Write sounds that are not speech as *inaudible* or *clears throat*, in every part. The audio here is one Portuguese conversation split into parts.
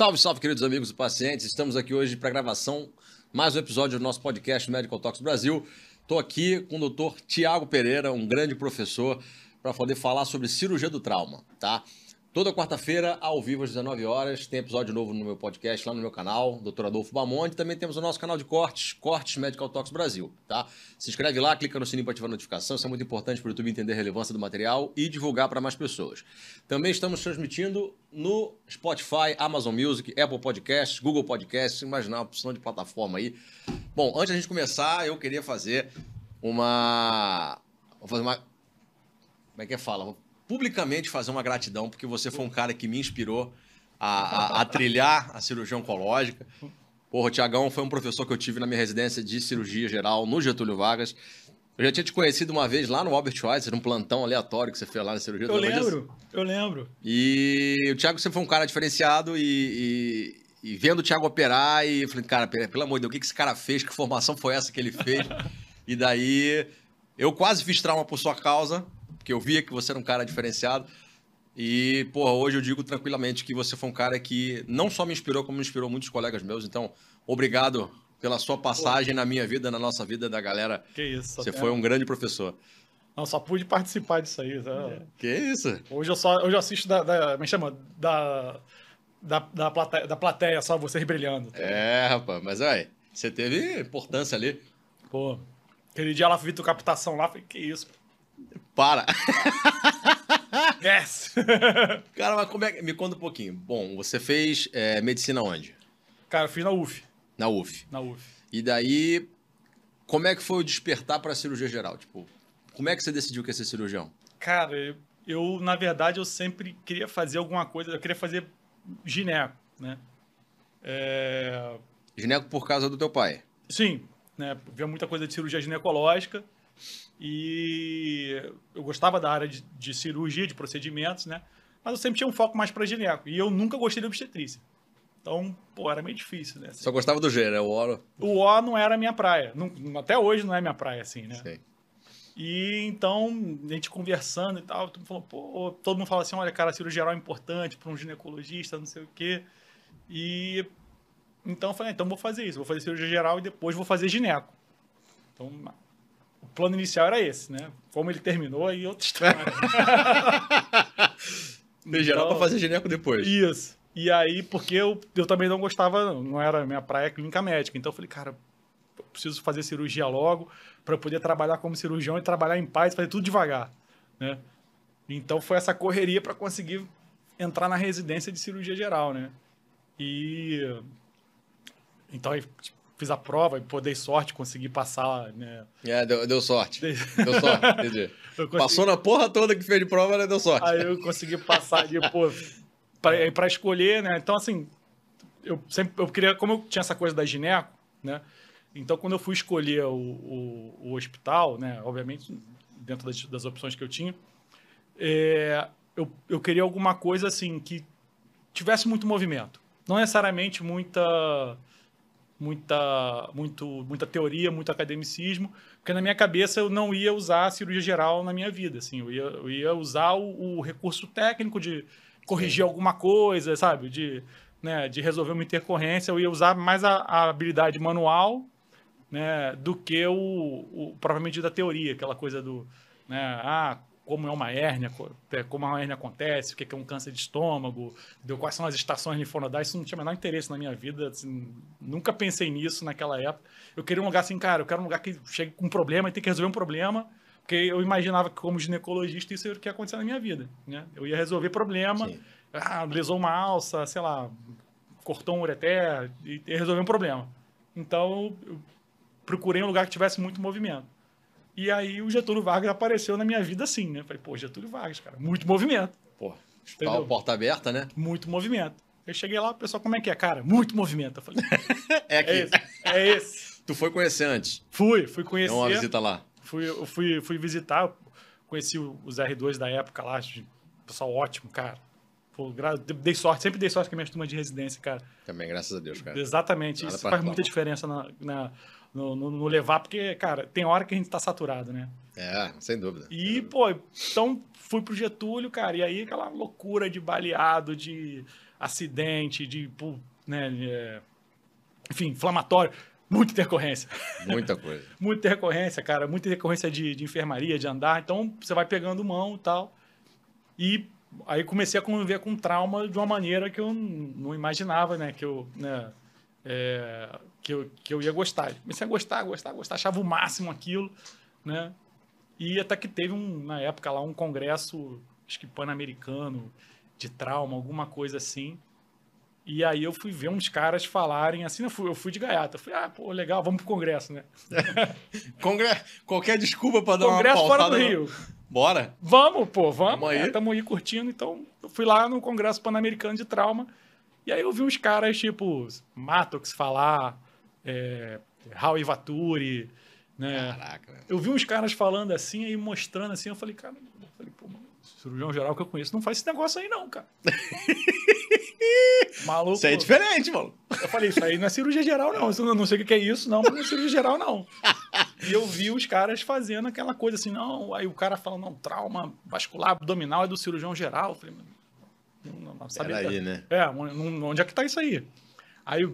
Salve, salve, queridos amigos e pacientes. Estamos aqui hoje para gravação mais um episódio do nosso podcast Medical Talks Brasil. Estou aqui com o Dr. Tiago Pereira, um grande professor, para poder falar sobre cirurgia do trauma, tá? Toda quarta-feira, ao vivo às 19 horas, tem episódio novo no meu podcast, lá no meu canal, Dr. Adolfo Bamonte. Também temos o nosso canal de cortes, Cortes Medical Talks Brasil, tá? Se inscreve lá, clica no sininho para ativar a notificação, isso é muito importante para o YouTube entender a relevância do material e divulgar para mais pessoas. Também estamos transmitindo no Spotify, Amazon Music, Apple Podcasts, Google Podcasts, imaginar uma opção de plataforma aí. Bom, antes da gente começar, eu queria fazer uma... Vou fazer uma... Como é que é fala? Publicamente fazer uma gratidão, porque você foi um cara que me inspirou a, a, a trilhar a cirurgia oncológica. Porra, o Tiagão foi um professor que eu tive na minha residência de cirurgia geral no Getúlio Vargas. Eu já tinha te conhecido uma vez lá no Albert Schweitzer, num plantão aleatório que você fez lá na cirurgia. Eu lembro, eu lembro. E o Thiago sempre foi um cara diferenciado e, e, e vendo o Thiago operar e falei, cara, pelo amor de Deus, o que esse cara fez? Que formação foi essa que ele fez? e daí eu quase fiz trauma por sua causa, porque eu via que você era um cara diferenciado. E, porra, hoje eu digo tranquilamente que você foi um cara que não só me inspirou, como me inspirou muitos colegas meus. Então, obrigado pela sua passagem na minha vida, na nossa vida da galera. Que isso. Você foi um grande professor. Não, só pude participar disso aí. Tá? Que isso? Hoje eu só hoje eu assisto da, da me chama da da, da, plateia, da plateia só vocês brilhando. Tá? É, rapaz, mas aí, você teve importância ali. Pô, aquele dia lá vi tua captação lá, falei, que isso. Para. *laughs* Yes. *laughs* Cara, mas como é Me conta um pouquinho. Bom, você fez é, medicina onde? Cara, eu fiz na UF. Na UF. Na UF. E daí, como é que foi o despertar para cirurgia geral? Tipo, como é que você decidiu que ia ser cirurgião? Cara, eu, eu, na verdade, eu sempre queria fazer alguma coisa. Eu queria fazer gineco, né? É... Gineco por causa do teu pai? Sim, né? Via muita coisa de cirurgia ginecológica. E eu gostava da área de, de, cirurgia, de procedimentos, né? Mas eu sempre tinha um foco mais para gineco. E eu nunca gostei de obstetrícia. Então, pô, era meio difícil, né? Assim. Só gostava do G, né? O O. O O não era a minha praia. Não, até hoje não é minha praia, assim, né? Sim. E então, a gente conversando e tal, todo mundo falou, pô, todo mundo fala assim, olha, cara, cirurgia geral é importante para um ginecologista, não sei o quê. E então eu falei, ah, então vou fazer isso, vou fazer cirurgia geral e depois vou fazer gineco. Então, plano inicial era esse, né? Como ele terminou, aí outra história. *laughs* então, geral para fazer gineco depois. Isso. E aí, porque eu, eu também não gostava, não era minha praia clínica médica. Então eu falei, cara, eu preciso fazer cirurgia logo para poder trabalhar como cirurgião e trabalhar em paz, fazer tudo devagar, né? Então foi essa correria para conseguir entrar na residência de cirurgia geral, né? E então fiz a prova e pô, dei sorte, consegui passar, né? É, deu, deu sorte. Deu sorte, entendi. *laughs* Consegui... Passou na porra toda que fez de prova, né? Deu sorte. Aí eu consegui passar de, pô, pra, pra escolher, né? Então, assim, eu sempre, eu queria, como eu tinha essa coisa da gineco, né? Então, quando eu fui escolher o, o, o hospital, né? Obviamente, dentro das, das opções que eu tinha, é, eu, eu queria alguma coisa, assim, que tivesse muito movimento. Não necessariamente muita muita, muito, muita teoria, muito academicismo, porque na minha cabeça eu não ia usar a cirurgia geral na minha vida, assim, eu ia, eu ia usar o, o recurso técnico de corrigir Sim. alguma coisa, sabe, de, né, de resolver uma intercorrência, eu ia usar mais a, a habilidade manual, né, do que o, o provavelmente da teoria, aquela coisa do, né, ah, como é uma hérnia, é, como uma hérnia acontece, o que é um câncer de estômago, quais são as estações linfonodais, isso não tinha o menor interesse na minha vida, assim, nunca pensei nisso naquela época. Eu queria um lugar assim, cara, eu quero um lugar que chegue com um problema e tem que resolver um problema, porque eu imaginava que como ginecologista isso era o que ia acontecer na minha vida, né? Eu ia resolver problema, Sim. ah, lesou uma alça, sei lá, cortou um ureter e resolver um problema. Então, eu procurei um lugar que tivesse muito movimento. E aí o Getúlio Vargas apareceu na minha vida assim, né? Falei, pô, Getúlio Vargas, cara, muito movimento. Pô, a porta aberta, né? Muito movimento. Eu cheguei lá, o pessoal, como é que é, cara? Muito movimento. Eu falei, *laughs* é aqui. É esse. É esse. tu foi conhecer antes? Fui, fui conhecer. Deu uma visita lá. Fui, eu fui, fui visitar, conheci os R2 da época lá, pessoal ótimo, cara. Pô, dei sorte, sempre dei sorte com a minha turma de residência, cara. Também, graças a Deus, cara. Exatamente. Nada Isso faz muita diferença na, na no, no, no, levar, porque, cara, tem hora que a gente tá saturado, né? É, sem dúvida. E, pô, então fui pro Getúlio, cara, e aí aquela loucura de baleado, de acidente, de, né, é, enfim, inflamatório. Muita intercorrência. Muita *laughs* coisa. muita recorrência, cara. Muita recorrência de, de enfermaria, de andar. Então, você vai pegando mão e tal. E aí comecei a conviver com trauma de uma maneira que eu não imaginava, né? Que eu, né? É, que, eu, que eu ia gostar. Comecei a gostar, gostar, gostar. Achava o máximo aquilo, né? E até que teve, um, na época, lá um congresso, acho que pan-americano, de trauma, alguma coisa assim. E aí eu fui ver uns caras falarem assim, eu fui, eu fui de gaiata. Eu fui, ah, pô, legal, vamos pro congresso, né? *laughs* Congre... Qualquer desculpa pra dar congresso uma fora do Rio. Bora. Vamos, pô, vamos. Vamos aí. Estamos aí curtindo. Então, eu fui lá no Congresso Pan-Americano de Trauma. E aí eu vi uns caras tipo Matox falar, é, Raul Ivaturi, né? Caraca. Eu vi uns caras falando assim, aí mostrando assim. Eu falei, cara, eu falei, pô, mano, cirurgião geral que eu conheço não faz esse negócio aí, não, cara. *laughs* Maluco. Isso aí é diferente, mano. Eu falei, isso aí não é cirurgia geral, não. Eu não sei o que é isso, não, mas não é cirurgia geral, não. *laughs* E eu vi os caras fazendo aquela coisa assim, não. Aí o cara falando, não, trauma vascular abdominal é do cirurgião geral. Eu falei, mano, não, não sabia. Peraí, né? É, onde é que tá isso aí? Aí,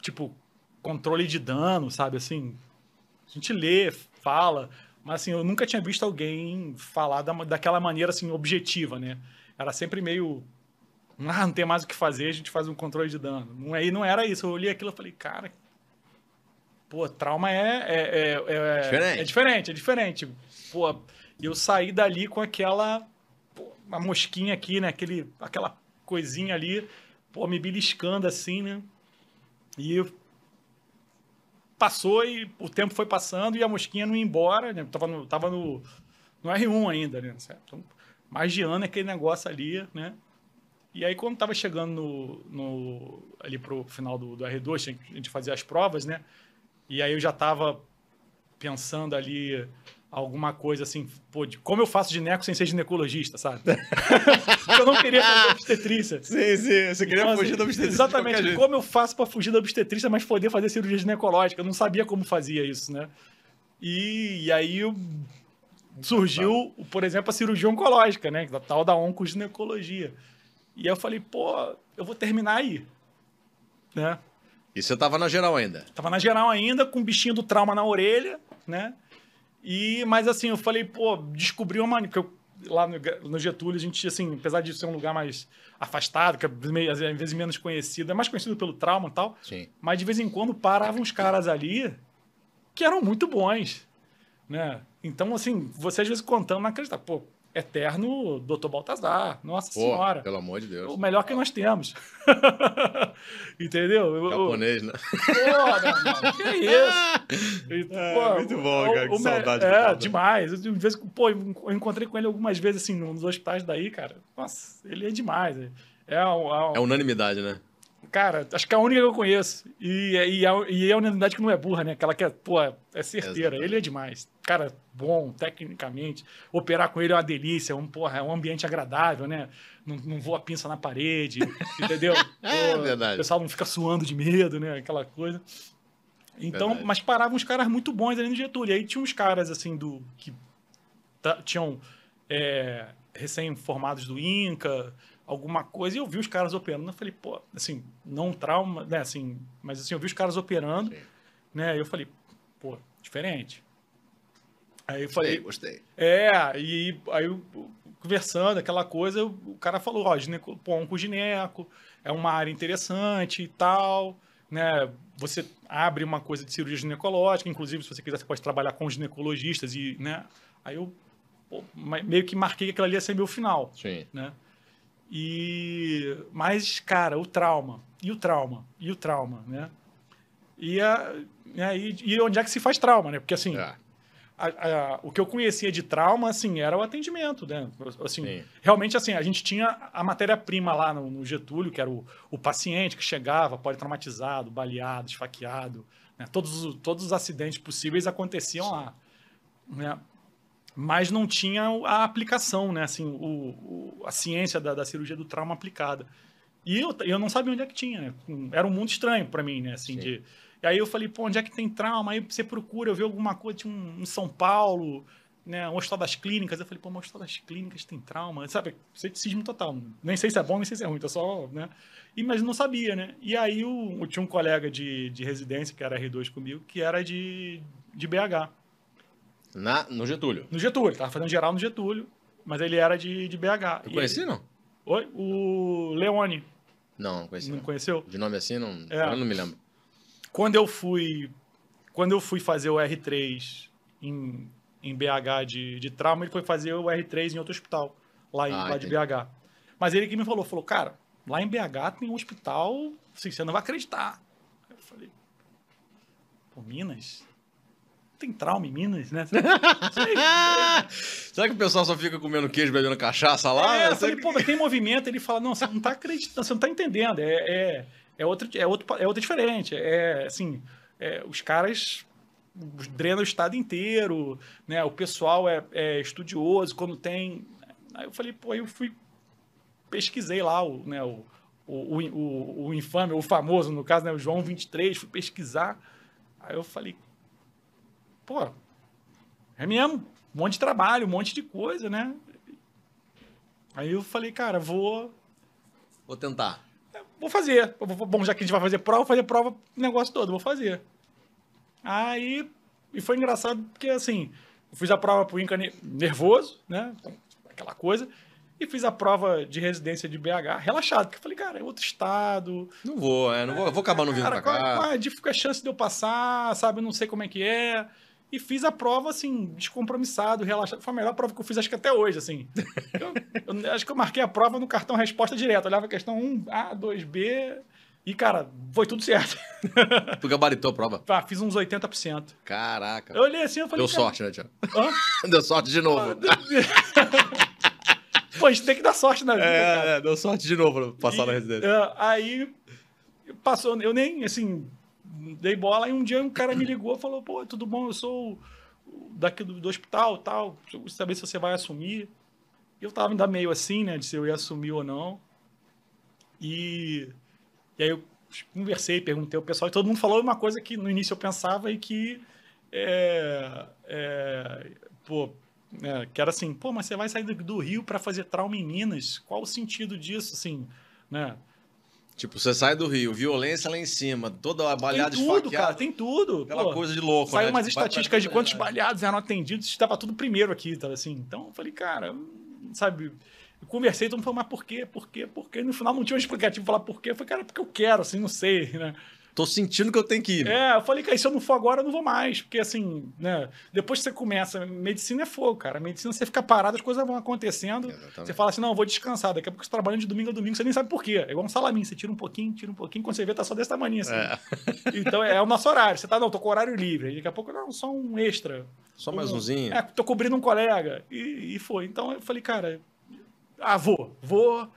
tipo, controle de dano, sabe, assim. A gente lê, fala, mas assim, eu nunca tinha visto alguém falar da, daquela maneira, assim, objetiva, né? Era sempre meio. Ah, não tem mais o que fazer, a gente faz um controle de dano. Não, aí não era isso. Eu olhei aquilo e falei, cara. Pô, trauma é. É, é, é Diferente. É diferente, é diferente. Pô, eu saí dali com aquela. Uma mosquinha aqui, né? Aquele, aquela coisinha ali, pô, me beliscando assim, né? E passou e o tempo foi passando e a mosquinha não ia embora, né? Tava no, tava no, no R1 ainda, né? Então, mais de ano aquele negócio ali, né? E aí, quando tava chegando no, no- ali pro final do, do R2, tinha que- a gente fazia as provas, né? E aí eu já tava pensando ali alguma coisa assim, pô, de como eu faço gineco sem ser ginecologista, sabe? *laughs* Eu não queria fazer obstetrícia. Sim, sim. Você queria Então, fugir assim, da obstetrícia. Exatamente. Como eu faço para fugir da obstetrícia, mas poder fazer cirurgia ginecológica? Eu não sabia como fazia isso, né? E, e aí surgiu, por exemplo, a cirurgia oncológica, né? A tal da oncoginecologia. E aí eu falei, pô, eu vou terminar aí. Né? E você tava na geral ainda. Tava na geral ainda, com o bichinho do trauma na orelha, né? E, mas assim, eu falei, pô, descobri uma maneira. Porque eu, lá no, no Getúlio, a gente, assim, apesar de ser um lugar mais afastado, que é meio, às vezes menos conhecido, é mais conhecido pelo trauma e tal, Sim. mas de vez em quando paravam uns caras ali que eram muito bons, né? Então, assim, você às vezes contando não acredita. Pô, eterno Dr. Baltazar, nossa Pô, senhora. pelo amor de Deus. O melhor que nós temos. *laughs* Entendeu? Eu- eu- Japonês, né? Pô, que isso? *laughs* É, muito bom, cara, que saudade É, demais. Eu, de vez, pô, eu encontrei com ele algumas vezes, assim, nos hospitais daí, cara. Nossa, ele é demais. É, um- É unanimidade, né? Cara, acho que é a única que eu conheço. E, e, a, e é a unidade que não é burra, né? Aquela que é, pô, é certeira. Exatamente. Ele é demais. Cara, bom, tecnicamente. Operar com ele é uma delícia, é um, porra, é um ambiente agradável, né? Não, não voa pinça na parede, *laughs* entendeu? É verdade. O pessoal não fica suando de medo, né? Aquela coisa. Então, Verdade. mas paravam uns caras muito bons ali no Getúlio. E aí tinha uns caras, assim, do que tinham é, recém-formados do Inca, alguma coisa, e eu vi os caras operando. Eu falei, pô, assim, não trauma, né, assim, mas assim, eu vi os caras operando, Sim. né, e eu falei, pô, diferente. Aí eu Gostei, falei, gostei. é, e aí eu, conversando, aquela coisa, o cara falou, ó, gineco, pô, oncogineco, é uma área interessante e tal, né? Você abre uma coisa de cirurgia ginecológica, inclusive, se você quiser, você pode trabalhar com ginecologistas e, né? Aí eu pô, meio que marquei que aquilo ali ia ser meu final, Sim. né? E mas cara, o trauma, e o trauma, e o trauma, né? E, a, e, aí- e onde é que se faz trauma, né? Porque assim, É. a- a- o que eu conhecia de trauma, assim, era o atendimento, né? Assim, Sim. realmente, assim, a gente tinha a matéria-prima lá no, no Getúlio, que era o, o paciente que chegava politraumatizado, baleado, esfaqueado, né? Todos, os- todos os acidentes possíveis aconteciam lá, né? Mas não tinha a aplicação, né? Assim, o, o- a ciência da, da cirurgia do trauma aplicada. E eu, eu não sabia onde é que tinha, né? Era um mundo estranho para mim, né? Assim, Sim. de, e aí eu falei, pô, onde é que tem trauma? Aí você procura, eu vi alguma coisa, tinha um, em São Paulo, né, um hospital das clínicas. Eu falei, pô, o hospital das clínicas tem trauma, sabe? Ceticismo total. Nem sei se é bom, nem sei se é ruim, tá só, né? E, mas não sabia, né? E aí o, eu tinha um colega de, de residência, que era R2 comigo, que era de, de BH. Na, no Getúlio. No Getúlio, tava fazendo geral no Getúlio, mas ele era de, de BH. Eu E conheci, ele- não? Oi? O Leone, Não, não conheci. não Não. conheceu? De nome assim, não, É. eu não me lembro. Quando eu fui, quando eu fui fazer o R3 em, em BH de, de trauma, ele foi fazer o R3 em outro hospital, lá, em, Ah, lá de. BH. Mas ele que me falou, falou, cara, lá em BH tem um hospital, assim, você não vai acreditar. Eu falei, pô, Minas? Tem trauma em Minas, né? *laughs* Será que o pessoal só fica comendo queijo, bebendo cachaça lá? É, eu falei, que- pô, mas tem movimento. Ele fala, não, você não tá acreditando, você não tá entendendo. É, é, é, outro, é, outro, é outro diferente. É, assim, é, os caras drenam o estado inteiro, né? O pessoal é, é estudioso, quando tem... Aí eu falei, pô, aí eu fui, pesquisei lá o, né, o, o, o, o, o infame, o famoso, no caso, né, o João 23, fui pesquisar. Aí eu falei, pô, é mesmo, um monte de trabalho, um monte de coisa, né? Aí eu falei, cara, vou, Vou tentar. vou fazer. Bom, já que a gente vai fazer prova, vou fazer prova, o negócio todo, vou fazer. Aí, e foi engraçado porque, assim, eu fiz a prova pro Inca ne- nervoso, né? Aquela coisa. E fiz a prova de residência de BH relaxado, porque eu falei, cara, é outro estado. Não vou, é, não vou, vou acabar não vindo Cara, pra qual, cá. qual é a dif- a chance de eu passar, sabe? Eu não sei como é que é. E fiz a prova, assim, descompromissado, relaxado. Foi a melhor prova que eu fiz, acho que até hoje, assim. Eu, eu *laughs* acho que eu marquei a prova no cartão resposta direto. Olhava a questão 1A, 2B. E, cara, foi tudo certo. *laughs* Tu gabaritou a prova. Ah, fiz uns 80%. Caraca. Eu olhei assim e falei. Deu sorte, né, Tiago? *laughs* Deu sorte de novo. Pô, a gente tem que dar sorte na vida. É, é, deu sorte de novo pra passar E, na residência. é, aí passou, eu nem assim dei bola e um dia um cara me ligou e falou: "Pô, tudo bom? Eu sou daqui do, do hospital, tal, eu saber se você vai assumir". Eu tava ainda meio assim, né, de se eu ia assumir ou não. E e aí eu conversei, perguntei ao pessoal, e todo mundo falou uma coisa que no início eu pensava e que é, é, pô, né, que era assim, pô, mas você vai sair do, do Rio para fazer trauma em Minas? Qual o sentido disso, assim, né? Tipo, você sai do Rio, violência lá em cima, toda a Tem baleada tudo, esfaqueada, cara, tem tudo. Aquela pô. coisa de louco, Saiu né? umas Tipo, estatísticas de quantos baleados eram atendidos, estava tudo primeiro aqui, tá, assim. Então eu falei, cara, sabe, eu conversei, todo mundo falou, mas por quê, por quê, por quê? No final não tinha um explicativo falar por quê. Eu falei, cara, porque eu quero, assim, não sei, né? Tô sentindo que eu tenho que ir. É, eu falei, cara, se eu não for agora, eu não vou mais. Porque, assim, né? Depois que você começa, medicina é fogo, cara. Medicina, você fica parado, as coisas vão acontecendo. Exatamente. Você fala assim, não, eu vou descansar. Daqui a pouco você tá trabalhando de domingo a domingo, você nem sabe por quê. É igual um salaminho, você tira um pouquinho, tira um pouquinho, quando você vê, tá só desse tamanho, assim. É. *laughs* Então é o nosso horário. Você tá, não, tô com horário livre. Aí Daqui a pouco, não, só um extra. Só mais umzinho. É, tô cobrindo um colega. E, e foi. Então eu falei, cara, ah, vou, vou,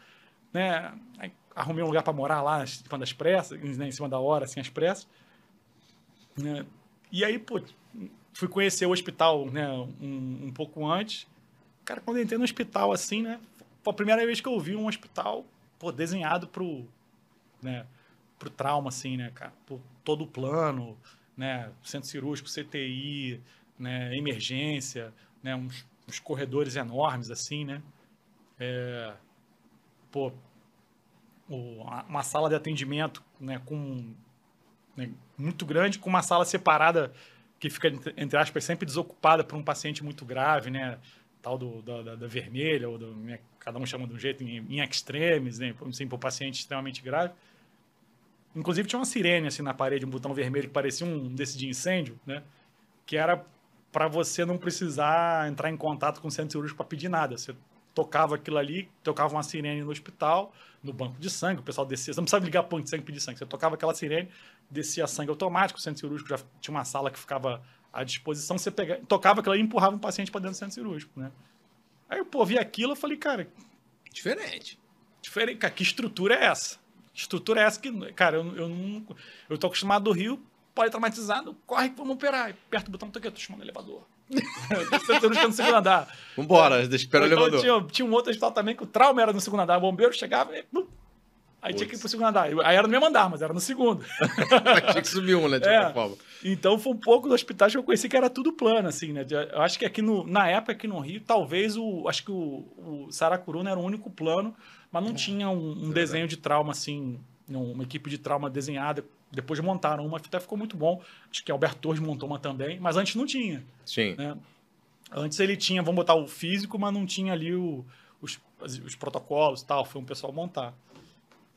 né? Aí arrumei um lugar para morar lá, em cima das pressas, né, em cima da hora, assim, as pressas. Né? E aí, pô, fui conhecer o hospital, né, um, um pouco antes. Cara, quando eu entrei no hospital, assim, né, foi a primeira vez que eu vi um hospital, pô, desenhado pro, né, pro trauma, assim, né, cara, por todo o plano, né, centro cirúrgico, CTI, né, emergência, né, uns, uns corredores enormes, assim, né, é, pô, uma sala de atendimento, né, com né, muito grande, com uma sala separada que fica, entre- aspas, sempre desocupada por um paciente muito grave, né? Tal do, da, da- da vermelha, ou do, né, cada um chama de um jeito, em, em extremes, né? Assim, para o paciente extremamente grave. Inclusive tinha uma sirene assim na parede, um botão vermelho que parecia um desse de incêndio, né? Que era para você não precisar entrar em contato com o centro cirúrgico para pedir nada. Você tocava aquilo ali, tocava uma sirene no hospital, no banco de sangue, o pessoal descia. Você não precisava ligar ponto de sangue pedir sangue. Você tocava aquela sirene, descia sangue automático, o centro cirúrgico já tinha uma sala que ficava à disposição, você pegava, tocava aquilo ali e empurrava um paciente para dentro do centro cirúrgico, né? Aí eu, pô, vi aquilo, eu falei, cara, Diferente. diferente, cara, que estrutura é essa? Que estrutura é essa que, cara, eu, eu não. Eu tô acostumado do Rio, pode traumatizado, corre que vamos operar. Aperta o botão, tô aqui, eu tô chamando o elevador. Cirúrgico no segundo andar. Vambora, espera o Então, elevador. Tinha, tinha um outro hospital também que o trauma era no segundo andar. O bombeiro chegava e. bum. Aí Aí tinha que ir pro segundo andar. Aí era no mesmo andar, mas era no segundo. *laughs* tinha que subir um, né? De É. forma. Então foi um pouco dos hospitais que eu conheci que era tudo plano, assim, né? Eu acho que aqui no, na época aqui no Rio, talvez o. Acho que o, o Saracuruna era o único plano, mas não tinha um, um desenho de trauma, assim, uma equipe de trauma desenhada. Depois montaram uma, até ficou muito bom. Acho que Alberto Torres montou uma também, mas antes não tinha. Sim. né? Antes ele tinha, vamos botar o físico, mas não tinha ali o- os, os protocolos e tal, foi um pessoal montar.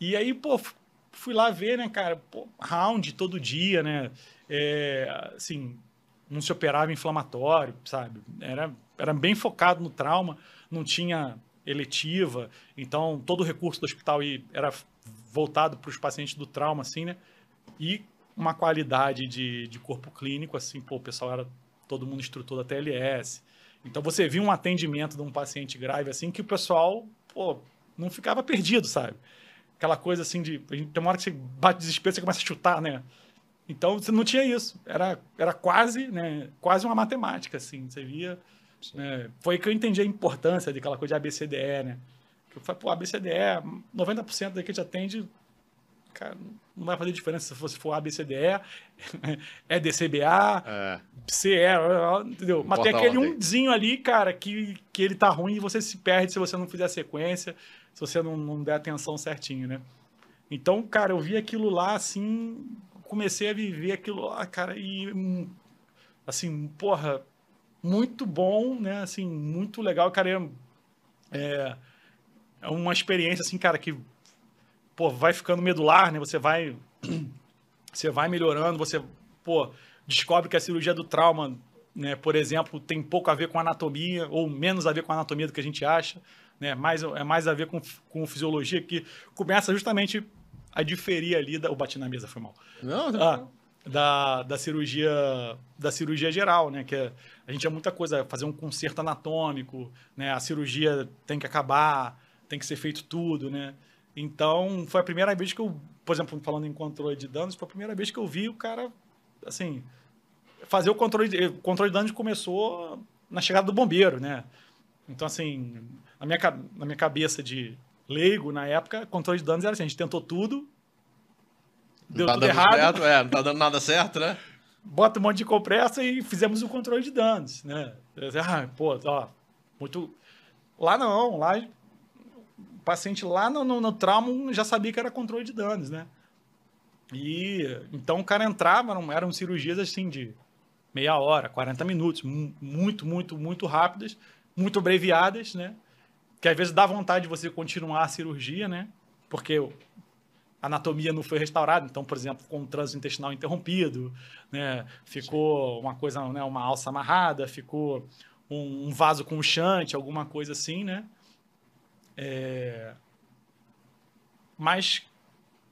E aí, pô, fui lá ver, né, cara, pô, round todo dia, né, é, assim, não se operava inflamatório, sabe, era, era bem focado no trauma, não tinha eletiva, então todo o recurso do hospital era voltado para os pacientes do trauma, assim, né, e uma qualidade de, de corpo clínico, assim, pô, o pessoal era todo mundo instrutor da TLS. Então você viu um atendimento de um paciente grave assim que o pessoal, pô, não ficava perdido, sabe? Aquela coisa assim de. Tem uma hora que você bate desespero, você começa a chutar, né? Então você não tinha isso. Era, era quase, né? Quase uma matemática, assim. Você via. né? Foi que eu entendi a importância daquela coisa de ABCDE, né? Que eu falei, pô, ABCDE, 90% daqui te atende. Cara, não vai fazer diferença se fosse for ABCDE, *laughs* é DCBA, É. CE, entendeu? Mas tem aquele ordem. umzinho ali, cara, que, que ele tá ruim e você se perde se você não fizer a sequência, se você não, não der atenção certinho, né? Então, cara, eu vi aquilo lá, assim, comecei a viver aquilo lá, cara, e, assim, porra, muito bom, né? Assim, muito legal, cara, é, é uma experiência, assim, cara, que, pô, vai ficando medular, né? Você vai, *clears throat* você vai melhorando, você, pô, descobre que a cirurgia do trauma, né, por exemplo, tem pouco a ver com anatomia, ou menos a ver com anatomia do que a gente acha, né? Mais, é mais a ver com, com fisiologia, que começa justamente a diferir ali, da, eu bati na mesa, foi mal. Não, Ah, da, da cirurgia da cirurgia geral, né? Que é- a gente é muita coisa, fazer um conserto anatômico, né? A cirurgia tem que acabar, tem que ser feito tudo, né? Então, foi a primeira vez que eu, por exemplo, falando em controle de danos, foi a primeira vez que eu vi o cara, assim, fazer o controle de, o controle de danos começou na chegada do bombeiro, né? Então, assim, na minha, na minha cabeça de leigo, na época, controle de danos era assim, a gente tentou tudo, deu tá tudo errado, certo, é, não tá dando nada certo, né? bota um monte de compressa e fizemos o controle de danos, né? Ah, pô, ó, muito... Lá não, lá o paciente lá no, no, no trauma já sabia que era controle de danos, né? E então o cara entrava, eram, eram cirurgias assim de meia hora, 40 minutos, mu- muito, muito, muito rápidas, muito abreviadas, né? Que às vezes dá vontade de você continuar a cirurgia, né? Porque a anatomia não foi restaurada, então, por exemplo, com o trânsito intestinal interrompido, né? Ficou uma coisa, né? Uma alça amarrada, ficou um, um vaso com um chante, alguma coisa assim, né? É... Mas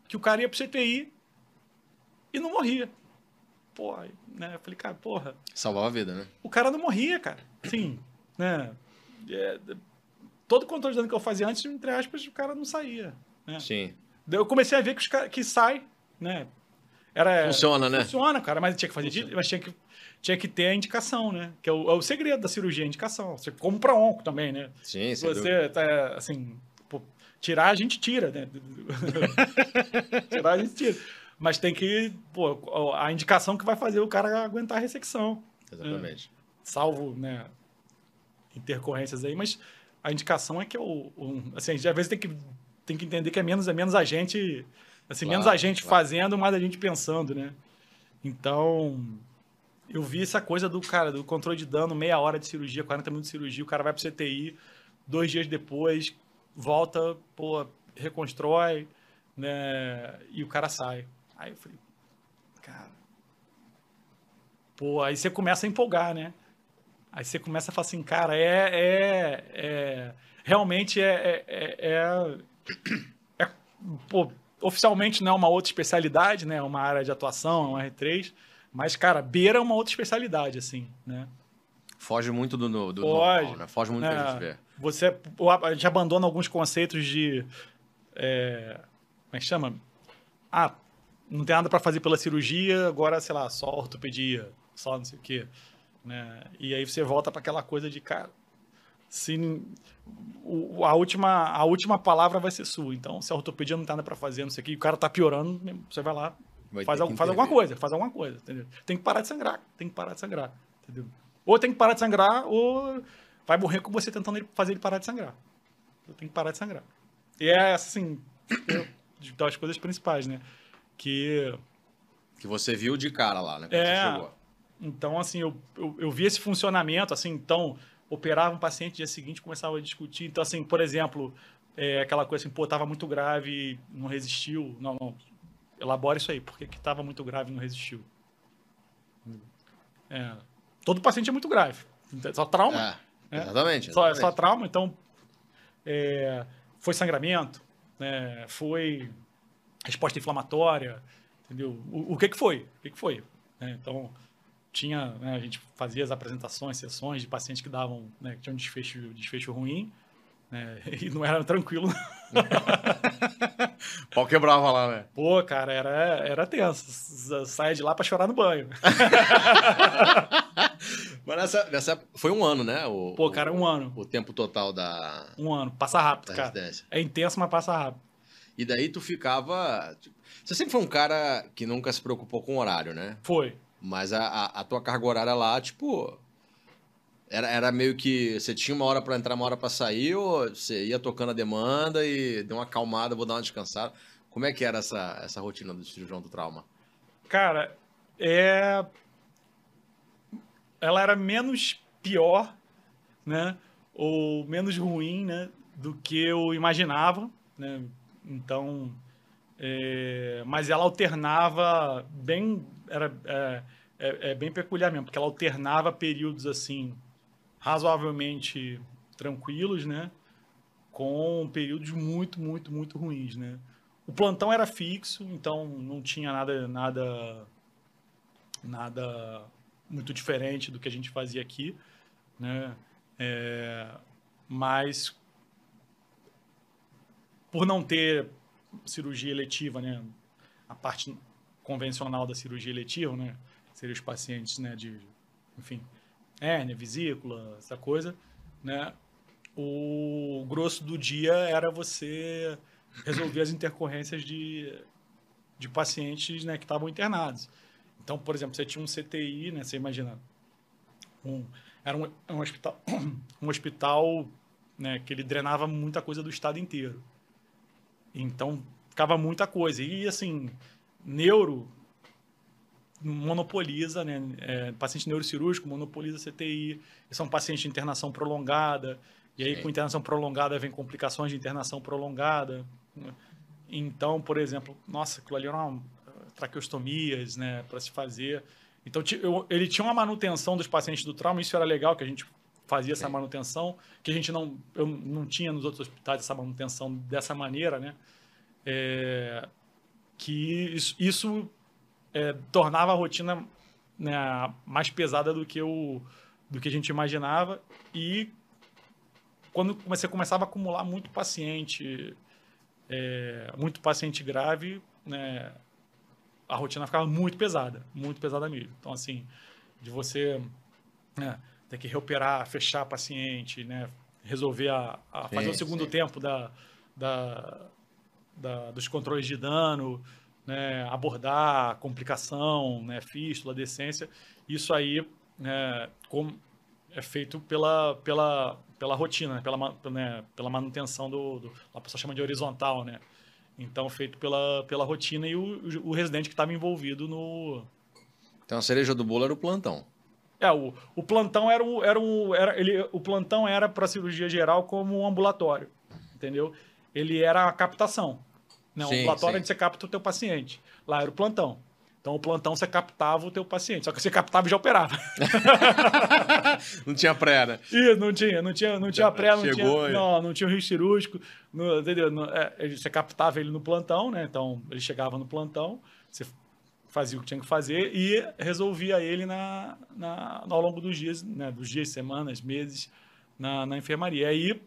que o cara ia pro CTI e não morria. Aí, né? Eu falei, cara, porra, Salvava a vida, né? o cara não morria, cara. Sim, né? É, todo controle de dano que eu fazia antes, entre aspas, o cara não saía. Né? Sim. Eu comecei a ver que, os cara, que sai, né? Era, Funciona, né? Funciona, cara, mas tinha que fazer, di- mas tinha que, tinha que ter a indicação, né? Que é o, é o segredo da cirurgia, a indicação. Você como para onco também, né? Sim, Se dúvida. você tá, assim, pô, tirar, a gente tira, né? *laughs* tirar, a gente tira. Mas tem que, pô, a indicação que vai fazer o cara aguentar a ressecção Exatamente. salvo né, intercorrências aí, mas a indicação é que o, o assim, às vezes tem que, tem que entender que é menos, é menos a gente, assim, Claro, menos a gente claro. fazendo, mais a gente pensando, né? Então, eu vi essa coisa do cara, do controle de dano, meia hora de cirurgia, 40 minutos de cirurgia, o cara vai pro CTI, dois dias depois, volta, pô, reconstrói, né? E o cara sai. Aí eu falei, cara. Pô, aí você começa a empolgar, né? Aí você começa a falar assim, cara, é. é, é realmente é. é, é, é- pô, oficialmente não é uma outra especialidade, né? É uma área de atuação, é um R3. Mas, cara, beira é uma outra especialidade, assim, né? Foge muito do, do, do Pode. normal, né? Foge muito do que a gente É, vê. Você a gente abandona alguns conceitos de. É, como é que chama? Ah, não tem nada para fazer pela cirurgia, agora, sei lá, só ortopedia, só não sei o quê. Né? E aí você volta para aquela coisa de, cara, se o, a, última, a última palavra vai ser sua. Então, se a ortopedia não tem nada para fazer, não sei o que, o cara tá piorando, você vai lá, vai faz, al, faz alguma coisa, faz alguma coisa, entendeu? Tem que parar de sangrar, tem que parar de sangrar, entendeu? Ou tem que parar de sangrar, ou vai morrer com você tentando fazer ele parar de sangrar. Tem que parar de sangrar. E é assim, das coisas principais, né? Que. Que você viu de cara lá, né? é. Então, assim, eu, eu, eu, vi esse funcionamento, assim, então, operava um paciente dia seguinte, começava a discutir. Então, assim, por exemplo, é, aquela coisa assim, pô, tava muito grave, não resistiu. Não, não. Elabora isso aí, por que que tava muito grave e não resistiu? É, todo paciente é muito grave. Só trauma. É, exatamente, exatamente. Só, só trauma, então. É, foi sangramento, né? foi resposta inflamatória, entendeu? O, o que que foi? O que que foi? É, então, tinha, né, a gente fazia as apresentações, sessões de pacientes que davam, né, que tinham desfecho, desfecho ruim, né, *laughs* e não era tranquilo. *laughs* Pau quebrava lá, né? Pô, cara, era, era tenso. Saia de lá para chorar no banho. *laughs* Mas nessa, nessa foi um ano, né? O, Pô, cara, um ano. O tempo total da. Um ano. Passa rápido, cara. Residência. É intenso, mas passa rápido. E daí tu ficava. Tipo, você sempre foi um cara que nunca se preocupou com o horário, né? Foi. Mas a, a, a tua carga horária lá, tipo. Era, era meio que você tinha uma hora para entrar, uma hora para sair, ou você ia tocando a demanda e deu uma acalmada, vou dar uma descansada. Como é que era essa, essa rotina do cirurgião do trauma? Cara, é. Ela era menos pior, né? Ou menos ruim, né? Do que eu imaginava, né? Então. É... Mas ela alternava bem. Era. É é, é, bem peculiar mesmo, porque ela alternava períodos assim razoavelmente tranquilos, né? Com períodos muito, muito, muito ruins, né? O plantão era fixo, então não tinha nada, nada, nada muito diferente do que a gente fazia aqui, né? É, mas por não ter cirurgia eletiva, né? A parte convencional da cirurgia eletiva, né? seriam os pacientes, né, de, enfim, hérnia, vesícula, essa coisa, né? O grosso do dia era você resolver as intercorrências de, de pacientes, né, que estavam internados. Então, por exemplo, você tinha um CTI, né, você imagina, um, era um, um hospital, *coughs* um hospital né, que ele drenava muita coisa do estado inteiro. Então, ficava muita coisa. E, assim, neuro monopoliza, né? É, paciente neurocirúrgico monopoliza CTI. São pacientes de internação prolongada. E aí, Sim. com internação prolongada, vem complicações de internação prolongada. Então, por exemplo, nossa, aquilo ali era uma traqueostomias, né, para se fazer. Então, eu, ele tinha uma manutenção dos pacientes do trauma, isso era legal, que a gente fazia essa manutenção, que a gente não, eu não tinha nos outros hospitais essa manutenção dessa maneira, né? É, que isso, isso é, tornava a rotina né, mais pesada do que, o, do que a gente imaginava. E quando você começava a acumular muito paciente, é, muito paciente grave, né, a rotina ficava muito pesada, muito pesada mesmo. Então, assim, de você né, ter que reoperar, fechar paciente, né, resolver a, a fazer sim, o segundo sim. tempo da, da, da, dos controles de dano, né, abordar complicação, né, fístula, decência, isso aí né, é feito pela, pela, pela rotina, né, pela, né, pela manutenção do, do, a pessoa chama de horizontal, né? Então, feito pela, pela rotina e o, o residente que estava envolvido no... Então, a cereja do bolo era o plantão. É, o, o plantão era o, era o, era, ele, o plantão era para cirurgia geral como um ambulatório, entendeu? Ele era a captação. Não, sim, o ambulatório sim. onde você capta o teu paciente. Lá era o plantão. Então, o plantão você captava o teu paciente. Só que você captava e já operava. *laughs* não tinha pré, né? Isso, não tinha. Não tinha, não tinha pré, não Chegou tinha, e... não, não tinha o risco cirúrgico. No, entendeu? No, é, você captava ele no plantão, né? Então, ele chegava no plantão, você fazia o que tinha que fazer e resolvia ele na, na, ao longo dos dias, né? Dos dias, semanas, meses na, na enfermaria. E aí,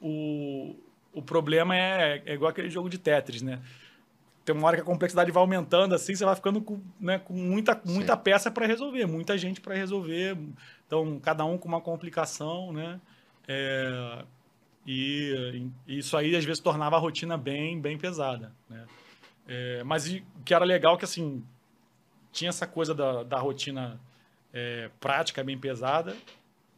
o, o problema é, é igual aquele jogo de Tetris, né? Tem uma hora que a complexidade vai aumentando, assim, você vai ficando com, né, com muita, muita peça para resolver, muita gente para resolver. Então, cada um com uma complicação, né? É, e, e isso aí, às vezes, tornava a rotina bem, bem pesada, né? É, mas o que era legal é que, assim, tinha essa coisa da, da rotina é, prática bem pesada,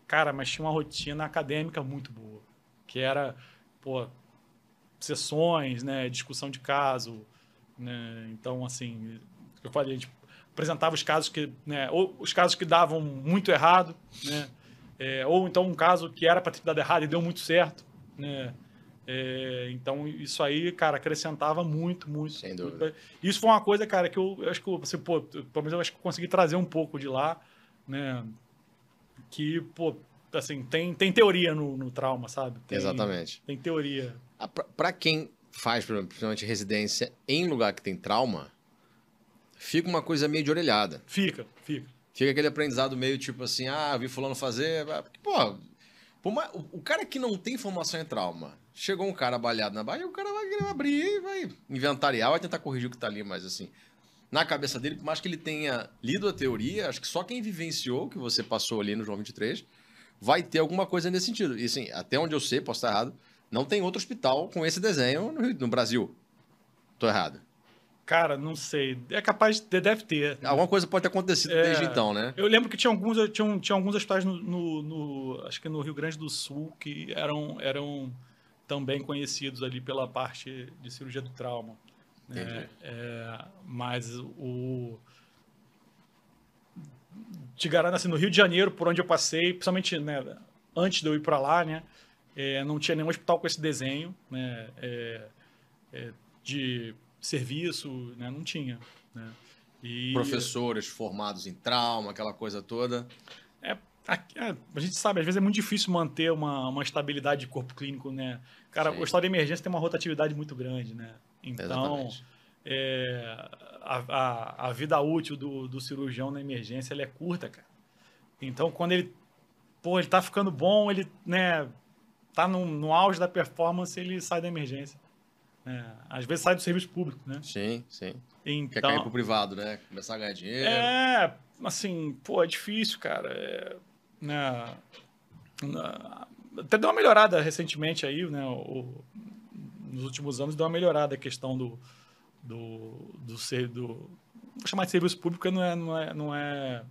cara, mas tinha uma rotina acadêmica muito boa, que era, pô, sessões, né, discussão de caso, né, então, assim, eu falei, a gente apresentava os casos que, né, ou os casos que davam muito errado, né, é, ou então um caso que era para ter dado errado e deu muito certo, né, é, então, isso aí, cara, acrescentava muito, muito. Sem dúvida. Muito. Isso foi uma coisa, cara, que eu, eu acho que, assim, pô, pelo menos eu acho que eu consegui trazer um pouco de lá, né? Que, pô, assim, tem, tem teoria no, no trauma, sabe? Tem, Exatamente. Tem teoria. Ah, Para quem faz, principalmente, residência em lugar que tem trauma, fica uma coisa meio de orelhada. Fica, fica. Fica aquele aprendizado meio tipo assim, ah, vi fulano fazer. Porque, pô, o cara que não tem formação em trauma, chegou um cara baleado na barra, o cara vai abrir e vai inventariar, vai tentar corrigir o que tá ali, mas assim, na cabeça dele, por mais que ele tenha lido a teoria, acho que só quem vivenciou o que você passou ali no João 23 vai ter alguma coisa nesse sentido. E assim, até onde eu sei, posso estar errado, não tem outro hospital com esse desenho no, no Brasil. Tô errado. Cara, não sei. É capaz de deve ter. Alguma coisa pode ter acontecido é, desde então, né? Eu lembro que tinha alguns, tinha, tinha alguns hospitais no, no, no, acho que no Rio Grande do Sul que eram, eram também conhecidos ali pela parte de cirurgia do trauma. Né? É, mas o te garanto assim, no Rio de Janeiro, por onde eu passei, principalmente né, antes de eu ir para lá, né, é, não tinha nenhum hospital com esse desenho, né, é, é de serviço, né, não tinha. Né. E, Professores formados em trauma, aquela coisa toda. É, a, é, a, gente sabe, às vezes é muito difícil manter uma, uma estabilidade de corpo clínico, né? Cara, Sim. o estado de emergência tem uma rotatividade muito grande, né? Então, é, a, a, a, vida útil do, do cirurgião na emergência é curta, cara. Então, quando ele, pô, ele tá ficando bom, ele, né, tá no, no auge da performance, ele sai da emergência. É, às vezes sai do serviço público, né? Sim, sim. Então, Quer cair pro privado, né? Começar a ganhar dinheiro. É, assim, pô, é difícil, cara. É, né, até deu uma melhorada recentemente aí, né? O, nos últimos anos deu uma melhorada a questão do, do, do ser do vou chamar de serviço público não é não é não é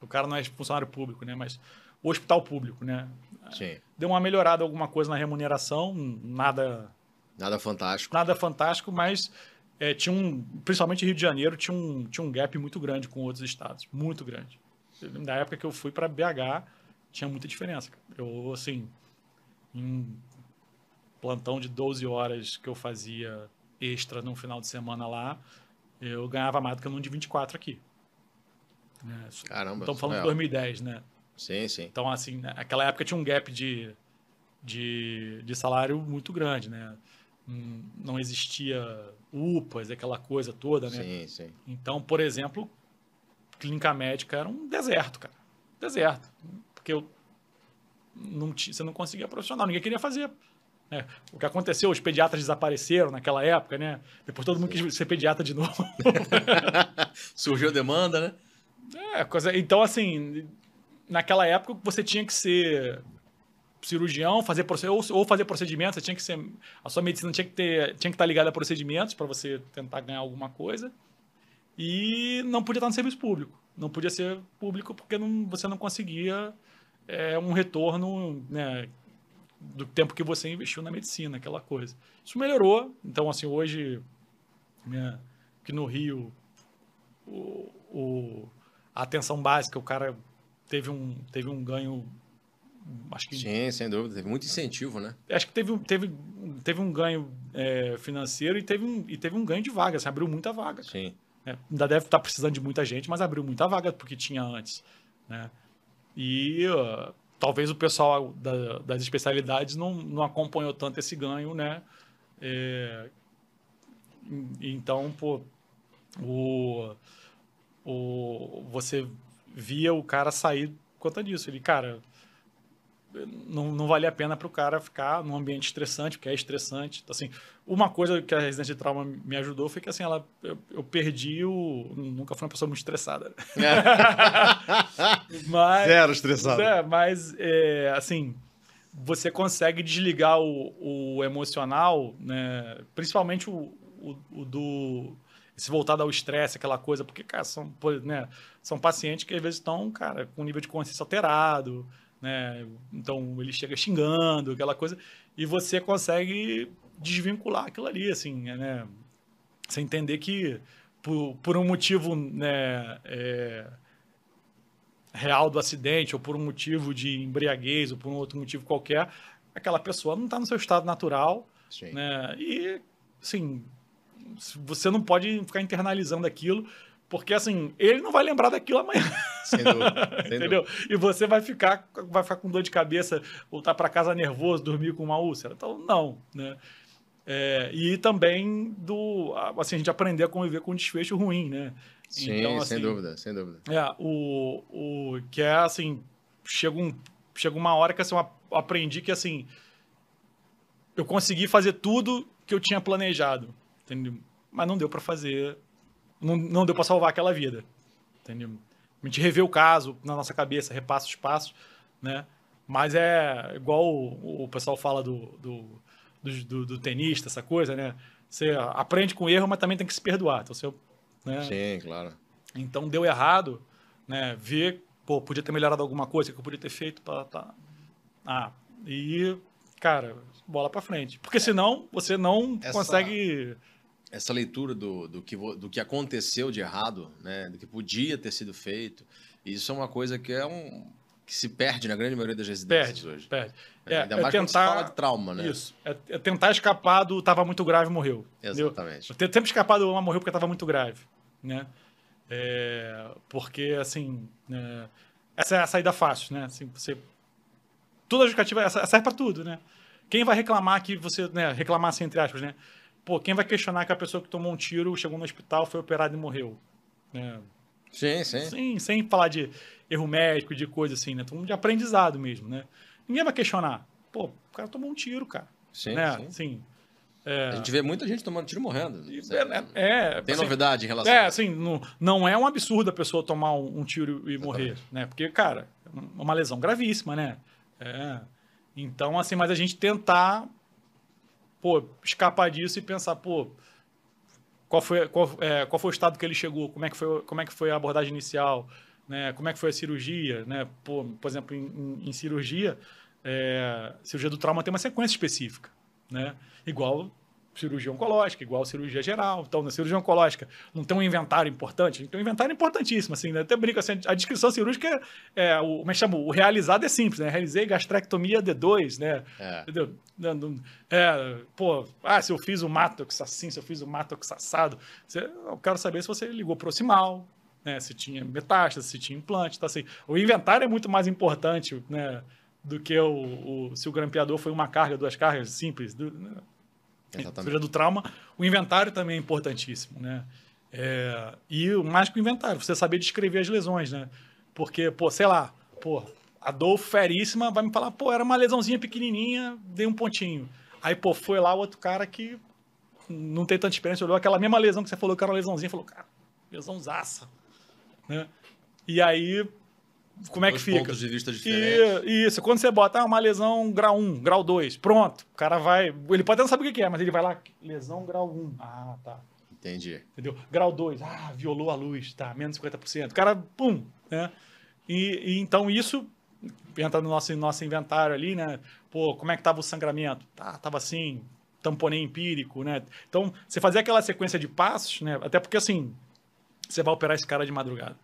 o cara não é funcionário público né mas o hospital público né Sim. Deu uma melhorada alguma coisa na remuneração nada nada fantástico nada fantástico mas é, tinha um principalmente Rio de Janeiro tinha um tinha um gap muito grande com outros estados muito grande da época que eu fui para BH tinha muita diferença eu assim em plantão de 12 horas que eu fazia extra no final de semana lá, eu ganhava mais do que um de 24 aqui. Né? Caramba. Estamos falando é. de 2010, né? Sim, sim. Então, assim, naquela época tinha um gap de, de, de salário muito grande, né? Hum, não existia UPAs, aquela coisa toda, né? Sim, sim. Então, por exemplo, clínica médica era um deserto, cara. Deserto. Porque eu não tinha, você não conseguia profissional, ninguém queria fazer. É, o que aconteceu, os pediatras desapareceram naquela época, né? Depois todo mundo quis ser pediatra de novo. *laughs* Surgiu demanda, né? É, coisa, então, assim, naquela época você tinha que ser cirurgião, fazer ou, ou fazer procedimentos, você tinha que ser. A sua medicina tinha que, ter, tinha que estar ligada a procedimentos para você tentar ganhar alguma coisa. E não podia estar no serviço público. Não podia ser público porque não, você não conseguia é, um retorno né, do tempo que você investiu na medicina, aquela coisa. Isso melhorou. Então, assim, hoje, né, que no Rio, o, o, a atenção básica, o cara teve um, teve um ganho. Acho que, Sim, sem dúvida. Teve muito incentivo, né? Acho que teve, teve, teve um ganho é, financeiro e teve, um, e teve um ganho de vagas. Assim, abriu muita vaga. Sim. É, ainda deve estar precisando de muita gente, mas abriu muita vaga porque tinha antes. Né? E uh, talvez o pessoal da, das especialidades não, não acompanhou tanto esse ganho, né? É, então, pô, o, o, você via o cara sair por conta disso. Ele, cara, não, não valia a pena para o cara ficar num ambiente estressante, porque é estressante. Então, assim, uma coisa que a residência de trauma me ajudou foi que assim, ela, eu, eu perdi o. Nunca fui uma pessoa muito estressada. É. *laughs* mas, Zero estressado. É, mas, é, assim, você consegue desligar o, o emocional, né? principalmente o, o, o do se voltado ao estresse, aquela coisa, porque, cara, são, né, são pacientes que às vezes estão, cara, com nível de consciência alterado, né? Então ele chega xingando, aquela coisa, e você consegue desvincular aquilo ali, assim, né? Você entender que por, por um motivo, né, é, real do acidente, ou por um motivo de embriaguez, ou por um outro motivo qualquer, aquela pessoa não está no seu estado natural, Sim. né? E, assim, você não pode ficar internalizando aquilo, porque assim, ele não vai lembrar daquilo amanhã. Sem dúvida. *laughs* Sem Entendeu? Dúvida. E você vai ficar, vai ficar com dor de cabeça, voltar para casa nervoso, dormir com uma úlcera. Então, não, né? É, e também do assim, a gente aprender a conviver com um desfecho ruim, né? Sim, então, assim, sem dúvida, sem dúvida. É, o, o que é assim, chega, um, chega uma hora que assim, eu aprendi que assim, eu consegui fazer tudo que eu tinha planejado entendeu? Mas não deu para fazer, não, não deu para salvar aquela vida, entendeu? A gente revê o caso na nossa cabeça, repassa os passos, né? Mas é igual o, o pessoal fala do, do, do, do, do tenista, essa coisa, né? Você aprende com erro, mas também tem que se perdoar. Então, você, né? Sim, claro. Então, deu errado, né? Ver, pô, podia ter melhorado alguma coisa, que eu podia ter feito para... Tá... Ah, e, cara, bola para frente. Porque senão você não Essa... consegue essa leitura do, do, que, do que aconteceu de errado, né? Do que podia ter sido feito. Isso é uma coisa que é um que se perde na grande maioria das residências perde, hoje. Perde. É, é, Ainda é mais tentar, quando se fala de trauma, né? Isso. É, é tentar escapar do estava muito grave morreu. Exatamente. Entendeu? Sempre escapar do morreu porque estava muito grave, né? É, porque assim, né? essa é a saída fácil, né? Assim, você toda a justificativa serve para tudo, né? Quem vai reclamar que você, né, reclamar assim entre aspas, né? Pô, quem vai questionar que a pessoa que tomou um tiro, chegou no hospital, foi operada e morreu? Né? Sim, sim. Sim, sem falar de erro médico, de coisa assim, né? De aprendizado mesmo, né? Ninguém vai questionar. Pô, o cara tomou um tiro, cara. Sim, né? sim. Sim. É... A gente vê muita gente tomando tiro morrendo. É, é, Tem assim, novidade em relação É, assim, não, não é um absurdo a pessoa tomar um, um tiro e morrer, né? Porque, cara, é uma lesão gravíssima, né? É. Então, assim, mas a gente tentar pô, escapar disso e pensar, pô, qual foi, qual, é, qual foi o estado que ele chegou, como é que foi, como é que foi a abordagem inicial, né? Como é que foi a cirurgia, né? Pô, por exemplo, em, em, em cirurgia, é, cirurgia do trauma tem uma sequência específica, né? Igual cirurgia oncológica, igual cirurgia geral. Então, na cirurgia oncológica, não tem um inventário importante? Tem um inventário importantíssimo, assim, né? Até brinco assim, a descrição cirúrgica, é, o, como é chama? O realizado é simples, né? Realizei gastrectomia D2, né? É. Entendeu? É, pô, ah, se eu fiz o matox assim, se eu fiz o matox assado, eu quero saber se você ligou proximal, né? Se tinha metástase, se tinha implante, tá assim. O inventário é muito mais importante, né? Do que o, o se o grampeador foi uma carga, duas cargas simples, do, né? Exatamente. do trauma, o inventário também é importantíssimo, né? É, e mais que o inventário, você saber descrever as lesões, né? Porque, pô, sei lá, pô, a dor feríssima vai me falar, pô, era uma lesãozinha pequenininha, dei um pontinho. Aí, pô, foi lá o outro cara que não tem tanta experiência, olhou aquela mesma lesão que você falou que era uma lesãozinha, falou, cara, lesãozaça, né? E aí como é que fica? pontos de vista diferentes. E, isso, quando você bota ah, uma lesão grau 1, grau 2, pronto, o cara vai. Ele pode até não saber o que é, mas ele vai lá, lesão grau 1. Ah, tá. Entendi. Entendeu? Grau 2, ah, violou a luz, tá, menos 50%. O cara, pum, né? E, e, então isso entra no nosso, nosso inventário ali, né? Pô, como é que tava o sangramento? Tá, tava assim, tamponei empírico, né? Então, você fazer aquela sequência de passos, né? Até porque assim, você vai operar esse cara de madrugada.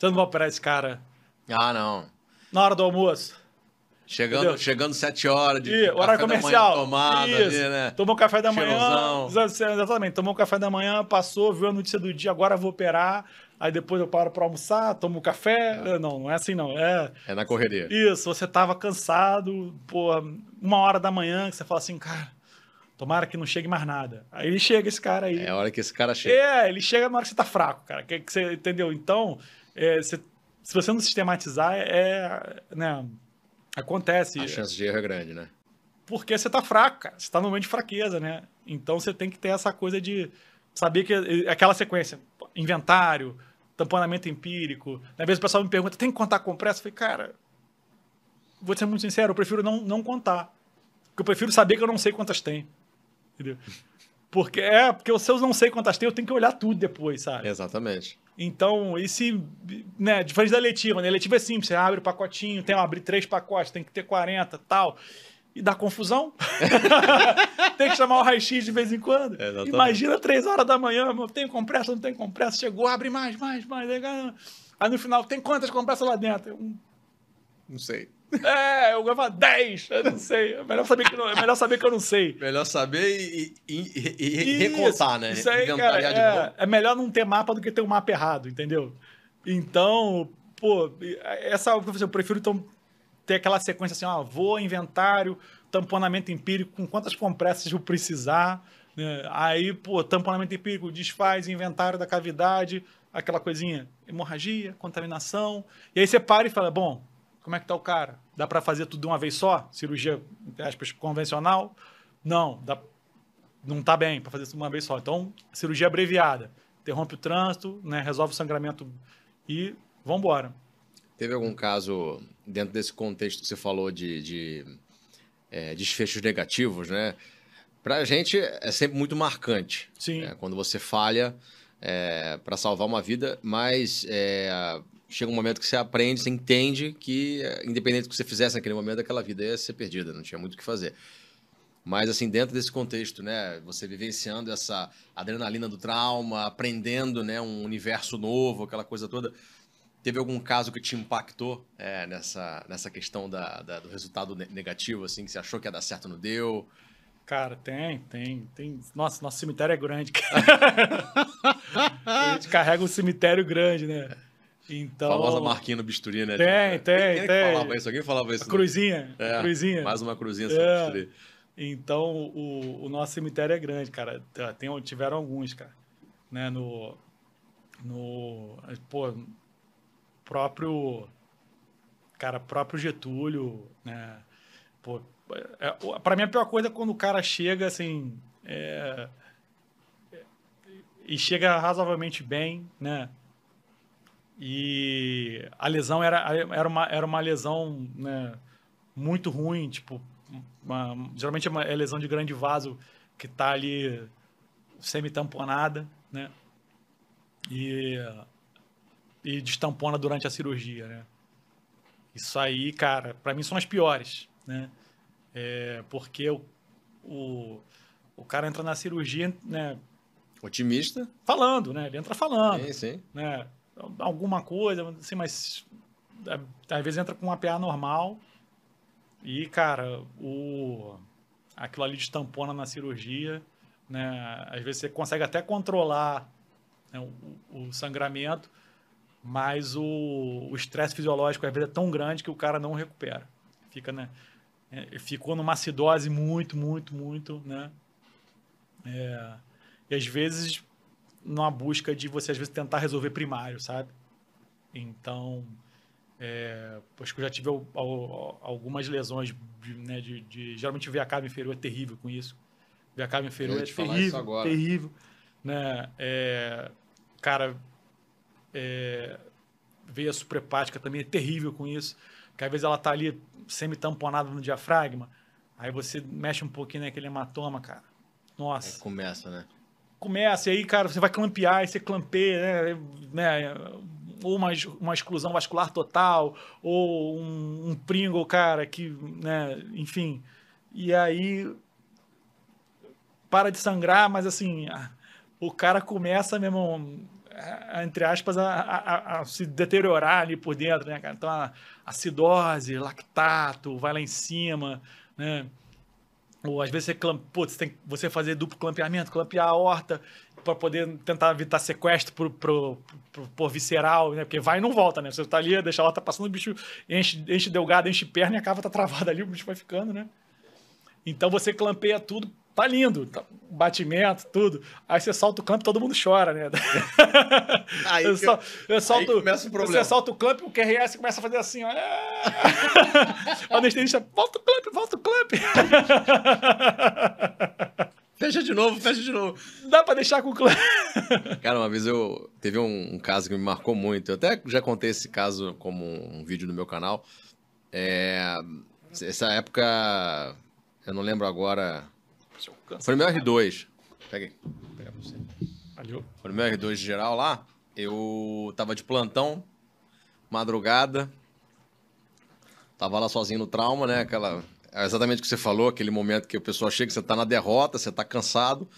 Você não vai operar esse cara. Ah, não. Na hora do almoço. Chegando, chegando sete horas de e, horário comercial. tomada Isso. Ali, né? Tomou café da manhã. Exatamente. Tomou café da manhã, passou, viu a notícia do dia, agora vou operar. Aí depois eu paro para almoçar, tomo café. É. Não, não é assim não. É, é na correria. Isso, você tava cansado, pô, uma hora da manhã, que você fala assim, cara, tomara que não chegue mais nada. Aí ele chega, esse cara aí. É a hora que esse cara chega. É, ele chega na hora que você tá fraco, cara. Que, que você, entendeu? Então, é, se, se você não sistematizar, é, né, acontece. A chance de erro é grande, né? Porque você tá fraco, cara. Você tá no momento de fraqueza, né? Então você tem que ter essa coisa de saber que aquela sequência, inventário, tamponamento empírico. Às vezes o pessoal me pergunta, tem que contar compressa? Eu falei, cara, vou ser muito sincero, eu prefiro não, não contar. Porque eu prefiro saber que eu não sei quantas tem. Entendeu? Porque é, porque se eu não sei quantas tem, eu tenho que olhar tudo depois, sabe? Exatamente. Então, e se, né, diferente da letiva, né? A letiva é simples, você abre o pacotinho, tem, abre três pacotes, tem que ter 40 tal. E dá confusão. *laughs* *laughs* tem que chamar o raio-x de vez em quando. Exatamente. Imagina três horas da manhã, tem compressa, não tem compressa, chegou, abre mais, mais, mais. Aí no final, tem quantas compressas lá dentro? Um, Não sei. É, eu falar 10, eu não sei. É melhor saber que, não, é melhor saber que eu não sei. Melhor saber e, e- e- e recontar, né? Isso aí, cara, é, é melhor não ter mapa do que ter um mapa errado, entendeu? Então, pô, essa eu prefiro então ter aquela sequência assim, ó, vou inventário, tamponamento empírico, com quantas compressas eu precisar, né? Aí, pô, tamponamento empírico, desfaz inventário da cavidade, aquela coisinha, hemorragia, contaminação. E aí você para e fala, bom, como é que tá o cara? Dá para fazer tudo de uma vez só? Cirurgia, entre aspas, convencional? Não, dá, não tá bem para fazer isso de uma vez só. Então, cirurgia abreviada. Interrompe o trânsito, né, resolve o sangramento e vambora. Teve algum caso, dentro desse contexto que você falou de, de é, desfechos negativos, né? Pra gente é sempre muito marcante. Sim. né? Quando você falha para salvar uma vida, mas é, chega um momento que você aprende, você entende que, é, independente do que você fizesse naquele momento, aquela vida ia ser perdida, não tinha muito o que fazer. Mas, assim, dentro desse contexto, né? Você vivenciando essa adrenalina do trauma, aprendendo, né? Um universo novo, aquela coisa toda. Teve algum caso que te impactou é, nessa, nessa questão da, da- do resultado ne- negativo, assim, que você achou que ia dar certo, não deu? Cara, tem, tem, tem. Nossa, nosso cemitério é grande. cara. *laughs* a gente carrega um cemitério grande, né? Então. A famosa marquinha no bisturi, né? Tem, Tipo, tem, quem é tem. falava isso? Alguém falava isso? A né? cruzinha. a É, cruzinha. Mais uma cruzinha sobre É. bisturi. Então, o, o nosso cemitério é grande, cara. Tem, tiveram alguns, cara. Né, no. No. Pô, próprio. Cara, próprio Getúlio, né? Pô, é, pra mim a pior coisa é quando o cara chega assim. é, e chega razoavelmente bem, né? E a lesão era, era, uma, era uma lesão né, muito ruim, tipo, uma- geralmente é, uma, é lesão de grande vaso que tá ali semi-tamponada, né? E, e destampona durante a cirurgia, né? Isso aí, cara, pra mim são as piores, né? É, porque o, o, o cara entra na cirurgia, né? Otimista? Falando, né? Ele entra falando Sim, sim. né? Alguma coisa, assim, mas é, às vezes entra com uma PA normal e, cara, o aquilo ali destampona na cirurgia, né? Às vezes você consegue até controlar né, o, o sangramento, mas o o estresse fisiológico às vezes é tão grande que o cara não recupera. Fica, né? é, ficou numa acidose muito, muito, muito, né? É, e às vezes numa busca de você às vezes tentar resolver primário, sabe? Então, é, acho que eu já tive al- al- algumas lesões, né, de, de- geralmente o cava inferior é terrível com isso. Via cava inferior é te terrível, terrível, né? É, cara, é, veia suprepática também é terrível com isso, porque às vezes ela tá ali semi-tamponada no diafragma, aí você mexe um pouquinho naquele hematoma, cara. Nossa Aí começa, né? Começa, e aí, cara, você vai clampear, aí você clampeia, né? né, ou uma, uma exclusão vascular total, ou um, um Pringle, cara, que, né, enfim. E aí para de sangrar, mas assim, a- o cara começa mesmo, a- entre aspas, a, a- se deteriorar ali por dentro, né, cara? Então, acidose, lactato, vai lá em cima, né? Ou às vezes você, clam... Putz, tem você fazer duplo clampeamento, clampear a horta para poder tentar evitar sequestro por, por, por, por visceral, né? Porque vai e não volta, né? Você tá ali, deixa a horta passando, o bicho enche, enche delgado, enche perna e a cava tá travada ali, o bicho vai ficando, né? Então você clampeia tudo, tá lindo, tá- batimento, tudo. Aí você solta o clamp e todo mundo chora, né? *laughs* Aí eu, sol- eu solto, começa o problema. Você solta o clamp, o QRS começa a fazer assim, ó. *laughs* o anestesista, volta o clamp, volta o clamp. *laughs* Fecha de novo, fecha de novo. Dá pra deixar com o clamp. Cara, uma vez eu teve um, um caso que me marcou muito. Eu até já contei esse caso como um vídeo no meu canal. É, essa época, eu não lembro agora. Foi no meu R2. Pega aí. Pega pra você. Valeu. Foi no meu R2 geral lá. Eu tava de plantão, madrugada. Tava lá sozinho no trauma, né? Aquela. É exatamente o que você falou, aquele momento que o pessoal chega, você tá na derrota, você tá cansado,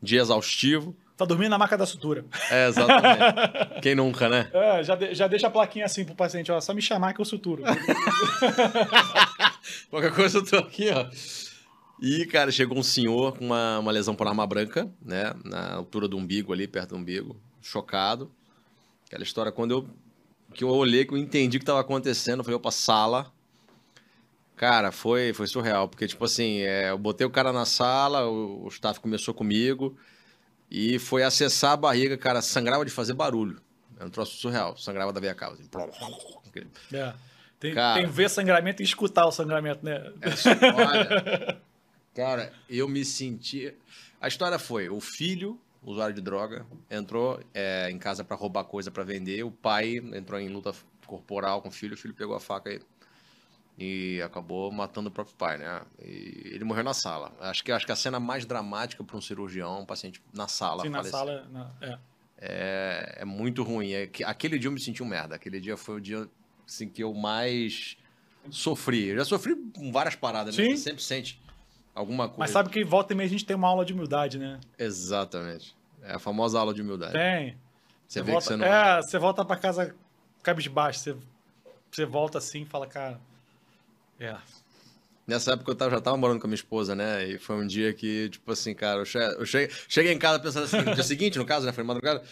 dia exaustivo. Tá dormindo na maca da sutura. É, exatamente. *laughs* Quem nunca, né? É, já, de- já deixa a plaquinha assim pro paciente, ó, só me chamar que eu suturo. *laughs* Qualquer coisa eu tô aqui, ó. E, cara, chegou um senhor com uma, uma lesão por arma branca, né? Na altura do umbigo ali, perto do umbigo. Chocado. Aquela história, quando eu... Que eu olhei, que eu entendi o que estava acontecendo, eu falei, opa, sala. Cara, foi, foi surreal, porque, tipo assim, é, eu botei o cara na sala, o, o staff começou comigo e foi acessar a barriga, cara, sangrava de fazer barulho. Era um troço surreal, sangrava da veia cava. Assim. É. Tem, Cara. tem ver sangramento e escutar o sangramento, né? Olha, *laughs* cara, eu me senti. A história foi: o filho, usuário de droga, entrou é, em casa pra roubar coisa pra vender. O pai entrou em luta corporal com o filho. O filho pegou a faca e, e acabou matando o próprio pai, né? E ele morreu na sala. Acho que acho que a cena mais dramática para um cirurgião, um paciente na sala. Assim, na sala. na- é. É, é muito ruim. É que- aquele dia eu me senti um merda. Aquele dia foi o dia assim, que eu mais sofri. Eu já sofri com várias paradas, né? Sim. Você sempre sente alguma coisa. Mas sabe que volta e meia a gente tem uma aula de humildade, né? Exatamente. É a famosa aula de humildade. Tem. Você vê que volta, você não. É, você volta pra casa cabisbaixo. Você, você volta assim e fala, cara. É. Nessa época eu tava- já tava morando com a minha esposa, né? E foi um dia que, tipo assim, cara, eu, che... eu cheguei... cheguei em casa pensando assim, no dia seguinte, no caso, né? Foi madrugada.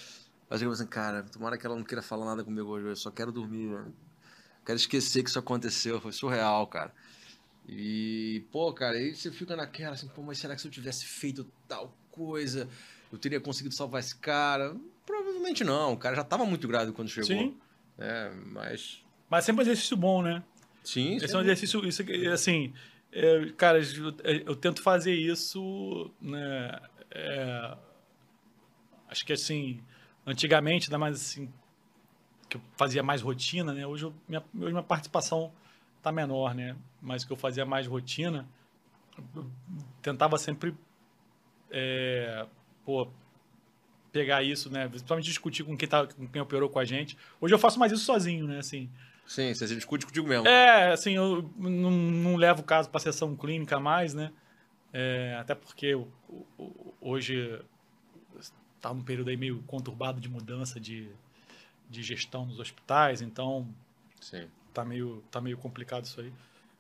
Eu cheguei assim, cara, tomara que ela não queira falar nada comigo hoje, eu só quero dormir. Quero esquecer que isso aconteceu, foi surreal, cara. E, pô, cara, aí você fica naquela assim, pô, mas será que se eu tivesse feito tal coisa, eu teria conseguido salvar esse cara? Provavelmente não, o cara já tava muito grave quando chegou. Sim. É, mas. Mas sempre um exercício bom, né? Sim, Esse é um exercício, isso, assim, é, cara, eu, eu tento fazer isso, né, é, acho que assim, antigamente, ainda mais assim, que eu fazia mais rotina, né, hoje, eu- minha, hoje minha participação tá menor, né, mas que eu fazia mais rotina, tentava sempre, é, pô, pegar isso, né, principalmente discutir com quem, tá, com quem operou com a gente. Hoje eu faço mais isso sozinho, né, assim, Sim, você discute contigo mesmo. é, assim, eu não, não levo o caso para sessão clínica mais, né? É, até porque hoje está num período aí meio conturbado de mudança de, de gestão nos hospitais, então Sim. Tá meio, tá meio complicado isso aí.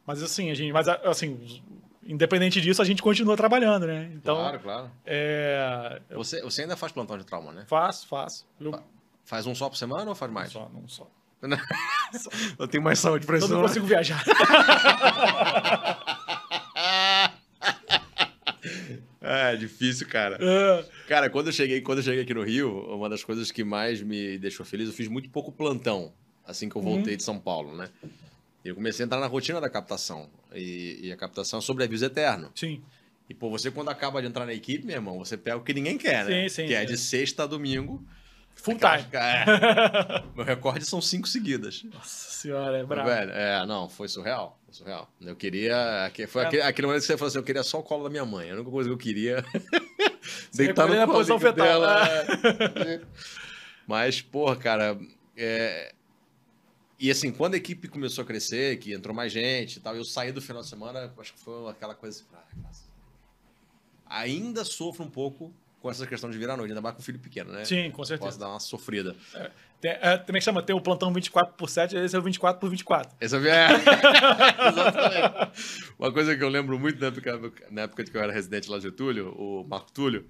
Mas assim, a gente, mas assim, independente disso, a gente continua trabalhando, né? Então, claro, claro. é, Você, você ainda faz plantão de trauma, né? faço, faço. Eu, Faz um só por semana ou faz mais? só, não só. *laughs* Eu tenho mais saúde pra Eu não consigo viajar. *laughs* É, difícil, cara. É, Cara, quando eu cheguei, quando eu cheguei aqui no Rio, uma das coisas que mais me deixou feliz, eu fiz muito pouco plantão, assim que eu voltei de São Paulo, né? Eu comecei a entrar na rotina da captação. E, e a captação é sobre aviso eterno. sim. E, pô, você quando acaba de entrar na equipe, meu irmão, você pega o que ninguém quer, né? Sim, sim, que é sim. de sexta a domingo. Full time. É. *laughs* Meu recorde são cinco seguidas. Nossa senhora, é brabo. Velho, é, não, foi surreal. Foi surreal. Eu queria. Foi É. aquele, aquele momento que você falou assim: eu queria só o colo da minha mãe. A única coisa que eu queria. *laughs* Deitar recolher na posição fetal. dela. *laughs* é. Mas, porra, cara. é, E assim, quando a equipe começou a crescer, que entrou mais gente e tal, eu saí do final de semana, acho que foi aquela coisa assim. Ah, graças a Deus. Ainda sofro um pouco com essa questão de virar noite, ainda mais com o filho pequeno, né? Sim, com Posso certeza. dar uma sofrida. Tem, é, também chama, tem o plantão 24 por 7, esse é o 24 por 24. Essa é... *laughs* Exatamente. Uma coisa que eu lembro muito na época, na época que eu era residente lá de Getúlio, o Marco Túlio.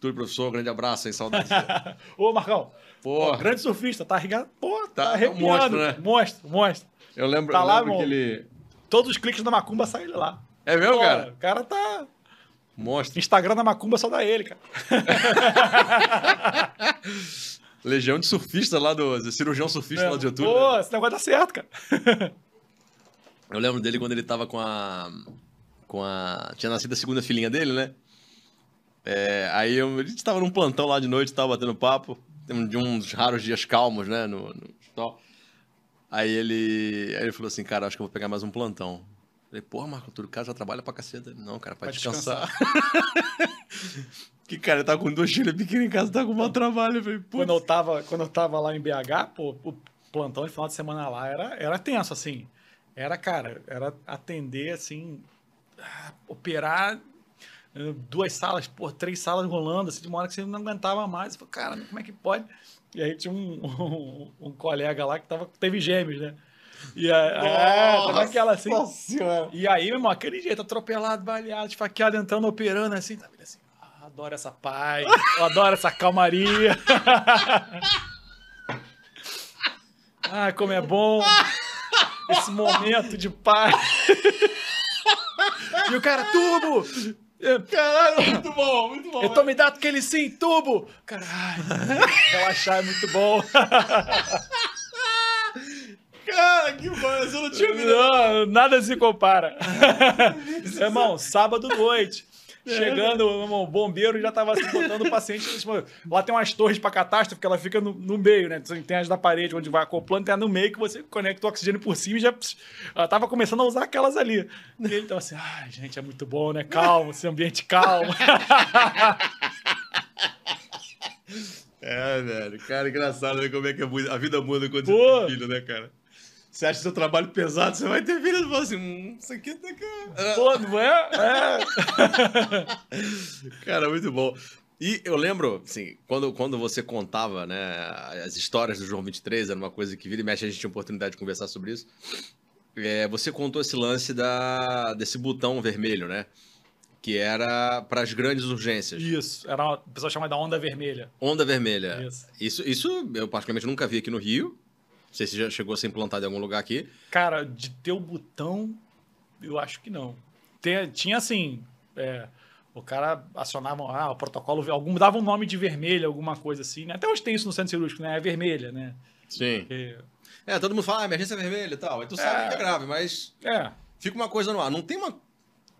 Túlio, professor, grande abraço, hein? Saudades. *laughs* Ô, Marcão, Pô, grande surfista, tá arregado. Pô, tá, Tá, é um arrepiando. monstro, né? Monstro, monstro. eu lembro, Tá eu lá, lembro que ele. Todos os cliques da Macumba saem lá. É meu, Pô, cara? O cara tá... Monstro. Instagram da Macumba só dá ele, cara. *laughs* Legião de surfista lá do. Cirurgião surfista lá de Getúlio. né? Pô, esse negócio dá certo, cara. Eu lembro dele quando ele tava com a. Com a. Tinha nascido a segunda filhinha dele, né? É, aí eu, a gente tava num plantão lá de noite, tava batendo papo. De uns raros dias calmos, né? No, no hospital. Aí ele, aí ele falou assim, cara, acho que eu vou pegar mais um plantão. Falei, porra, Marco Túlio, o cara já trabalha pra caceta. Não, cara, pra, Pra descansar. *laughs* que cara, tá com duas filhas pequenas em casa, tá com mau trabalho. Eu falei, Quando eu, tava, quando eu tava lá em BH, pô, o plantão de final de semana lá era, era tenso, assim. Era, cara, era atender, assim, operar duas salas, pô, três salas rolando, assim, de uma hora que você não aguentava mais. Eu falei, cara, como é que pode? E aí tinha um, *laughs* um, um colega lá que tava, teve gêmeos, né? E aí, é, aquela assim. Nossa senhora. E aí, meu irmão, aquele jeito, atropelado, baleado, esfaqueado, entrando, operando assim, tá assim? Ah, adoro essa paz, eu adoro essa calmaria. *laughs* ah, como é bom esse momento de paz. *laughs* e o cara, tubo! Caralho, muito bom, muito bom. Eu tô me dando aquele sim, tubo! Caralho, relaxar é muito bom. *laughs* Cara, que bom, eu não tinha. Não, nada se compara. *laughs* irmão, sábado noite. *laughs* Chegando, o bombeiro já tava assim, botando o paciente. tipo, Lá tem umas torres para catástrofe que ela fica no, no meio, né? Tem as da parede onde vai acoplando, tem a no meio que você conecta o oxigênio por cima e já. Ela tava começando a usar aquelas ali. E ele tava assim, ai, gente, é muito bom, né? Calmo, esse ambiente calmo. *laughs* É, velho. Cara, engraçado ver como é que a vida muda quando Pô. você tem filho, né, cara? Você acha seu trabalho pesado, você vai ter filho e fala assim, hum, isso aqui tá... ca- Pô, não é? É. *laughs* Cara, muito bom. E eu lembro, assim, quando, quando você contava, né, as histórias do João 23, era uma coisa que vira e mexe, a gente tinha oportunidade de conversar sobre isso. É, você contou esse lance da, desse botão vermelho, né? Que era para as grandes urgências. Isso, era uma, o pessoal chama da onda vermelha. Onda vermelha. Isso. Isso, isso eu particularmente nunca vi aqui no Rio. Não sei se já chegou a ser implantado em algum lugar aqui. Cara, de ter o botão, eu acho que não. Tem- tinha assim, é, o cara acionava, ah, o protocolo, algum dava um nome de vermelho, alguma coisa assim, né? Até hoje tem isso no centro cirúrgico, né? É vermelha, né? Sim. Porque- É, todo mundo fala, ah, emergência vermelha e tal. Aí tu sabe É. que é grave, mas é, fica uma coisa no ar. Não tem uma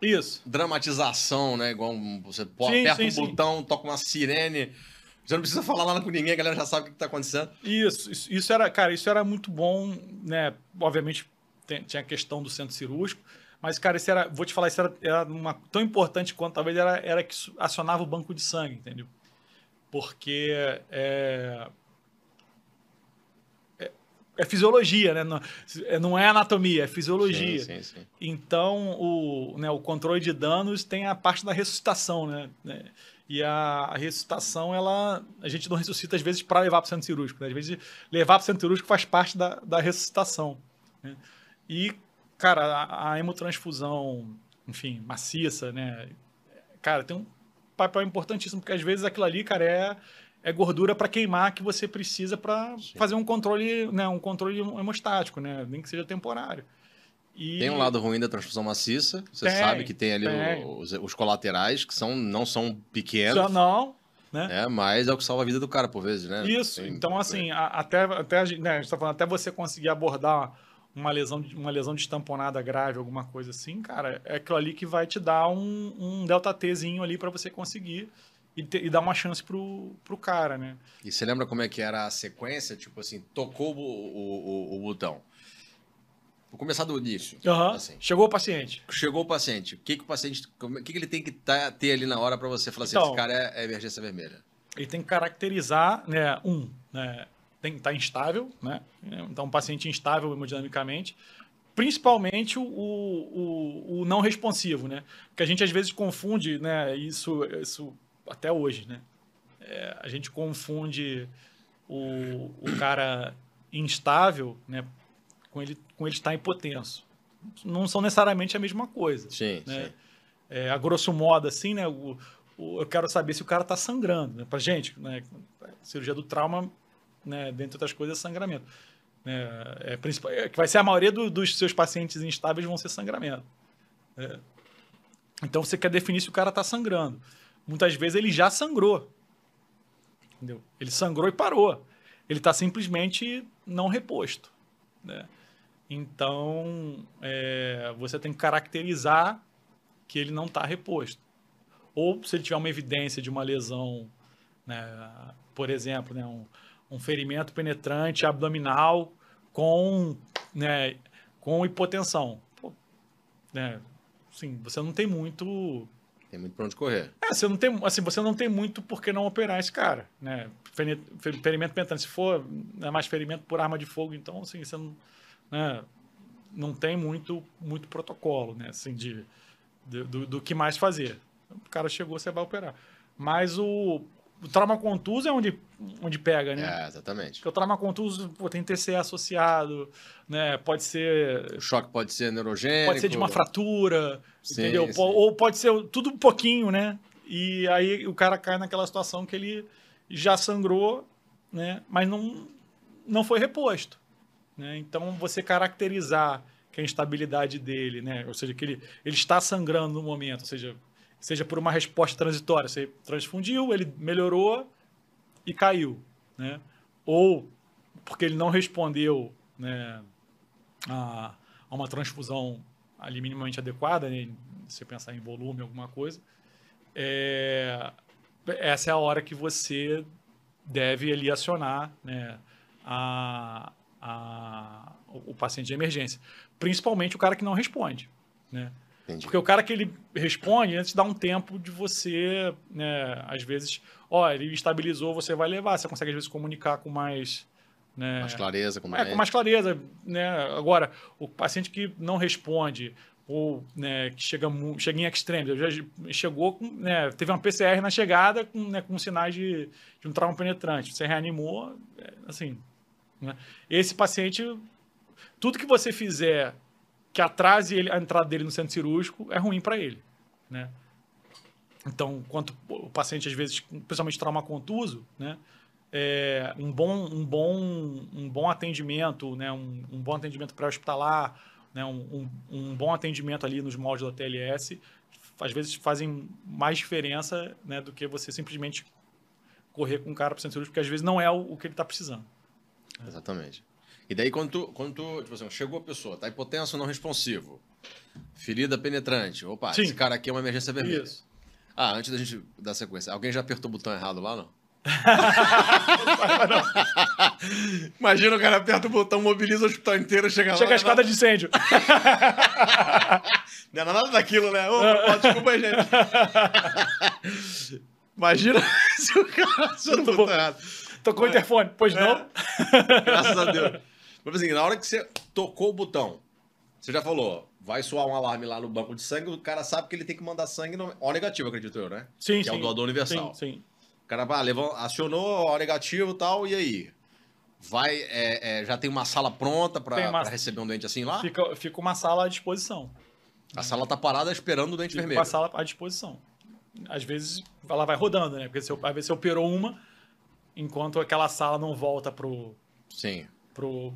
isso. dramatização, né? Igual um- você Sim, aperta sim, um sim. botão, toca uma sirene. Você não precisa falar nada com ninguém, a galera já sabe o que tá acontecendo. Isso, isso, isso era, cara, isso era muito bom, né? Obviamente tem- tinha a questão do centro cirúrgico, mas, cara, isso era, vou te falar, isso era, era uma, tão importante quanto talvez era, era que acionava o banco de sangue, entendeu? Porque é, é, é fisiologia, né? Não, é- não é anatomia, é fisiologia. Sim, sim, sim. Então, o, né, o controle de danos tem a parte da ressuscitação, né? E a, a ressuscitação, ela, a gente não ressuscita às vezes para levar para o centro cirúrgico. Né? Às vezes, levar para o centro cirúrgico faz parte da, da ressuscitação. né? E, cara, a, a hemotransfusão, enfim, maciça, né? Cara, tem um papel importantíssimo, porque às vezes aquilo ali, cara, é, é gordura para queimar que você precisa para fazer um controle, né? Um controle hemostático, né? Nem que seja temporário. E- Tem um lado ruim da transfusão maciça. Você Tem, sabe que tem ali tem. os, os colaterais, que são, não são pequenos. Já não, né? É, mas é o que salva a vida do cara, por vezes, né? Isso. Tem- então, assim, a- até, até, a gente- né, a gente tá falando, até você conseguir abordar uma lesão, de- uma lesão de estamponada grave, alguma coisa assim, cara, é aquilo ali que vai te dar um, um delta Tzinho ali para você conseguir e, te- e dar uma chance pro, pro cara, né? E você lembra como é que era a sequência? Tipo assim, tocou o, o, o- o botão. Vou começar do início. Aham. Assim. Chegou o paciente. Chegou o paciente. O que, que o paciente. O que, que ele tem que tá- ter ali na hora para você falar assim: Então- esse cara é, é emergência vermelha? Ele tem que caracterizar, né, um, né, tem que estar instável, né? Então, um paciente instável hemodinamicamente, principalmente o, o, o não responsivo, né? Porque a gente às vezes confunde, né, isso, isso até hoje, né? É, a gente confunde o, o cara instável, né, com ele, com ele estar hipotenso. Não são necessariamente a mesma coisa Sim, né? sim. É, a grosso modo, assim, né? o- o- eu quero saber se o cara tá sangrando. Né? Pra gente, né? Cirurgia do trauma, né? dentre outras coisas, é sangramento. né? É, é, que vai ser a maioria do- dos seus pacientes instáveis vão ser sangramento. né? Então você quer definir se o cara tá sangrando. Muitas vezes ele já sangrou. Entendeu? Ele sangrou e parou. Ele está simplesmente não reposto. Né? Então, é, você tem que caracterizar que ele não está reposto. Ou se ele tiver uma evidência de uma lesão, né, por exemplo, né, um, um ferimento penetrante abdominal com, né, com hipotensão. Pô, né, assim, você não tem muito tem muito pra onde correr. É, você não tem, assim, você não tem muito por que não operar esse cara, né? Ferimento penetrante, se for é mais ferimento por arma de fogo, então, assim, você não, né, não tem muito, muito protocolo, né? Assim, de, de do, do, que mais fazer. O cara chegou, você vai operar. Mas o, o trauma contuso é onde, onde pega, né? É, exatamente. Porque o trauma contuso pô, tem TCE associado, né? Pode ser. O choque pode ser neurogênico. Pode ser de uma fratura, sim, entendeu? Sim. Ou pode ser tudo um pouquinho, né? E aí o cara cai naquela situação que ele já sangrou, né? Mas não, não foi reposto. Né? Então você caracterizar que a instabilidade dele, né? Ou seja, que ele, ele está sangrando no momento, ou seja, seja por uma resposta transitória, você transfundiu, ele melhorou e caiu, né? Ou porque ele não respondeu, né, a, a uma transfusão ali minimamente adequada, né? se pensar em volume, alguma coisa, é, essa é a hora que você deve ali acionar, né, a, a, o paciente de emergência, principalmente o cara que não responde, né? Entendi. Porque o cara que ele responde, antes dá um tempo de você, né, às vezes, ó, ele estabilizou, você vai levar, você consegue às vezes comunicar com mais né, mais clareza, com mais... É, com mais clareza, né? Agora, o paciente que não responde ou né, que chega, chega em extremo, já chegou com, né, teve uma PCR na chegada com, né, com sinais de, de um trauma penetrante, você reanimou, é, assim, né? esse paciente, tudo que você fizer que atrase ele, a entrada dele no centro cirúrgico é ruim para ele, né? Então, quanto o paciente às vezes, principalmente trauma contuso, né? É, um bom um bom um bom atendimento, né? Um, um bom atendimento pré-hospitalar, né? Um, um, um, bom atendimento ali nos moldes da TLS, às vezes fazem mais diferença, né? Do que você simplesmente correr com o cara para o centro cirúrgico, porque às vezes não é o, o que ele está precisando. Exatamente. E daí, quando tu, quando tu tipo assim, chegou a pessoa, tá hipotenso não responsivo, ferida penetrante, opa, Sim. esse cara aqui é uma emergência vermelha. Isso. Ah, antes da gente dar sequência, alguém já apertou o botão errado lá, não? *laughs* Imagina o cara aperta o botão, mobiliza o hospital inteiro, chega lá. Chega a escada de incêndio. *laughs* não é nada daquilo, né? Ô, desculpa aí, gente. *laughs* Imagina se o cara aperta o botão errado. Tocou o interfone, pois é. não? *laughs* Graças a Deus. *laughs* Mas assim, na hora que você tocou o botão, você já falou, vai soar um alarme lá no banco de sangue, o cara sabe que ele tem que mandar sangue no O negativo, acredito eu, né? Sim, que sim. é o doador universal. Sim, sim. O cara ah, levou, acionou O negativo e tal, e aí? Vai, é, é, já tem uma sala pronta para uma... receber um dente assim lá? Fica, fica uma sala à disposição. A sala tá parada esperando o dente fica vermelho. Fica a sala à disposição. Às vezes ela vai rodando, né? Porque se, às vezes você operou uma, enquanto aquela sala não volta pro. Sim. Pro,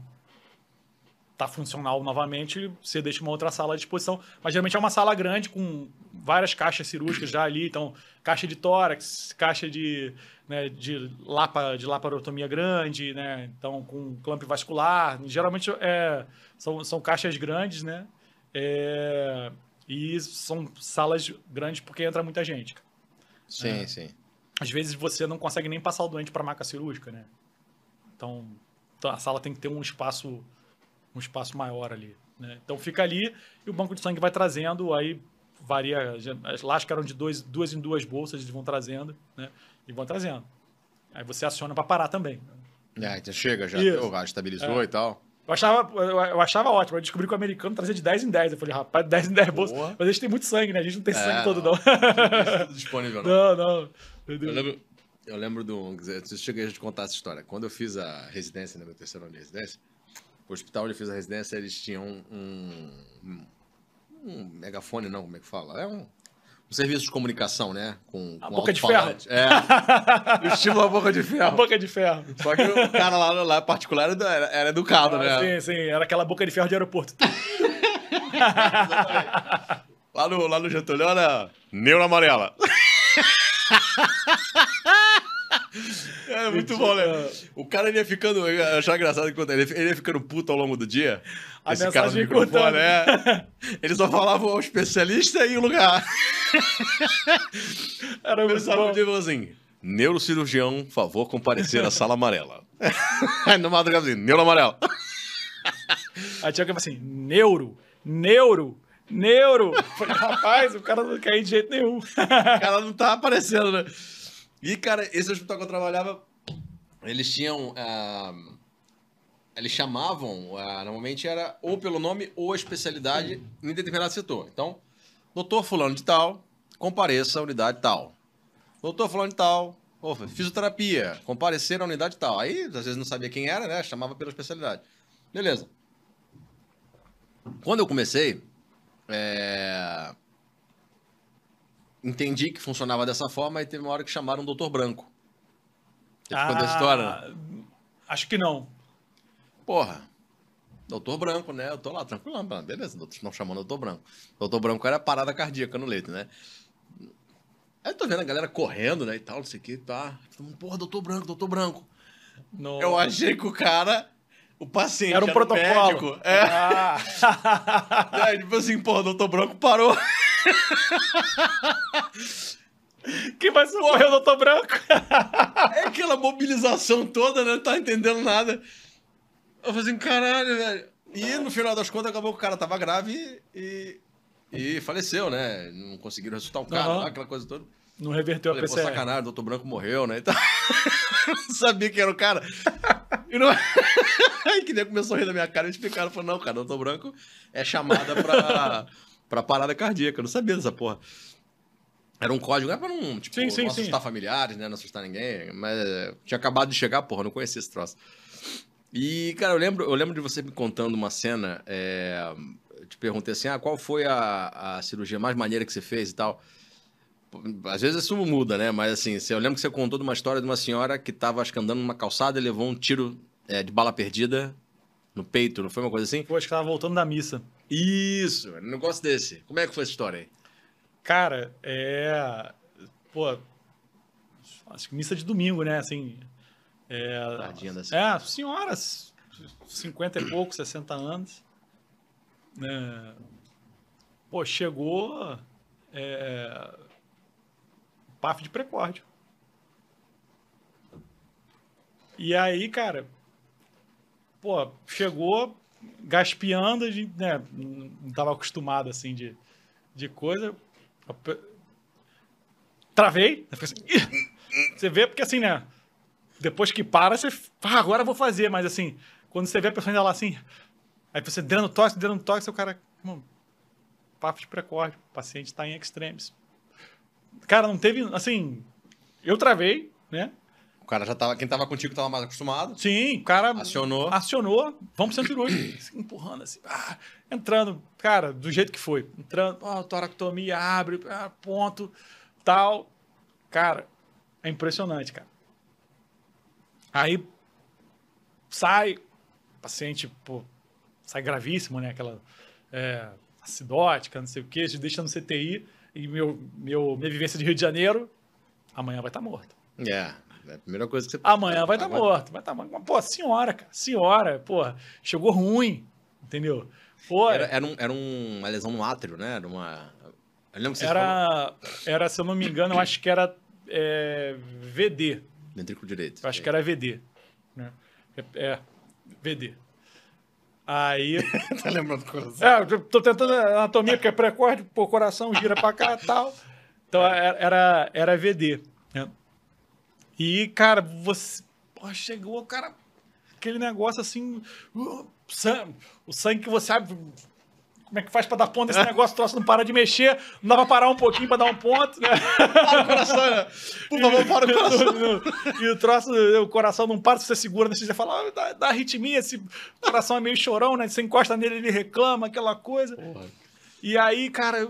tá funcional novamente, você deixa uma outra sala à disposição. Mas geralmente é uma sala grande com várias caixas cirúrgicas já ali, então caixa de tórax, caixa de, né, de, lapa, de laparotomia grande, né, então com clamp vascular. Geralmente é, são, são caixas grandes, né, é, e são salas grandes porque entra muita gente. Sim, é, sim. Às vezes você não consegue nem passar o doente para maca cirúrgica, né? Então, a sala tem que ter um espaço um espaço maior ali. Né? Então fica ali e o banco de sangue vai trazendo, aí varia. As lascas eram de dois, duas em duas bolsas, eles vão trazendo, né? E vão trazendo. Aí você aciona para parar também. É, então chega, já deu, estabilizou é. e tal. Eu achava, eu achava ótimo. Eu descobri que o americano trazia de 10 em 10. Eu falei, rapaz, 10 em 10 bolsas. Mas a gente tem muito sangue, né? A gente não tem é, sangue todo, não. Não disponível, não. Não, não. Eu lembro, eu lembro de um. Eu cheguei a te contar essa história. Quando eu fiz a residência, né, meu terceiro ano de residência, o hospital onde eu fiz a residência, eles tinham um, um, um megafone, não, como é que fala? É um, um serviço de comunicação, né? Com, a com boca de ferro. É. *laughs* estilo a boca de ferro. A boca de ferro. Só que o cara lá, lá particular era, era educado, ah, né? Sim, sim. Era aquela boca de ferro de aeroporto. *laughs* lá, no, lá no Getúlio era neura amarela. *laughs* É muito bom, né? O cara ia ficando. Eu achava engraçado que ele, ele ia ficando puto ao longo do dia. A esse cara *laughs* do microfone, né? Ele só falava o especialista e o lugar. Era muito Pensava bom. Tipo assim: neurocirurgião, favor comparecer à sala amarela. *laughs* No madrugada assim, neuro amarelo. Aí tinha que assim, neuro, neuro, neuro. Falei, rapaz, o cara não caiu de jeito nenhum. O cara não tá aparecendo, né? E, cara, esse hospital que eu trabalhava, eles tinham. ah, eles chamavam, ah, normalmente era ou pelo nome ou a especialidade em determinado setor. Então, doutor Fulano de Tal, compareça à unidade tal. Doutor Fulano de Tal, ô, fisioterapia, comparecer à unidade tal. Aí, às vezes não sabia quem era, né? Chamava pela especialidade. Beleza. Quando eu comecei, é, entendi que funcionava dessa forma e teve uma hora que chamaram o Doutor Branco. Você ah, a história? né? Acho que não. Porra, Doutor Branco, né? Eu tô lá tranquilo, mano. beleza, não chamando Doutor Branco. Doutor Branco era parada cardíaca no leito, né? Aí eu tô vendo a galera correndo, né, e tal, não sei o que, tá. Porra, Doutor Branco, Doutor Branco. No... Eu achei que o cara, o paciente Era um o protocolo. É, Ah. é, tipo assim, porra, Doutor Branco parou. Quem vai socorrer o Doutor Branco? É aquela mobilização toda, né? Não tá entendendo nada. Eu falei assim, caralho, velho. E no final das contas acabou que o cara tava grave e, e faleceu, né? Não conseguiram ressuscitar o cara, Aham. lá, aquela coisa toda. Não reverteu a Falei, pô, PCR. sacanagem, o doutor Branco morreu, né? *laughs* Então, não sabia que era o cara. E não... *laughs* Aí que nem começou a rir da minha cara e explicaram. Falei, não, cara, doutor Branco é chamada pra, *laughs* pra parada cardíaca. Eu não sabia dessa porra. Era um código, era pra não, tipo, Sim, sim, não sim. assustar familiares, né? Não assustar ninguém. Mas é, tinha acabado de chegar, porra, não conhecia esse troço. E, cara, eu lembro, eu lembro de você me contando uma cena. é, eu te perguntei assim: ah, qual foi a, a cirurgia mais maneira que você fez e tal? Às vezes isso muda, né? Mas assim, eu lembro que você contou de uma história de uma senhora que tava, acho que andando numa calçada e levou um tiro é, de bala perdida no peito, não foi uma coisa assim? Pô, acho que tava voltando da missa. Isso, um negócio desse. Como é que foi essa história aí? Cara, é. Pô. Acho que missa de domingo, né? Assim. É. Tadinha da É, senhoras, 50 e pouco, 60 anos. né? Pô, chegou. É, PAF de precórdio. E aí, cara, pô, chegou gaspeando, a gente, né, não tava acostumado, assim, de, de coisa. Travei, fiquei assim, você vê, porque assim, né, depois que para, você, ah, agora eu vou fazer, mas assim, quando você vê a pessoa ainda lá assim, aí você dando toque, dando toque, o cara, irmão, papo de precórdio, o paciente está em extremes. Cara, não teve, assim, eu travei, né? O cara já tava. Quem tava contigo tava mais acostumado. Sim, o cara Acionou. acionou, vamos pro centro cirúrgico, assim, empurrando assim, ah, entrando, cara, do jeito que foi, entrando, ó, toractomia, abre, ah, ponto, tal, cara, é impressionante, cara. Aí sai, paciente, pô, sai gravíssimo, né, aquela é, acidótica, não sei o que, deixa no CTI, e meu, meu, minha vivência de Rio de Janeiro, amanhã vai estar morto. É. É a primeira coisa que você. Amanhã vai estar Agora- morto, vai estar morto. Mas, pô, senhora, cara, senhora, pô, chegou ruim, entendeu? Pô, Era, era, era, um, era um- uma lesão no átrio, né? Era uma. Eu lembro que você falou. era, se eu não me engano, eu acho que era é, VD, Ventrículo direito. eu acho que era VD, né? É, é, VD. Aí, *laughs* tá lembrando do coração? é, eu tô tentando anatomia, porque é precórdio, pô, o coração gira pra cá e tal. Então, era, era, era VD, né? E, cara, você. Pô, chegou, cara, aquele negócio assim. uh, sangue, o sangue que você sabe. Como é que faz pra dar ponto nesse negócio? O troço não para de mexer, não dá pra parar um pouquinho pra dar um ponto, né? Para o coração, né? Por favor, para o coração. *laughs* e o troço, o coração não para, se você segura, né? você fala, ah, dá, dá arritmia, esse coração é meio chorão, né? Você encosta nele, ele reclama, aquela coisa. Porra. E aí, cara,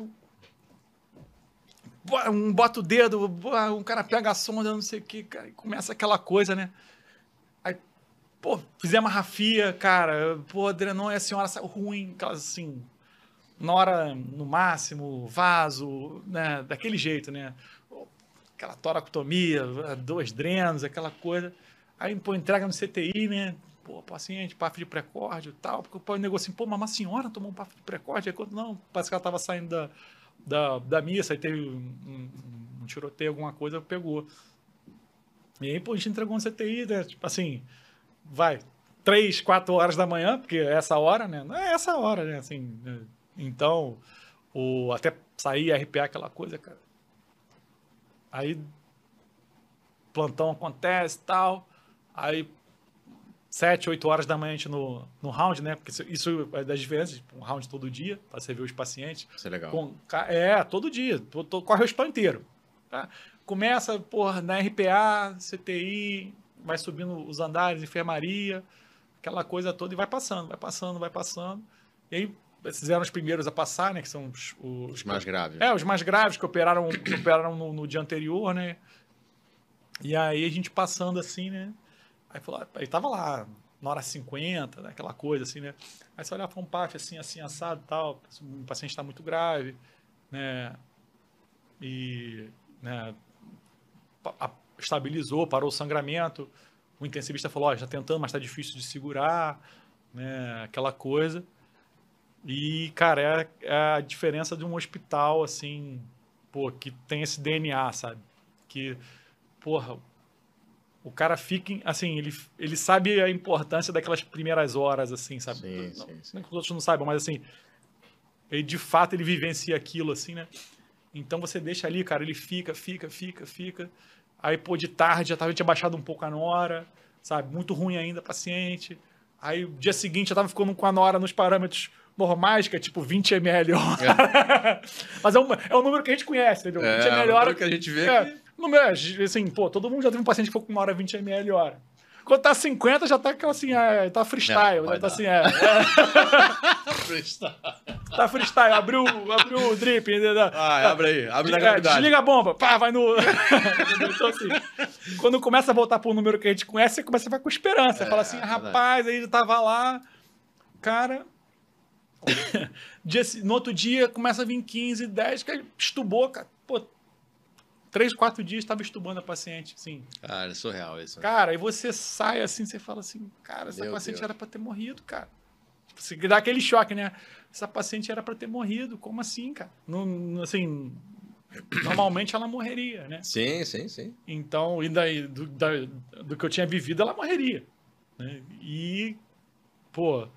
um bota o dedo, bo- um cara pega a sonda, não sei o que, cara, e começa aquela coisa, né? Aí, pô, fizemos a rafia, cara, pô, drenou e a senhora saiu ruim, assim, na hora, no máximo, vaso, né? Daquele jeito, né? Aquela toracotomia, dois drenos, aquela coisa. Aí, pô, entrega no CTI, né? Pô, paciente, PAF de precórdio e tal. Porque o negócio assim, pô, mas uma senhora tomou um PAF de precórdio? Aí, quando, não, parece que ela tava saindo da, da, da missa, aí teve um, um- um tiroteio, alguma coisa, pegou. E aí, pô, a gente entregou no CTI, né? Tipo assim, vai, três, quatro horas da manhã, porque é essa hora, né? Não é essa hora, né? Assim, né? Então, o, até sair RPA, aquela coisa, cara. Aí, plantão acontece e tal. Aí, sete, oito horas da manhã a gente no, no round, né? Porque isso é das diferenças, tipo, um round todo dia, para você ver os pacientes. Isso é legal. Com, é, todo dia. Tô, corre o hospital inteiro. Tá? Começa, porra, na RPA, CTI, vai subindo os andares, enfermaria, aquela coisa toda, e vai passando, vai passando, vai passando. E aí, esses eram os primeiros a passar, né? Que são os, os, os mais graves. É, os mais graves que operaram, *coughs* que operaram no, no, dia anterior, né? E aí a gente passando assim, né? Aí falou, aí tava lá, na hora 50, né? aquela coisa assim, né? Aí você olhava para um PAF assim, assim, assado tal, o paciente está muito grave, né? E né, estabilizou, parou o sangramento. O intensivista falou, ó, oh, já tentando, mas está difícil de segurar, né? Aquela coisa. E, cara, é, é, a diferença de um hospital, assim, pô, que tem esse DNA, sabe? Que, porra, o cara fica, assim, ele, ele sabe a importância daquelas primeiras horas, assim, sabe? Sim, não, sim, sim. Não que os outros não saibam, mas, assim, ele, de fato, ele vivencia aquilo, assim, né? Então, você deixa ali, cara, ele fica, fica, fica, fica. Aí, pô, de tarde já tava, tinha baixado um pouco a nora, sabe? Muito ruim ainda, paciente. Aí, dia seguinte, já tava ficando com a nora nos parâmetros normais, que é tipo 20 ml hora. É. *laughs* Mas é um, é um número que a gente conhece, entendeu? É, 20 ml hora. É que a gente vê. É, que... número, é, assim, pô, todo mundo já teve um paciente que ficou com uma hora 20 ml hora. Quando tá 50, já tá assim, é, tá freestyle. É? Tá assim, é. é. *laughs* freestyle. Tá freestyle, abriu, abriu o drip. Ah, abre aí, abre na gravidade. Desliga a bomba, pá, vai no. *laughs* então, assim, quando começa a voltar pro número que a gente conhece, você começa a ficar com esperança. Você fala assim, rapaz, aí ele tava lá, cara, *laughs* no outro dia começa a vir 15, 10, que estubou, cara. Pô, três, quatro dias estava estubando a paciente, sim. Cara, é surreal isso. Cara, aí você sai assim, você fala assim, cara, essa Meu paciente Deus. era para ter morrido, cara. Você dá aquele choque, né? Essa paciente era para ter morrido, como assim, cara? Não, assim, normalmente ela morreria, né? Sim, sim, sim. Então, e daí, do, da, do que eu tinha vivido, ela morreria. Né? E, pô,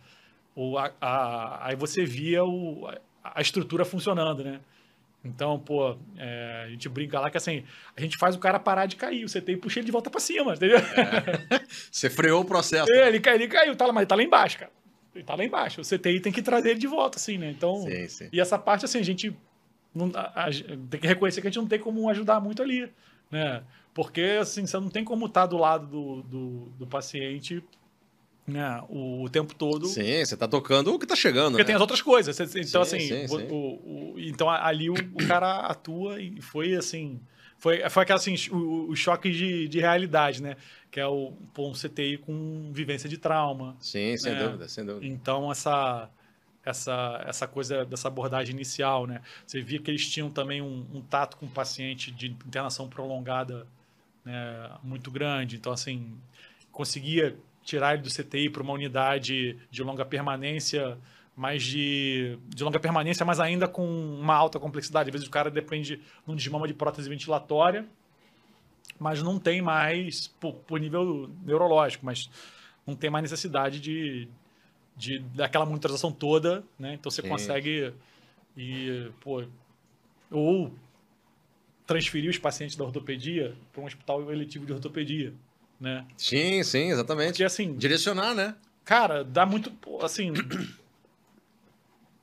o, a, a, aí você via o, a estrutura funcionando, né? Então, pô, é, a gente brinca lá que assim, a gente faz o cara parar de cair, você tem puxa ele de volta para cima, entendeu? É. *laughs* Você freou o processo. É, ele, ele caiu, tá lá, mas ele tá lá embaixo, cara. Ele tá lá embaixo. O CTI tem que trazer ele de volta, assim, né? Então, sim, sim. e essa parte, assim, a gente não, a, a, tem que reconhecer que a gente não tem como ajudar muito ali, né? Porque, assim, você não tem como estar tá do lado do, do, do paciente né, o, o, tempo todo. Sim, você está tocando o que está chegando. Porque né? tem as outras coisas. Então, sim, assim, sim, o, sim. O, então ali o, cara atua e foi assim. Foi, foi aquela assim, o, o choque de, de realidade, né? Que é o pô, um CTI com vivência de trauma. Sim, sem né? dúvida, sem dúvida. Então, essa, essa, essa coisa dessa abordagem inicial, né? Você via que eles tinham também um, um tato com o paciente de internação prolongada né, muito grande. Então, assim, conseguia tirar ele do CTI para uma unidade de longa permanência, mais de, de longa permanência, mas ainda com uma alta complexidade. Às vezes o cara depende de um desmama de prótese ventilatória, mas não tem mais, por, por nível neurológico, mas não tem mais necessidade de, de daquela monitorização toda, né? Então você Sim. consegue e pô, ou transferir os pacientes da ortopedia para um hospital eletivo de ortopedia né? Sim, sim, exatamente. Porque assim. Direcionar, né? Cara, dá muito. Assim.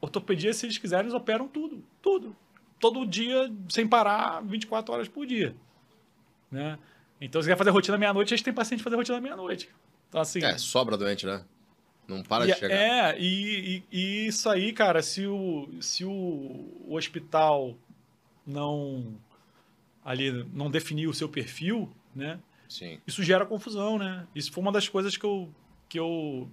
ortopedia, se eles quiserem, eles operam tudo. Tudo. Todo dia, sem parar, 24 horas por dia. Né? Então, se quer fazer rotina meia-noite, a gente tem paciente fazer rotina meia-noite. Então, assim. É, sobra doente, né? Não para de é, chegar. É, e, e, e, isso aí, cara, se o, se o, o hospital não ali não definir o seu perfil, né? Sim. Isso gera confusão, né? Isso foi uma das coisas que eu, que eu,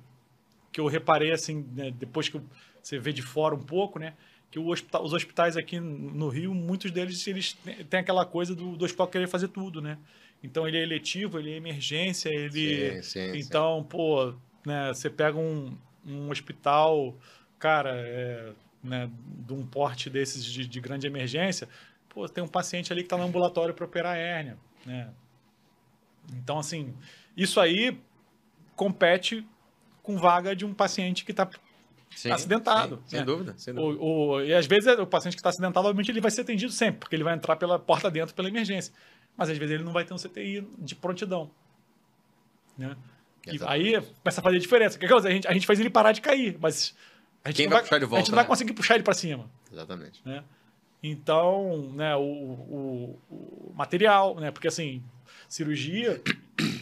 que eu reparei, assim, né? depois que você vê de fora um pouco, né? Que hospital, os hospitais aqui no Rio, muitos deles, eles têm aquela coisa do, do hospital querer fazer tudo, né? Então, ele é eletivo, ele é emergência, ele... Sim, sim, então, pô, né? Você pega um, um hospital, cara, é, né? de um porte desses de, de grande emergência, pô, tem um paciente ali que está no ambulatório para operar a hérnia, né? Então, assim, isso aí compete com vaga de um paciente que está Sim, acidentado, sim, sem né? dúvida, sem dúvida. O, o- e às vezes o paciente que está acidentado, obviamente, ele vai ser atendido sempre, porque ele vai entrar pela porta dentro pela emergência. Mas às vezes ele não vai ter um CTI de prontidão. Né? E aí começa a fazer diferença. O que que eu vou dizer? a, gente, a gente faz ele parar de cair, mas a gente Quem não vai puxar de a gente volta, não vai né? conseguir puxar ele para cima. Exatamente. Né? Então, né, o, o- o material, né, porque assim, cirurgia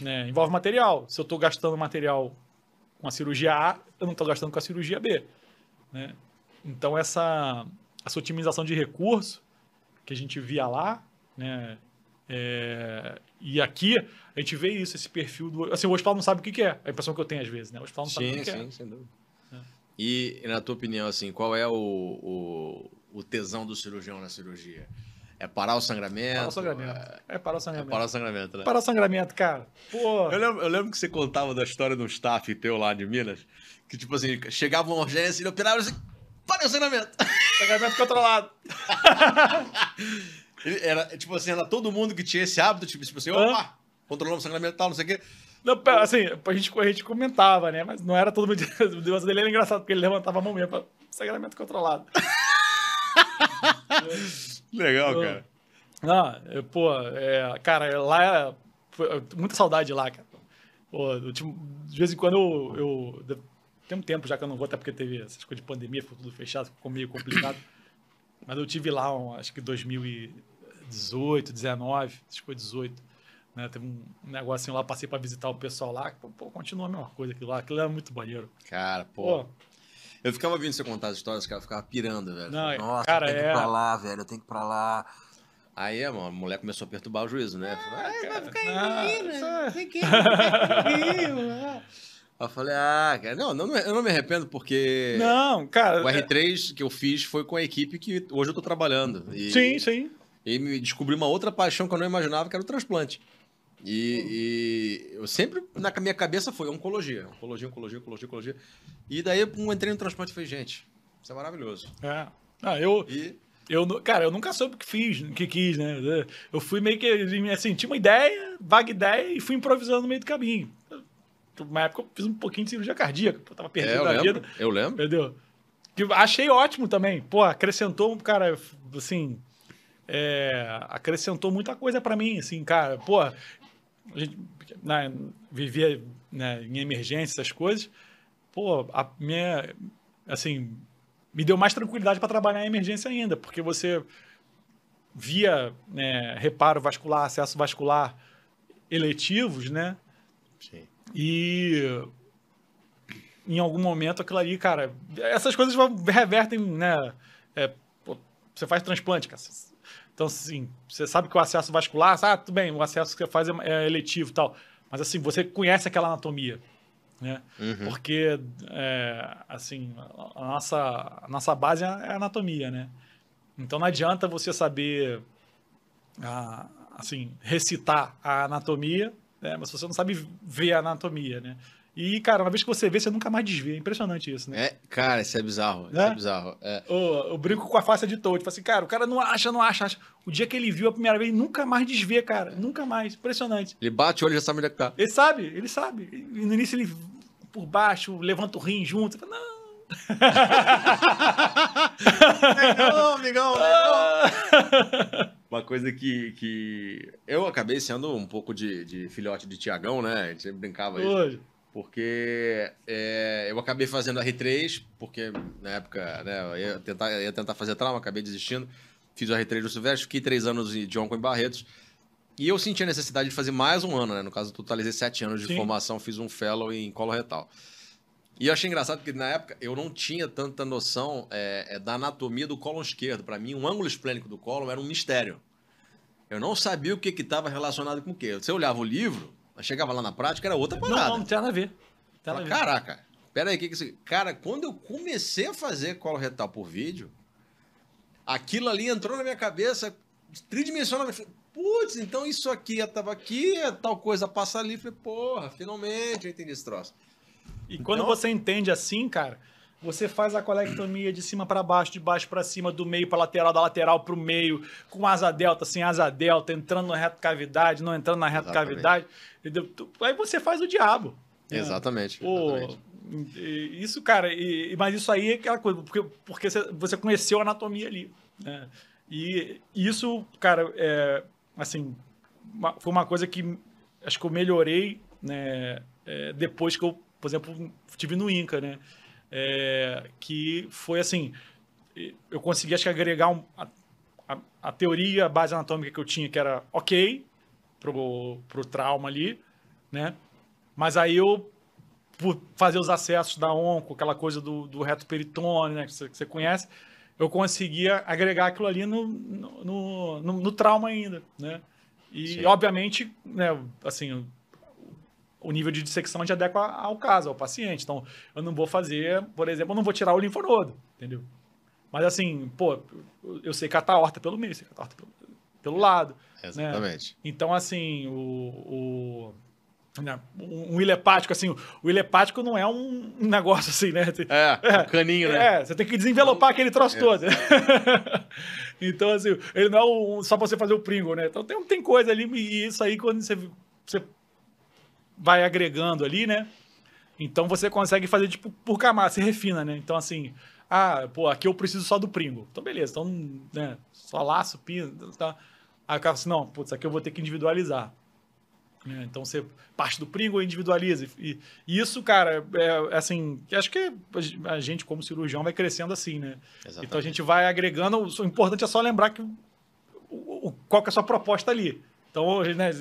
né, envolve material. Se eu estou gastando material com a cirurgia A, eu não estou gastando com a cirurgia B. Né? Então, essa, essa otimização de recurso que a gente via lá, né, é, e aqui a gente vê isso, esse perfil do. Assim, o hospital não sabe o que, que é. A impressão que eu tenho às vezes, né? O hospital não sabe o Sim, que, que é. sim, sem dúvida. E, e na tua opinião, assim, qual é o, o, o tesão do cirurgião na cirurgia? É parar o sangramento? Para o sangramento. É, É parar o é sangramento. parar o sangramento, né? Parar o sangramento, cara. Pô. Eu lembro, eu lembro que você contava da história de um staff teu lá de Minas, que tipo assim, chegava uma urgência e ele operava assim, para o sangramento. *laughs* Sangramento controlado. *laughs* Era, tipo assim, era todo mundo que tinha esse hábito, tipo, tipo assim, Hã? opa, controlamos o sangramento e tal, não sei o quê. Não, pera, assim, a gente, a gente comentava, né? Mas não era todo mundo. *laughs* O negócio dele era engraçado, porque ele levantava a mão mesmo pra sangramento controlado. Legal, cara. Eu, pô, é, cara, lá é. foi- Muita saudade de lá, cara. Pô, eu tinha- de vez em quando eu, eu. Tem um tempo já que eu não vou, até porque teve essas coisas de pandemia, ficou tudo fechado, ficou meio complicado. *coughs* Mas eu tive lá, um, acho que 2018, 19, acho que foi 18. Né? Teve um negocinho lá, passei pra visitar o pessoal lá. Pô, pô, continua a mesma coisa aquilo lá. Aquilo era muito maneiro. Cara, pô. Pô, Eu ficava ouvindo você contar as histórias, cara, eu ficava pirando, velho. Não, Nossa, cara, eu tenho que é- ir pra lá, velho, eu tenho que ir pra lá. Aí, mano, a mulher começou a perturbar o juízo, né? "Ah, vai ficar em Ah, é- vai ficar em Rio, ah." Aí eu falei, ah, cara, não, não, eu não me arrependo porque não, cara. o é- R3 que eu fiz foi com a equipe que hoje eu tô trabalhando. E, Sim, sim. E me descobri uma outra paixão que eu não imaginava, que era o transplante. E, e eu sempre, na minha cabeça, foi oncologia. Oncologia, oncologia, oncologia, oncologia. E daí eu entrei no transplante e falei, gente, isso é maravilhoso. É. Ah, eu, E eu, cara, eu nunca soube o que fiz, o que quis, né? Eu fui meio que, assim, tinha uma ideia, vaga ideia, e fui improvisando no meio do caminho. Uma época eu fiz um pouquinho de cirurgia cardíaca, eu tava é, eu da lembro, vida. eu lembro. Entendeu? Que achei ótimo também. Pô, acrescentou, cara, assim. é, acrescentou muita coisa pra mim, assim, cara. Pô, a gente né, vivia né, em emergência, essas coisas. Pô, a minha. Assim, me deu mais tranquilidade para trabalhar em emergência ainda, porque você via né, reparo vascular, acesso vascular eletivos, né? Sim. E em algum momento aquilo ali, cara, essas coisas revertem, né? É, pô, você faz transplante, cara. Então, assim, você sabe que o acesso vascular, ah, tudo bem, o acesso que você faz é, é eletivo e tal. Mas, assim, você conhece aquela anatomia, né? Uhum. Porque, é, assim, a a nossa, a nossa base é a anatomia, né? Então, não adianta você saber, ah, assim, recitar a anatomia, né? Mas você não sabe ver a anatomia, né? E, cara, uma vez que você vê, você nunca mais desvia. É impressionante isso, né? É, cara, isso é bizarro. Isso Né? é bizarro. É. Eu, eu brinco com a face de Toad. Tipo assim, cara, o cara não acha, não acha, acha. O dia que ele viu a primeira vez, nunca mais desvia, cara. Nunca mais. Impressionante. Ele bate o olho e já sabe onde é que tá. Ele sabe, ele sabe. E no início ele por baixo, levanta o rim junto. Fala, não. Amigão, amigão, amigão. Uma coisa que, que eu acabei sendo um pouco de, de filhote de Tiagão, né? A gente sempre brincava isso. Porque é, eu acabei fazendo R3, porque na época né, eu ia tentar, eu ia tentar fazer trauma, acabei desistindo. Fiz o R3 do Silvestre, fiquei três anos de onco em Barretos. E eu senti a necessidade de fazer mais um ano, né? No caso, eu totalizei sete anos de Sim. formação, fiz um fellow em colo retal. E eu achei engraçado porque na época eu não tinha tanta noção é, é, da anatomia do colo esquerdo. Para mim, um ângulo esplênico do colo era um mistério. Eu não sabia o que estava relacionado com o quê. Você olhava o livro, mas chegava lá na prática, era outra Não, parada. não, não tem nada a ver. Fala, nada a ver. Caraca, pera aí, o que que isso... Cara, quando eu comecei a fazer colo retal por vídeo, aquilo ali entrou na minha cabeça tridimensionalmente. Falei, Putz, então isso aqui estava aqui, tal coisa passa ali. Falei, porra, finalmente eu entendi esse troço. E quando Então- você entende assim, cara, você faz a colectomia de cima para baixo, de baixo para cima, do meio para lateral, da lateral para o meio, com asa delta, sem asa delta, entrando na reta cavidade, não entrando na reta cavidade. Aí você faz o diabo. né? Exatamente. O, exatamente. Isso, cara, e- mas isso aí é aquela coisa, porque, porque você- conheceu a anatomia ali. né? E isso, cara, é, assim, foi uma coisa que acho que eu melhorei né, é, depois que eu, por exemplo, estive no Inca, né? É, que foi assim, eu consegui acho que agregar um- a, a- a teoria, a base anatômica que eu tinha, que era ok pro, pro trauma ali, né? Mas aí eu, por fazer os acessos da onco, aquela coisa do, do reto peritônio, né, que você, que você conhece, eu conseguia agregar aquilo ali no, no, no, no- no trauma ainda, né? E, Sim. obviamente, né, assim, o- nível de dissecção a gente adequa ao caso, ao paciente. Então, eu não vou fazer, por exemplo, eu não vou tirar o linfonodo, entendeu? Mas assim, pô, eu- sei catar a horta pelo meio, sei catar a horta pelo, pelo lado. Exatamente. Então, assim, o. o né, um, um ilepático, assim, o ilepático não é um um negócio assim, né? É, o *laughs* caninho, né? É, você tem que desenvelopar aquele troço todo. *laughs* então, assim, ele não é um- só pra você fazer o Pringle, né? Então tem, tem coisa ali, e isso aí, quando você, você vai agregando ali, né? Então você consegue fazer, tipo, por camada, você refina, né? Então, assim, ah, pô, aqui eu preciso só do Pringle. Então, beleza, então, né? Só laço, pino, tá? Aí o cara assim, não, putz, aqui eu vou ter que individualizar. né? Então você parte do Pringle e individualiza. E, e isso, cara, é é assim, acho que a gente, como cirurgião, vai crescendo assim, né? Exatamente. Então a gente vai agregando. O importante é só lembrar que o, o- qual que é a sua proposta ali. Então, hoje, *laughs* né,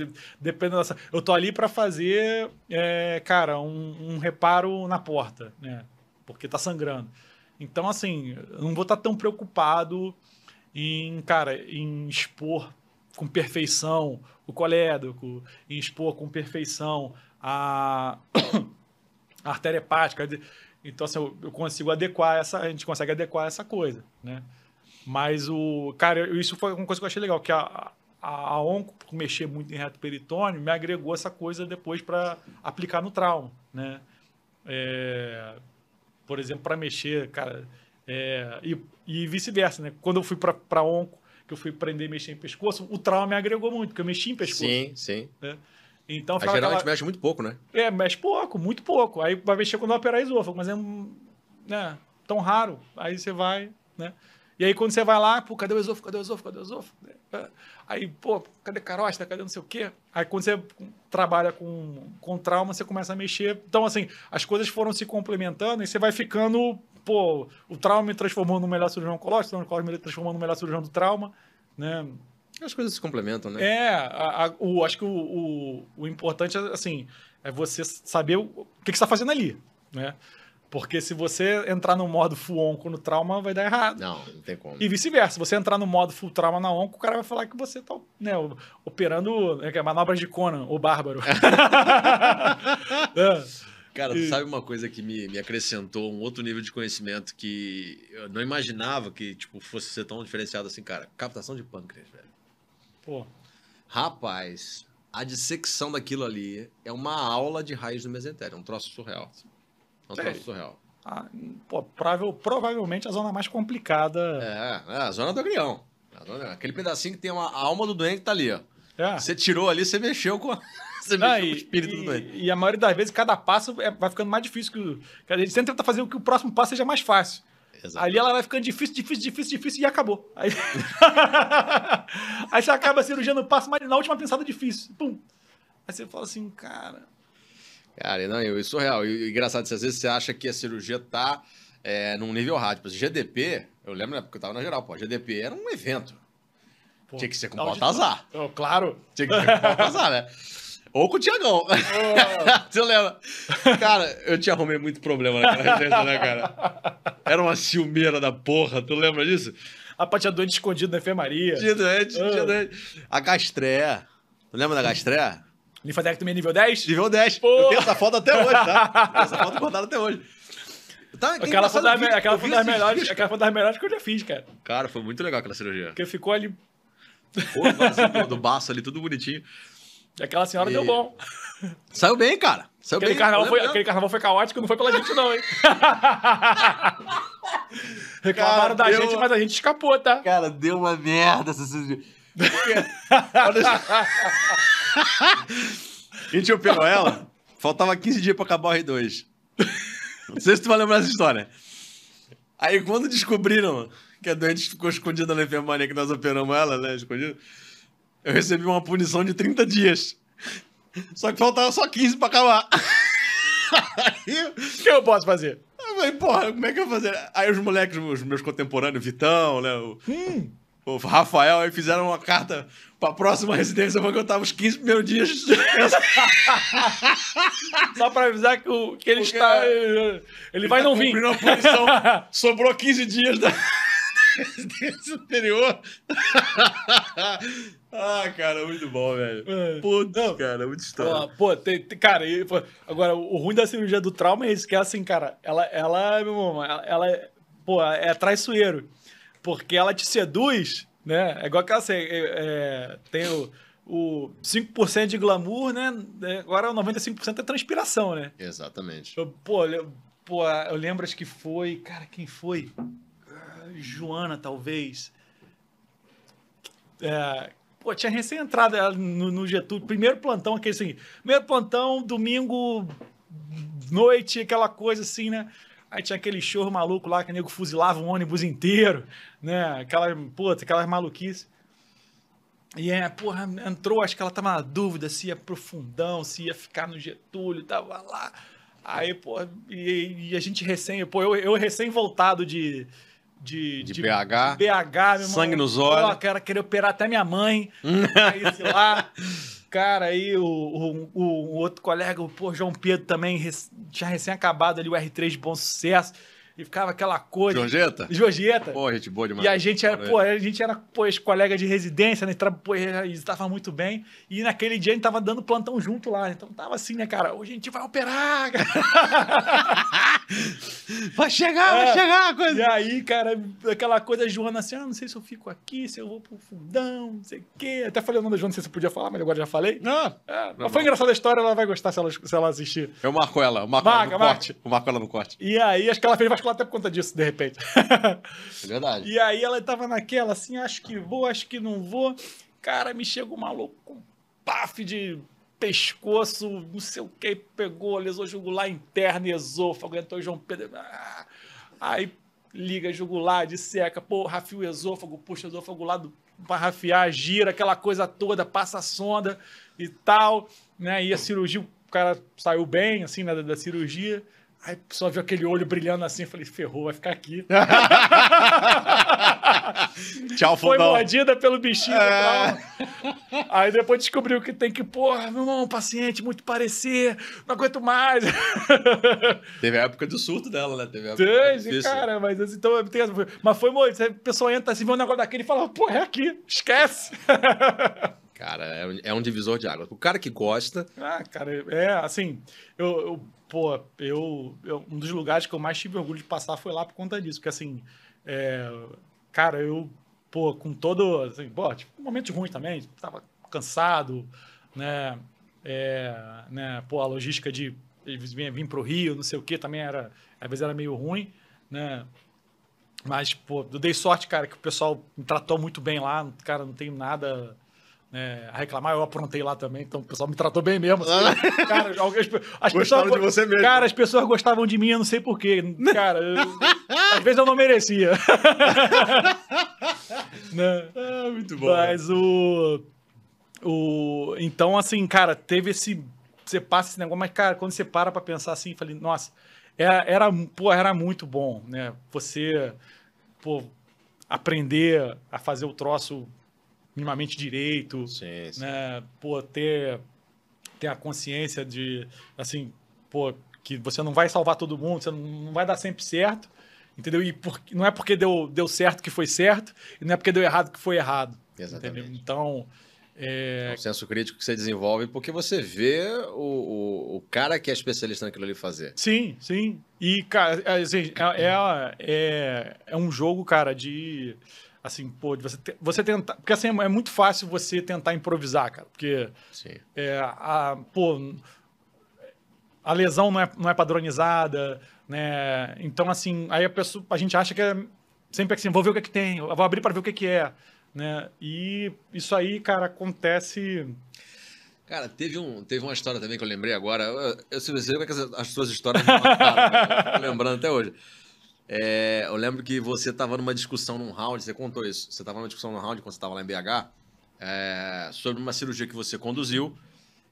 dependendo dessa. Eu tô ali para fazer, é, cara, um, um reparo na porta, né? Porque tá sangrando. Então, assim, eu não vou estar tão preocupado em, cara, em expor com perfeição o colédoco, em expor com perfeição a, *coughs* a artéria hepática. Então, assim, eu, eu consigo adequar essa, a gente consegue adequar essa coisa, né? Mas o, cara, isso foi uma coisa que eu achei legal, que a, a, a onco, por mexer muito em reto peritônio, me agregou essa coisa depois para aplicar no trauma, né? É, por exemplo, para mexer, cara, é, e, e vice-versa, né? Quando eu fui para onco, que eu fui aprender a mexer em pescoço, o trauma me agregou muito, porque eu mexi em pescoço. Sim, sim. Né? Então, A ficava geral a aquela- mexe muito pouco, né? é, mexe pouco, muito pouco. Aí vai mexer quando vai operar esôfago, mas é um, né, tão raro. Aí você vai, né? E aí quando você vai lá, pô, cadê o esôfago? Cadê o esôfago? Cadê o esôfago? Aí, pô, cadê carosta? Cadê não sei o quê? Aí quando você trabalha com, com trauma, você começa a mexer. Então, assim, as coisas foram se complementando e você vai ficando, pô, o trauma me transformou no melhor cirurgião oncológico, o cirurgião oncológico me transformou no melhor cirurgião do trauma, né? As coisas se complementam, né? É, a- a- o, acho que o, o, o importante é, assim, é você saber o, o que, que você está fazendo ali, né? Porque se você entrar no modo full onco no trauma, vai dar errado. Não, não tem como. E vice-versa, se você entrar no modo full trauma na onco, o cara vai falar que você tá né, operando né, é manobras de Conan, o bárbaro. *laughs* É. Cara, tu E- sabe uma coisa que me, me acrescentou um outro nível de conhecimento que eu não imaginava que tipo, fosse ser tão diferenciado assim, cara. Captação de pâncreas, velho. Pô, Rapaz, a dissecção daquilo ali é uma aula de raiz do mesentério. É um troço surreal. É um troço surreal. a- pô, provável- provavelmente a zona mais complicada. É, é a zona do agrião. Zona- Aquele pedacinho que tem uma, a alma do doente tá ali, ó. É. Você tirou ali, você mexeu com, a- *laughs* você mexeu e, com o espírito do e- doente. e a maioria das vezes, cada passo é- vai ficando mais difícil. Que, o- que a gente sempre tenta fazer com que o próximo passo seja mais fácil. Exato. Ali ela vai ficando difícil, difícil, difícil, difícil e acabou. Aí, *laughs* aí você acaba a cirurgia no passo, mas na última pensada difícil. Pum. Aí você fala assim, cara. Cara, não, eu- isso é surreal. E, engraçado, às vezes você acha que a cirurgia tá é, num nível hard. Tipo, GDP, eu lembro na época que eu tava na geral, pô, GDP era um evento. pô, Tinha que ser com onde- Baltazar. Oh, claro. Tinha que ser com Baltazar, né? Ou com o Tiagão. *laughs* *laughs* Você lembra? Cara, eu te arrumei muito problema naquela agência, né, cara? Era uma ciumeira da porra, tu lembra disso? A parte doente escondido na enfermaria. Tinha doente, Ah. tinha doente. A gastré. Tu lembra da gastré? Linfadectomia nível 10? Nível 10. Pô. Eu tenho essa foto até hoje, tá? Eu *laughs* essa foto guardada até hoje. Tá, que Aquela foi, me- aquela foi das melhores, dias, aquela foi das melhores que eu já fiz, cara. Cara, foi muito legal aquela cirurgia. Porque ficou ali. Pô, do, baço ali, tudo bonitinho. Aquela senhora E- deu bom. Saiu bem, cara. Saiu Aquele bem. carnaval, foi, aquele carnaval foi caótico, não foi pela gente, não, hein? *laughs* Reclamaram da deu- gente, mas a gente escapou, tá? Cara, deu uma merda essa cirurgia. *laughs* Porque-. A gente operou ela, faltava 15 dias pra acabar o R2. Não sei se tu vai lembrar dessa história. Aí quando descobriram que a doente ficou escondida na enfermaria que nós operamos ela, né? Escondida, eu recebi uma punição de 30 dias. Só que faltava só 15 pra acabar. *laughs* Aí, o que eu posso fazer? Eu falei, porra, como é que eu vou fazer? Aí os moleques, os meus contemporâneos, Vitão, né? O, Hum. o Rafael, aí fizeram uma carta pra próxima residência, eu tava os 15 primeiros dias. *laughs* Só pra avisar que, o, que ele Porque- está. Ele vai não vir. Cumprindo a punição. *laughs* Sobrou 15 dias *laughs* da residência anterior. ah, cara, muito bom, velho. É. Putz, Não. cara, muito história. pô, tem, tem- cara, agora o ruim da cirurgia do trauma é isso, que é assim, cara, ela, ela, meu irmão, ela, ela é, pô, é traiçoeiro, porque ela te seduz, né? É igual aquela, assim, é, é, tem o, o 5% de glamour, né? É, Agora o 95% é transpiração, né? Exatamente. Eu, pô, eu, pô, eu lembro, acho que foi, cara, quem foi? Ah, Joana, talvez. É, pô, tinha recém entrado ela no, no Getúlio, primeiro plantão, aquele assim, primeiro plantão, domingo, noite, aquela coisa assim, né? Aí tinha aquele show maluco lá que o nego fuzilava um ônibus inteiro, né? Aquela, puta, aquelas maluquices. E é, porra, entrou, acho que ela tava na dúvida se ia pro fundão, se ia ficar no Getúlio, tava lá. Aí, pô, e, e a gente recém, pô, eu, eu recém voltado de. De, De BH, de BH, meu irmão. sangue nos olhos. Cara, queria operar até minha mãe. *laughs* aí, sei lá. Cara, aí o, o, o- outro colega, o pô, João Pedro também, tinha recém acabado ali o R3 de bom sucesso. E ficava aquela coisa. Georgeta? Georgeta. Pô, gente boa demais. E a gente era, pô, a gente era, pô, ex-colega de residência, né? Pô, e estava muito bem. E naquele dia a gente tava dando plantão junto lá. Então tava assim, né, cara? Hoje a gente vai operar, cara. *laughs* Vai chegar, É. vai chegar a E coisa. aí, cara, aquela coisa, Joana assim, ah, não sei se eu fico aqui, se eu vou pro fundão, não sei o quê. Até falei o nome da Joana, não sei se eu podia falar, mas agora já falei. Ah, É, mas foi engraçada a história, ela vai gostar se ela, se ela assistir. eu marco ela, eu marco ela Marca, no marca. corte. Eu marco ela no corte. E aí, acho que ela fez vascular até por conta disso, de repente. É verdade. *laughs* E aí ela tava naquela assim, acho que vou, acho que não vou. Cara, me chega um maluco com um paf de pescoço, não sei o que, pegou, lesou jugular interno, esôfago, entrou João Pedro. ah, aí liga jugular, disseca, pô, rafia o esôfago, puxa o esôfago lá do, pra rafiar, gira, aquela coisa toda, passa a sonda e tal, né? E a cirurgia, o cara saiu bem, assim, né, da, da cirurgia. Aí só viu aquele olho brilhando assim, falei, ferrou, vai ficar aqui. *laughs* Tchau, Foi fundão. mordida pelo bichinho. É. Aí depois descobriu que tem que, porra, meu irmão, paciente, muito parecer, não aguento mais. *laughs* Teve a época do surto dela, né? Teve a época Desde, cara, mas assim, então, tem- mas foi muito. A pessoa entra assim, vê um negócio daquele e fala, pô, é aqui, esquece. *laughs* Cara, é um- é um divisor de água. O cara que gosta, ah, cara, é assim, eu, eu pô, eu, eu- um dos lugares que eu mais tive orgulho de passar foi lá por conta disso, porque assim, é, cara, eu, pô, com todo, assim, pô, tipo, momentos ruins também, tava cansado, né, é, né, pô, a logística de vir, vir pro Rio, não sei o que, também era, às vezes era meio ruim, né, mas, pô, eu dei sorte, cara, que o pessoal me tratou muito bem lá, cara, não tenho nada né, a reclamar, eu aprontei lá também, então o pessoal me tratou bem mesmo. assim. cara, as, as pessoas, de você mesmo. Cara, as pessoas gostavam de mim, eu não sei porquê. Cara, eu- às vezes eu não merecia. *laughs* né? Ah, muito bom. Mas o, o. Então, assim, cara, teve esse. Você passa esse negócio, mas, cara, quando você para pra pensar assim, falei, nossa, era, era, pô, era muito bom, né? Você, pô, aprender a fazer o troço minimamente direito, Sim, sim. né? Pô, ter, ter a consciência de, assim, pô, que você não vai salvar todo mundo, você não vai dar sempre certo, entendeu? E por, não é porque deu, deu certo que foi certo, e não é porque deu errado que foi errado. Exatamente. Entendeu? Então, É é, o senso crítico que você desenvolve porque você vê o, o, o cara que é especialista naquilo ali fazer. sim, sim. E, cara, é, assim, é, é, é, é um jogo, cara, de. Assim, pô, de você, te- você tentar. Porque assim, é muito fácil você tentar improvisar, cara. Porque Sim. é, a, pô, a lesão não é, não é padronizada, né? Então, assim, aí a pessoa, a gente acha que é sempre assim, vou ver o que, é que tem, eu vou abrir para ver o que, é que é, né? E isso aí, cara, acontece Cara, teve, um, teve uma história também que eu lembrei agora. Eu, eu sei como é que as, as suas histórias me *laughs* marcaram, né? Lembrando até hoje. É, eu lembro que você estava numa discussão num round, você contou isso. Você estava numa discussão num round quando você estava lá em BH, é, sobre uma cirurgia que você conduziu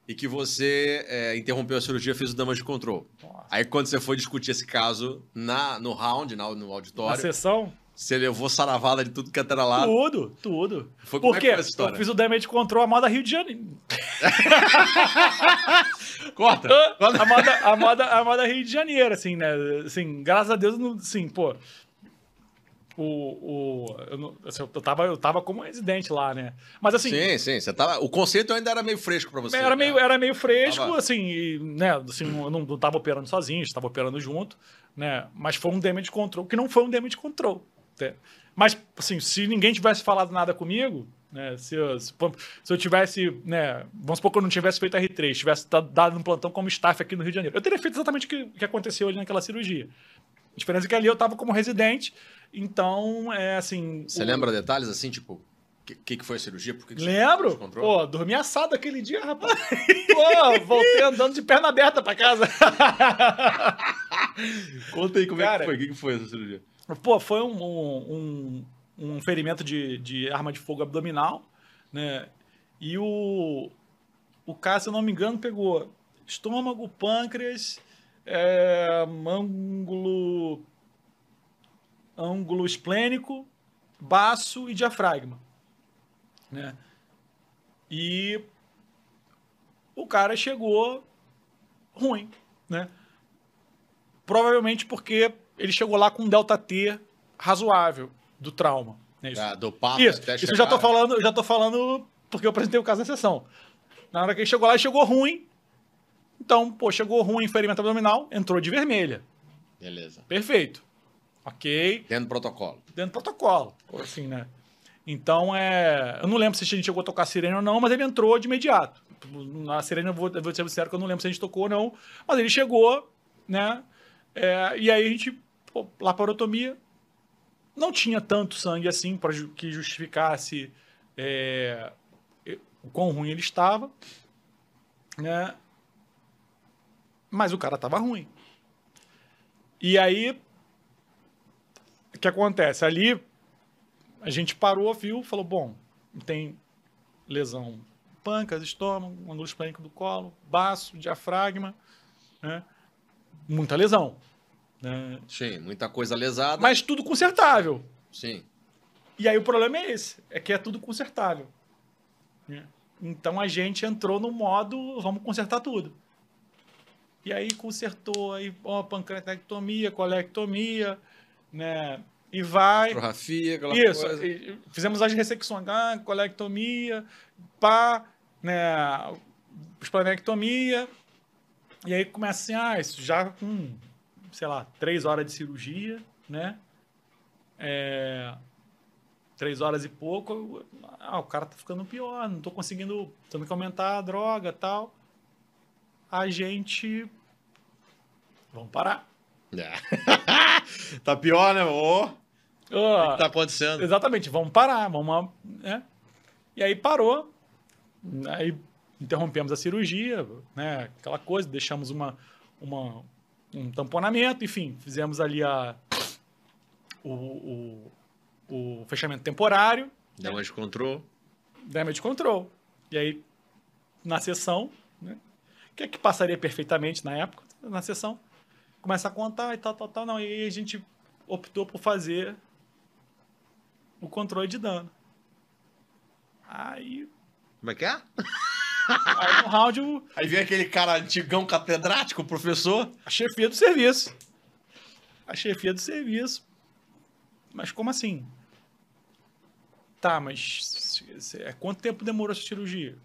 e que você é, interrompeu a cirurgia, fez o damage de control. Nossa. Aí quando você foi discutir esse caso na, no round, na, no Na auditório, sessão, você levou saravada de tudo que era lá. tudo, tudo. Foi- Por é quê? foi essa história? Eu fiz o damage control a moda Rio de Janeiro. *laughs* Corta! A *laughs* moda, a, moda, a moda Rio de Janeiro, assim, né? Assim, graças a Deus, não- assim, pô. O, o, eu, não- assim, eu, tava, eu tava como residente lá, né? Mas assim, Sim, sim. Você tava, o conceito ainda era meio fresco pra você. era, né? meio, era meio fresco, Tava- assim, e, né? Assim, eu não, não tava operando sozinho, estava operando junto, né? Mas foi um damage control, que não foi um damage control. Mas, assim, se ninguém tivesse falado nada comigo, né? Se eu, se, eu tivesse, né? Vamos supor que eu não tivesse feito R3, tivesse dado- um plantão como staff aqui no Rio de Janeiro. Eu teria feito exatamente o que, que aconteceu ali naquela cirurgia. A diferença é que ali eu tava como residente, então, é assim... Você o- lembra detalhes assim, tipo, o que, que, foi a cirurgia? Por que que Lembro. Pô, dormi assado aquele dia, rapaz. Pô, voltei andando de perna aberta pra casa. *laughs* Conta aí como é Cara- que foi. O que, que foi essa cirurgia? Pô, foi um, um, um ferimento de, de arma de fogo abdominal, né? E o, o cara, se eu não me engano, pegou estômago, pâncreas, é, ângulo, ângulo esplênico, baço e diafragma, né? E o cara chegou ruim, né? Provavelmente porque ele chegou lá com um delta T razoável do trauma. né? Isso, Ah, do papo isso, até isso eu já tô falando, já tô falando porque eu apresentei o caso na sessão. Na hora que ele chegou lá, ele chegou ruim. Então, pô, chegou ruim, ferimento abdominal, entrou de vermelha. Beleza. Perfeito. Ok Dentro do protocolo. dentro do protocolo, assim, né? Então, é... eu não lembro se a gente chegou a tocar a sirene ou não, mas ele entrou de imediato. Na sirene, eu vou, eu vou ser sincero que eu não lembro se a gente tocou ou não, mas ele chegou, né? É, e aí a gente, pô, laparotomia, não tinha tanto sangue assim para que justificasse é, o quão ruim ele estava, né? Mas o cara estava ruim. E aí, o que acontece? Ali, a gente parou, viu, falou, bom, tem lesão pâncreas, estômago, ângulo esplênico do colo, baço, diafragma, né? Muita lesão. Né? Sim, muita coisa lesada. Mas tudo consertável. Sim. E aí o problema é esse, é que é tudo consertável. né? Então a gente entrou no modo, vamos consertar tudo. E aí consertou, aí, ó, pancreatectomia, colectomia, né? E vai. Astrofia, aquela Isso, coisa. e- fizemos as ressecções, ah, colectomia, pá, né, esplanectomia, e aí começa assim, ah, isso já com, sei lá, três horas de cirurgia, né, é, três horas e pouco, eu- ah, o cara tá ficando pior, não tô conseguindo, tendo que aumentar a droga e tal, a gente, vamos parar. É. *laughs* tá pior, né? Ô, o que tá acontecendo? Exatamente, vamos parar, vamos. Né? E aí parou, aí interrompemos a cirurgia, né? Aquela coisa, deixamos uma, uma, um tamponamento, enfim, fizemos ali a, o, o, o fechamento temporário, Damage control. damage control. E aí, na sessão, né? que é que passaria perfeitamente na época, na sessão, começa a contar e tal, tal, tal. Não, e aí a gente optou por fazer o controle de dano. Aí, Como é que é? *laughs* aí no round, o- Aí vem aquele cara antigão catedrático, o professor. a chefia do serviço. A chefia do serviço. Mas como assim? Tá, mas é, quanto tempo demorou essa cirurgia?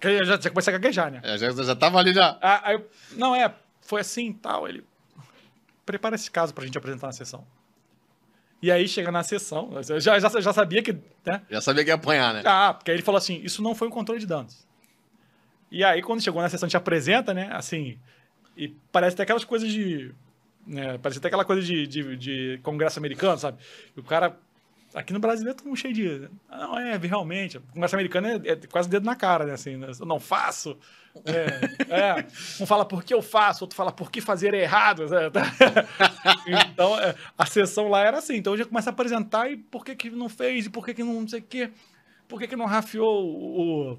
Eu já, já comecei a gaguejar, né? É, já, já tava ali já. Ah, aí não, é, foi assim e tal. Ele. Prepara esse caso pra gente apresentar na sessão. E aí chega na sessão, eu já, já, já sabia que. Né? Já sabia que ia apanhar, né? Ah, porque aí ele falou assim: isso não foi um controle de danos. E aí, quando chegou na sessão, te apresenta, né? Assim. E parece até aquelas coisas de. Né, parece até aquela coisa de, de, de congresso americano, sabe? E o cara aqui no Brasil é todo mundo cheio de. Ah, não, é, realmente. O comércio americano é, é, quase dedo na cara, né? Assim, né? Eu não faço. É, é. Um fala por que eu faço, outro fala por que fazer é errado. *laughs* Então, é, a sessão lá era assim. Então, eu já começa a apresentar e por que, que não fez, e por que, que não, não sei o quê. Por que, que não rafiou o,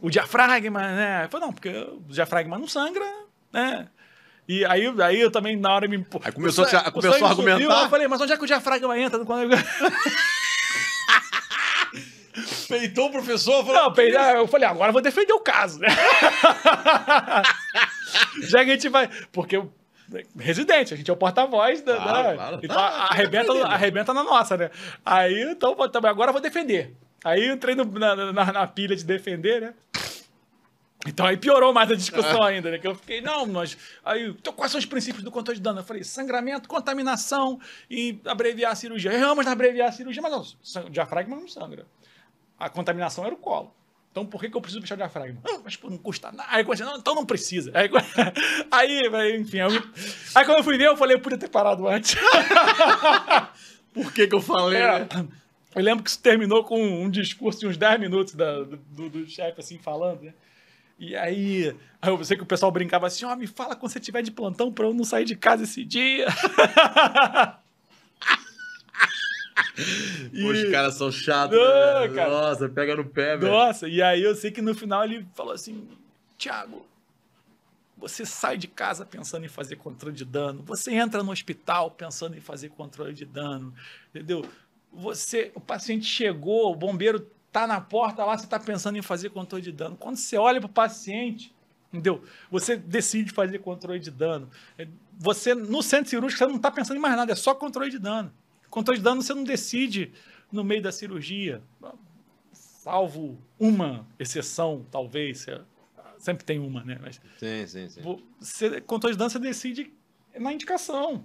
o diafragma, né? Falei, não, porque o diafragma não sangra, né? E aí, aí eu também, na hora, me. Aí começou, a, a, começou a argumentar. Subiu, eu falei, mas onde é que o diafragma entra? Quando eu... *laughs* Peitou o professor? Falou, não, peidou, eu falei, agora eu vou defender o caso, né? *laughs* Já que a gente vai. Porque residente, a gente é o porta-voz da. Claro, claro. Então ah, arrebenta, arrebenta na nossa, né? Aí, então, agora eu vou defender. Aí eu entrei no, na, na, na pilha de defender, né? Então aí piorou mais a discussão ainda, né? Que eu fiquei, não, nós. Aí, então, quais são os princípios do controle de dano? Eu falei, sangramento, contaminação e abreviar a cirurgia. Erramos na abreviar a cirurgia, mas não, o diafragma não sangra. A contaminação era o colo. Então por que, que eu preciso fechar o diafragma? Ah, mas pô, não custa nada. Aí eu não, então não precisa. Aí, *laughs* aí enfim. Eu, aí quando eu fui ver, eu falei, eu podia ter parado antes. *laughs* por que, que eu falei? É, né? Eu lembro que isso terminou com um discurso de uns 10 minutos da, do, do chefe, assim, falando, né? E aí, eu sei que o pessoal brincava assim, ó, oh, me fala quando você tiver de plantão pra eu não sair de casa esse dia. *laughs* e... Os caras são chatos, né? cara. Nossa, pega no pé, velho. Nossa, e aí eu sei que no final ele falou assim, Thiago, você sai de casa pensando em fazer controle de dano, você entra no hospital pensando em fazer controle de dano, entendeu? Você, o paciente chegou, o bombeiro tá na porta lá, você está pensando em fazer controle de dano. Quando você olha para o paciente, entendeu? Você decide fazer controle de dano. Você, no centro cirúrgico, você não está pensando em mais nada, é só controle de dano. Controle de dano você não decide no meio da cirurgia, salvo uma exceção, talvez. Sempre tem uma, né? Mas sim, sim, sim. Você, controle de dano você decide na indicação.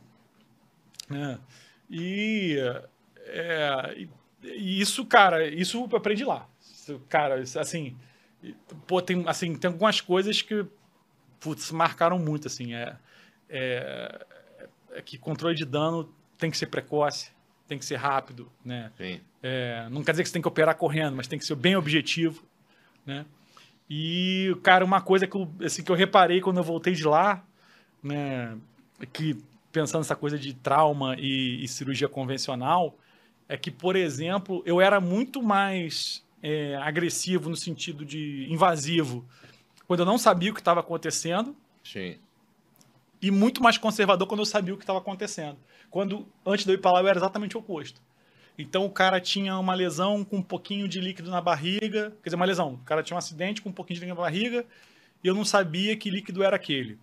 Né? E, é, e e isso, cara, isso eu aprendi lá. Cara, assim, pô, tem, assim, tem algumas coisas que, putz, marcaram muito, assim, é, é, é que controle de dano tem que ser precoce, tem que ser rápido, né? É, não quer dizer que você tem que operar correndo, mas tem que ser bem objetivo, né? E, cara, uma coisa que eu, assim, que eu reparei quando eu voltei de lá, né, que pensando nessa coisa de trauma e, e cirurgia convencional, é que, por exemplo, eu era muito mais é, agressivo no sentido de invasivo quando eu não sabia o que estava acontecendo. Sim. E muito mais conservador quando eu sabia o que estava acontecendo. Quando, antes de eu ir para lá, eu era exatamente o oposto. Então, o cara tinha uma lesão com um pouquinho de líquido na barriga. Quer dizer, uma lesão. O cara tinha um acidente com um pouquinho de líquido na barriga e eu não sabia que líquido era aquele.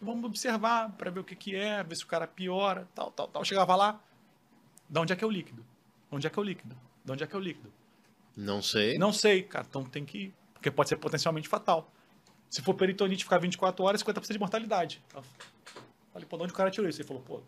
Vamos observar para ver o que, que é, ver se o cara piora, tal, tal, tal. Eu chegava lá, de onde é que é o líquido? Onde é que é o líquido? De onde é que é o líquido? Não sei. Não sei, cara. Então tem que ir. Porque pode ser potencialmente fatal. Se for peritonite ficar 24 horas, 50% de mortalidade. Eu falei, pô, de onde o cara tirou isso? Ele falou, pô,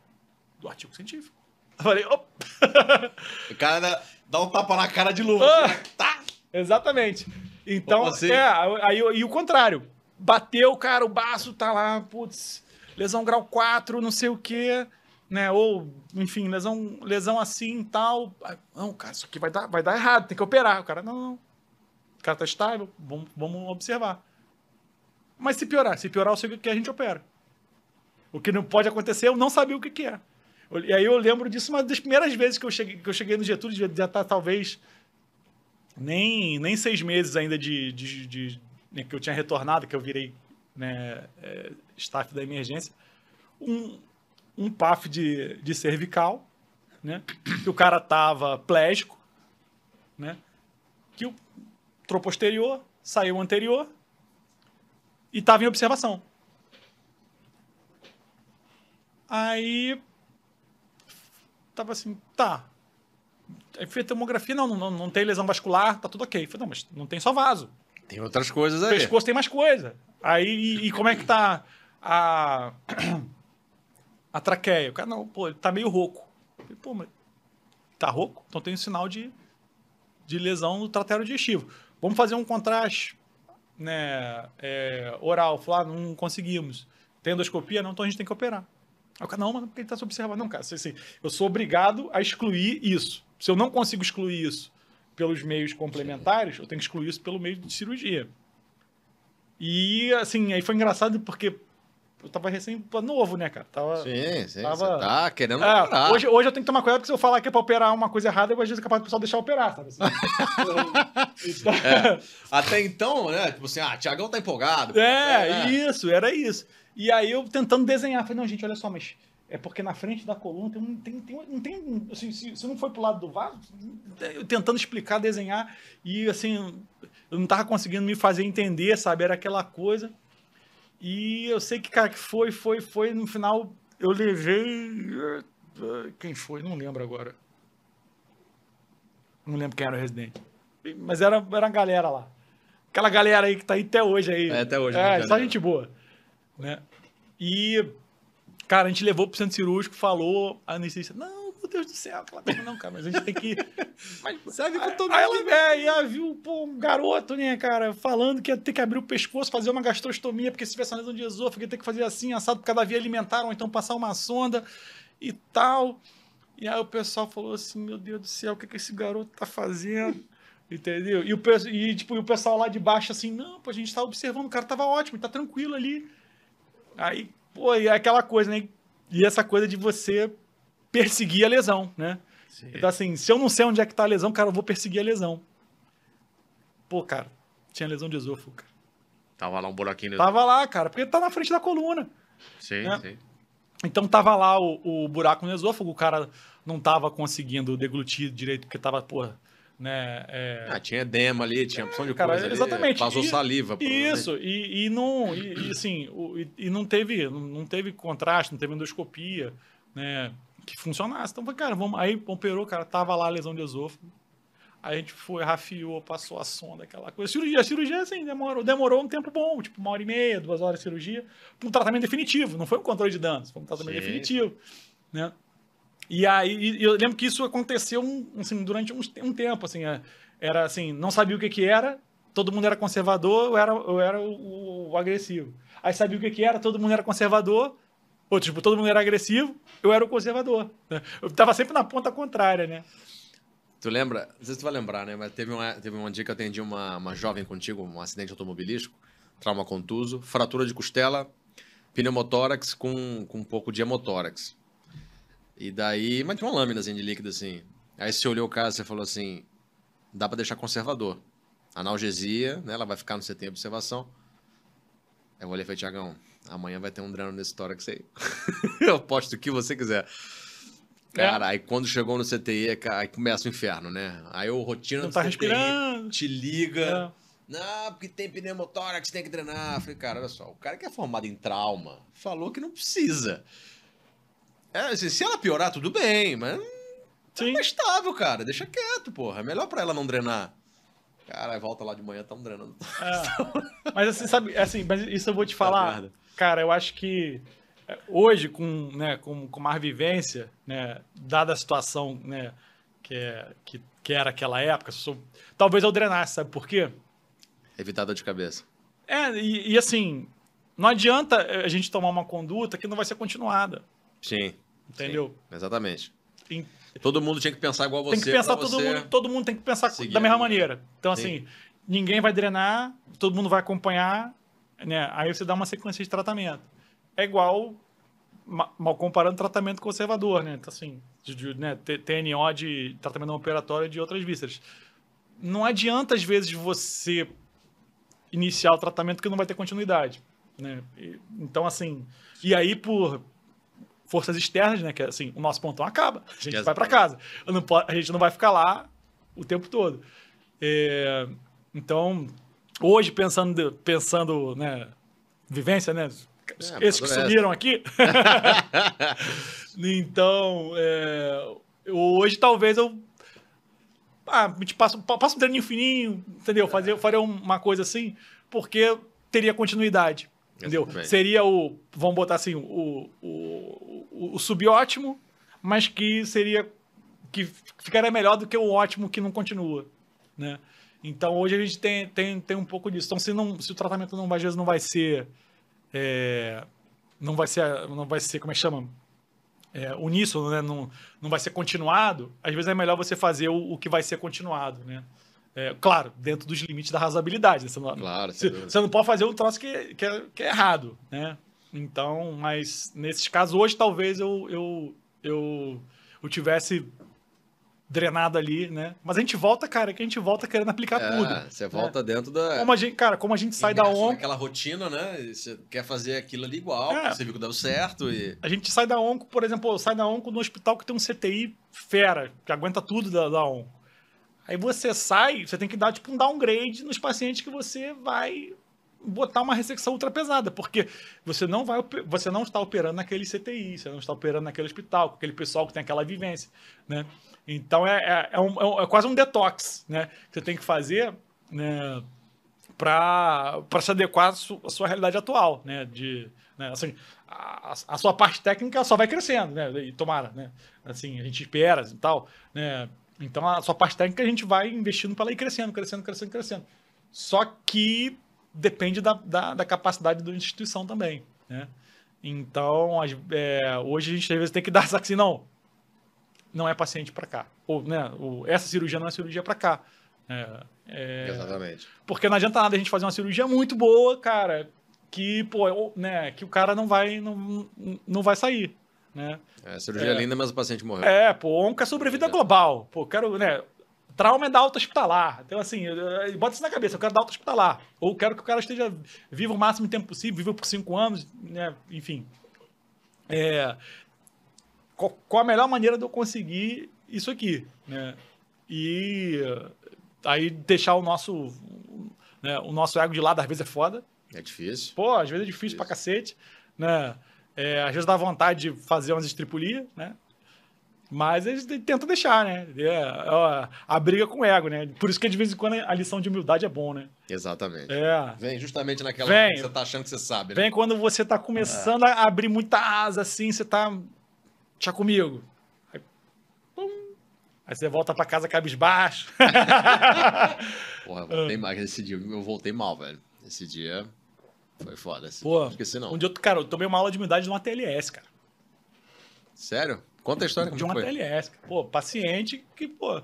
do artigo científico. Eu falei, opa! *laughs* O cara dá um tapa na cara de luva. Ah, tá! Exatamente. Então, assim? é, aí, e o contrário. Bateu, cara, o baço tá lá, putz, lesão grau 4, não sei o quê né? Ou, enfim, lesão, lesão assim tal. Não, cara, isso aqui vai dar, vai dar errado, tem que operar. O cara, não, não. O cara tá estável, vamos, vamos observar. Mas se piorar, se piorar, eu sei que a gente opera. O que não pode acontecer, eu não sabia o que, que é. E aí eu lembro disso uma das primeiras vezes que eu cheguei, que eu cheguei no Getúlio, já estar tá, talvez nem, nem seis meses ainda de, de, de né, que eu tinha retornado, que eu virei né, é, staff da emergência. Um, um PAF de, de cervical, né? Que o cara tava plégico, né? Que o entrou posterior, saiu anterior e tava em observação. Aí tava assim, tá. Aí fez tomografia, não, não, não tem lesão vascular, tá tudo ok. Falei, não, mas não tem só vaso. Tem outras coisas aí. O pescoço tem mais coisa. Aí, e, e como é que tá a a traqueia. O cara, não, pô, ele tá meio rouco. Falei, pô, mas tá rouco? Então tem um sinal de, de lesão no tratério digestivo. Vamos fazer um contraste né, é, oral. Falar, ah, não conseguimos. Tem endoscopia? Não, então a gente tem que operar. Aí o cara, não, mas porque ele tá se observando. Não, cara, assim, eu sou obrigado a excluir isso. Se eu não consigo excluir isso pelos meios complementares, eu tenho que excluir isso pelo meio de cirurgia. E, assim, aí foi engraçado porque eu tava recém novo, né, cara? Tava, Sim, sim. tava- Você tá querendo É, operar. hoje, hoje eu tenho que tomar cuidado porque se eu falar que é pra operar uma coisa errada, eu às vezes é capaz do pessoal deixar operar, sabe? Assim. *laughs* Então- É. Até então, né? Tipo assim, ah, Tiagão tá empolgado. É, isso, era isso. E aí eu tentando desenhar, falei, não, gente, olha só, mas é porque na frente da coluna tem um. Tem, tem, não tem assim, se, se não foi pro lado do vaso, eu tentando explicar, desenhar, e assim, eu não tava conseguindo me fazer entender, sabe? Era aquela coisa. E eu sei que, cara, que foi, foi, foi. No final, eu levei. Quem foi? Não lembro agora. Não lembro quem era o residente. Mas era, era a galera lá. Aquela galera aí que tá aí até hoje aí. É, até hoje, É, né, só galera? gente boa. Né? E, cara, a gente levou pro centro cirúrgico, falou, a anestesista, não, meu Deus do céu, coisa não, cara, mas a gente tem que... *laughs* Mas, Serve pra todo aí mundo. ela, é, e ela viu, pô, um garoto, né, cara, falando que ia ter que abrir o pescoço, fazer uma gastrostomia, porque se tivesse lesão de esôfago, ia ter que fazer assim, assado por cada via alimentar, ou então passar uma sonda e tal. E aí o pessoal falou assim, meu Deus do céu, o que, que esse garoto tá fazendo? *laughs* Entendeu? E o, e, tipo, e o pessoal lá de baixo assim, não, pô, a gente tá observando, o cara tava ótimo, tá tranquilo ali. Aí, pô, e é aquela coisa, né? E essa coisa de você perseguir a lesão, né? Sim. Então, assim, se eu não sei onde é que tá a lesão, cara, eu vou perseguir a lesão. Pô, cara, tinha lesão de esôfago, cara. Tava lá um buraquinho. Tava lá, cara, porque tá na frente da coluna. Sim, É. sim. Então tava lá o, o buraco no esôfago, o cara não tava conseguindo deglutir direito, porque tava, pô, né? é, Ah, tinha edema ali, tinha opção de cara, coisa ali. exatamente. Vazou E- saliva. provavelmente. Isso, e, e não, e, e, assim, o- e, não teve, não teve contraste, não teve endoscopia, né, que funcionasse. Então, cara, vamos, aí operou, cara, tava lá a lesão de esôfago. Aí a gente foi, rafiou, passou a sonda, aquela coisa. Cirurgia, a cirurgia, assim, demorou, demorou um tempo bom, tipo uma hora e meia, duas horas de cirurgia, para um tratamento definitivo. Não foi um controle de danos, foi um tratamento Sim. definitivo, né? E aí, eu lembro que isso aconteceu assim, durante um, um tempo, assim, é, era assim, não sabia o que que era, todo mundo era conservador, eu era, eu era o, o agressivo. Aí sabia o que que era, todo mundo era conservador, ou tipo, todo mundo era agressivo, eu era o conservador. né? Eu tava sempre na ponta contrária, né? Tu lembra? Não sei se tu vai lembrar, né? Mas teve uma, teve um dia que eu atendi uma, uma jovem contigo, um acidente automobilístico, trauma contuso, fratura de costela, pneumotórax com, com um pouco de hemotórax. E daí, mas tinha uma lâmina de líquido assim. Aí você olhou o caso e falou assim: dá pra deixar conservador. Analgesia, né? Ela vai ficar no CT em observação. Eu olhei e falei, Tiagão, amanhã vai ter um dreno nesse tórax aí. *laughs* eu posto o que você quiser. Cara, aí quando chegou no CTI, ca- aí começa o inferno, né? Aí o rotina Não do tá CTI respirando. te liga. É. Não, porque tem pneumotórax, tem que drenar. Eu Falei, cara, olha só, o cara que é formado em trauma falou que não precisa. É, assim, se ela piorar, tudo bem, mas Sim. é estável, cara. Deixa quieto, porra. É melhor pra ela não drenar. Cara, volta lá de manhã, tão drenando. É. Mas assim, sabe, assim, mas isso eu vou te Puta falar. Cara, eu acho que é, hoje, com, né, com, com mais vivência, né, dada a situação né, que, é, que, que era aquela época, sou- talvez eu drenasse, sabe por quê? Evitar dor de cabeça. É, e, e assim, não adianta a gente tomar uma conduta que não vai ser continuada, Sim. entendeu? sim, exatamente. Tem- Todo mundo tinha que pensar igual você. tem que pensar, todo mundo, todo mundo tem que pensar da mesma maneira. Então, Sim. assim, ninguém vai drenar, todo mundo vai acompanhar, né? Aí você dá uma sequência de tratamento. É igual, ma- mal comparando tratamento conservador, né? Então, assim, de, de, né? TNO de tratamento operatório de outras vísceras. Não adianta, às vezes, você iniciar o tratamento que não vai ter continuidade, né? E- então, assim, e aí por forças externas, né? Que assim, o nosso pontão acaba, a gente vai para casa. A gente não vai ficar lá o tempo todo. É, então, hoje, pensando, pensando, né? Vivência, né? Esses que amadurece. sumiram aqui. *laughs* então, é, hoje talvez eu. Ah, te passo, pa- passo um treininho fininho, entendeu? Fazer, faria uma coisa assim, porque teria continuidade. Entendeu? Seria o. Vamos botar assim, o, o, o, o subótimo, mas que seria. que ficaria melhor do que o ótimo que não continua. Né? Então hoje a gente tem, tem, tem um pouco disso. Então, se, não, se o tratamento não vai, às vezes não vai ser. é, não vai ser. Não vai ser, como é que chama? é, uníssono, né? Não, não vai ser continuado, às vezes é melhor você fazer o, o que vai ser continuado, né? É, claro, dentro dos limites da razoabilidade. Né? Você não, Claro, você, você não pode fazer um troço que, que, é, que é errado, né? Então, mas nesses casos, hoje talvez eu, eu, eu, eu tivesse drenado ali, né? Mas a gente volta, cara, que a gente volta querendo aplicar É, tudo. Você volta dentro da. Como a gente, cara, como a gente sai da imerso ONCO, naquela rotina, né? Você quer fazer aquilo ali igual, É. você viu que deu certo e. a gente sai da ONCO, por exemplo, sai da ONCO no hospital que tem um CTI fera, que aguenta tudo da, da ONCO. Aí você sai, você tem que dar tipo um downgrade nos pacientes que você vai botar uma ressecção ultra pesada, porque você não vai, você não está operando naquele CTI, você não está operando naquele hospital, com aquele pessoal que tem aquela vivência, né? Então é, é, é é um- é quase um detox, né? Que você tem que fazer, né? Para se adequar à su- à sua realidade atual, né? De, né? Assim, a, a sua parte técnica só vai crescendo, né? E tomara, né? Assim, a gente espera e tal, né? Então a sua parte técnica a gente vai investindo para ela ir crescendo, crescendo, crescendo, crescendo. Só que depende da, da, da capacidade da instituição também, né? Então, é, hoje a gente às vezes tem que dar essa assim, não, não é paciente para cá. Ou, né, o- essa cirurgia não é cirurgia para cá. É, é, Exatamente. porque não adianta nada a gente fazer uma cirurgia muito boa, cara, que, pô, ou, né, que o cara não vai, não, não vai sair, né? É, cirurgia linda, mas o paciente morreu. É, pô, onca é sobrevida global. Pô, quero, né? Trauma é da alta hospitalar. Então, assim, bota isso na cabeça, eu quero da alta hospitalar. Ou quero que o cara esteja vivo o máximo de tempo possível, viva por cinco anos, né? Enfim. É, qual, a melhor maneira de eu conseguir isso aqui, né? E aí deixar o nosso, né, o nosso ego de lado, às vezes é foda. É difícil. Pô, às vezes é difícil pra cacete, né? É, às vezes dá vontade de fazer umas estripulias, né? Mas eles tentam deixar, né? É, ó, a briga com o ego, né? Por isso que de vez em quando a lição de humildade é bom, né? Exatamente. É. Vem justamente naquela Vem. que você tá achando que você sabe, né? Vem quando você tá começando a abrir muita asa, assim, você tá. Deixa comigo. Aí, pum. Aí você volta pra casa cabisbaixo. *laughs* Porra, eu voltei mal. Esse dia eu voltei mal, velho. Esse dia foi foda. Esse Pô, não esqueci, não. Um dia, eu- cara, eu tomei uma aula de humildade de uma TLS, cara. Sério? Conta a história de uma foi. TLS. Pô, paciente que, pô,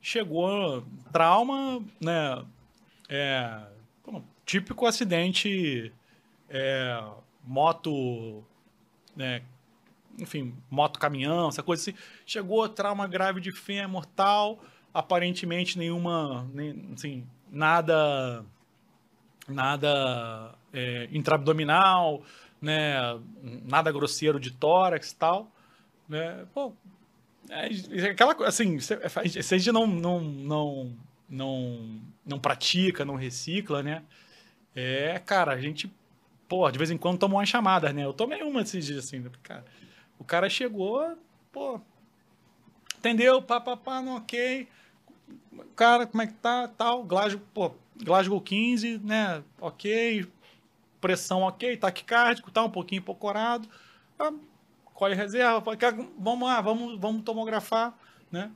chegou trauma, né? É, pô, típico acidente, é, moto, né? Enfim, moto caminhão, essa coisa assim. Chegou trauma grave de fêmur, tal, aparentemente nenhuma, nem, assim, nada, nada é, intraabdominal, né? Nada grosseiro de tórax, tal né? Pô, é, é aquela assim, se a gente não, não, não, não, não pratica, não recicla, né? É, cara, a gente, pô, de vez em quando toma umas chamadas, né? Eu tomei uma esses dias, assim, né? cara. O cara chegou, pô, entendeu? Pá, pá, pá, não, ok. Cara, como é que tá, tal, Glasgow, pô, Glasgow 15, né? Ok, pressão ok, taquicárdico, tá um pouquinho empocorado. Ah, colhe reserva, vamos lá, vamos, vamos tomografar, né?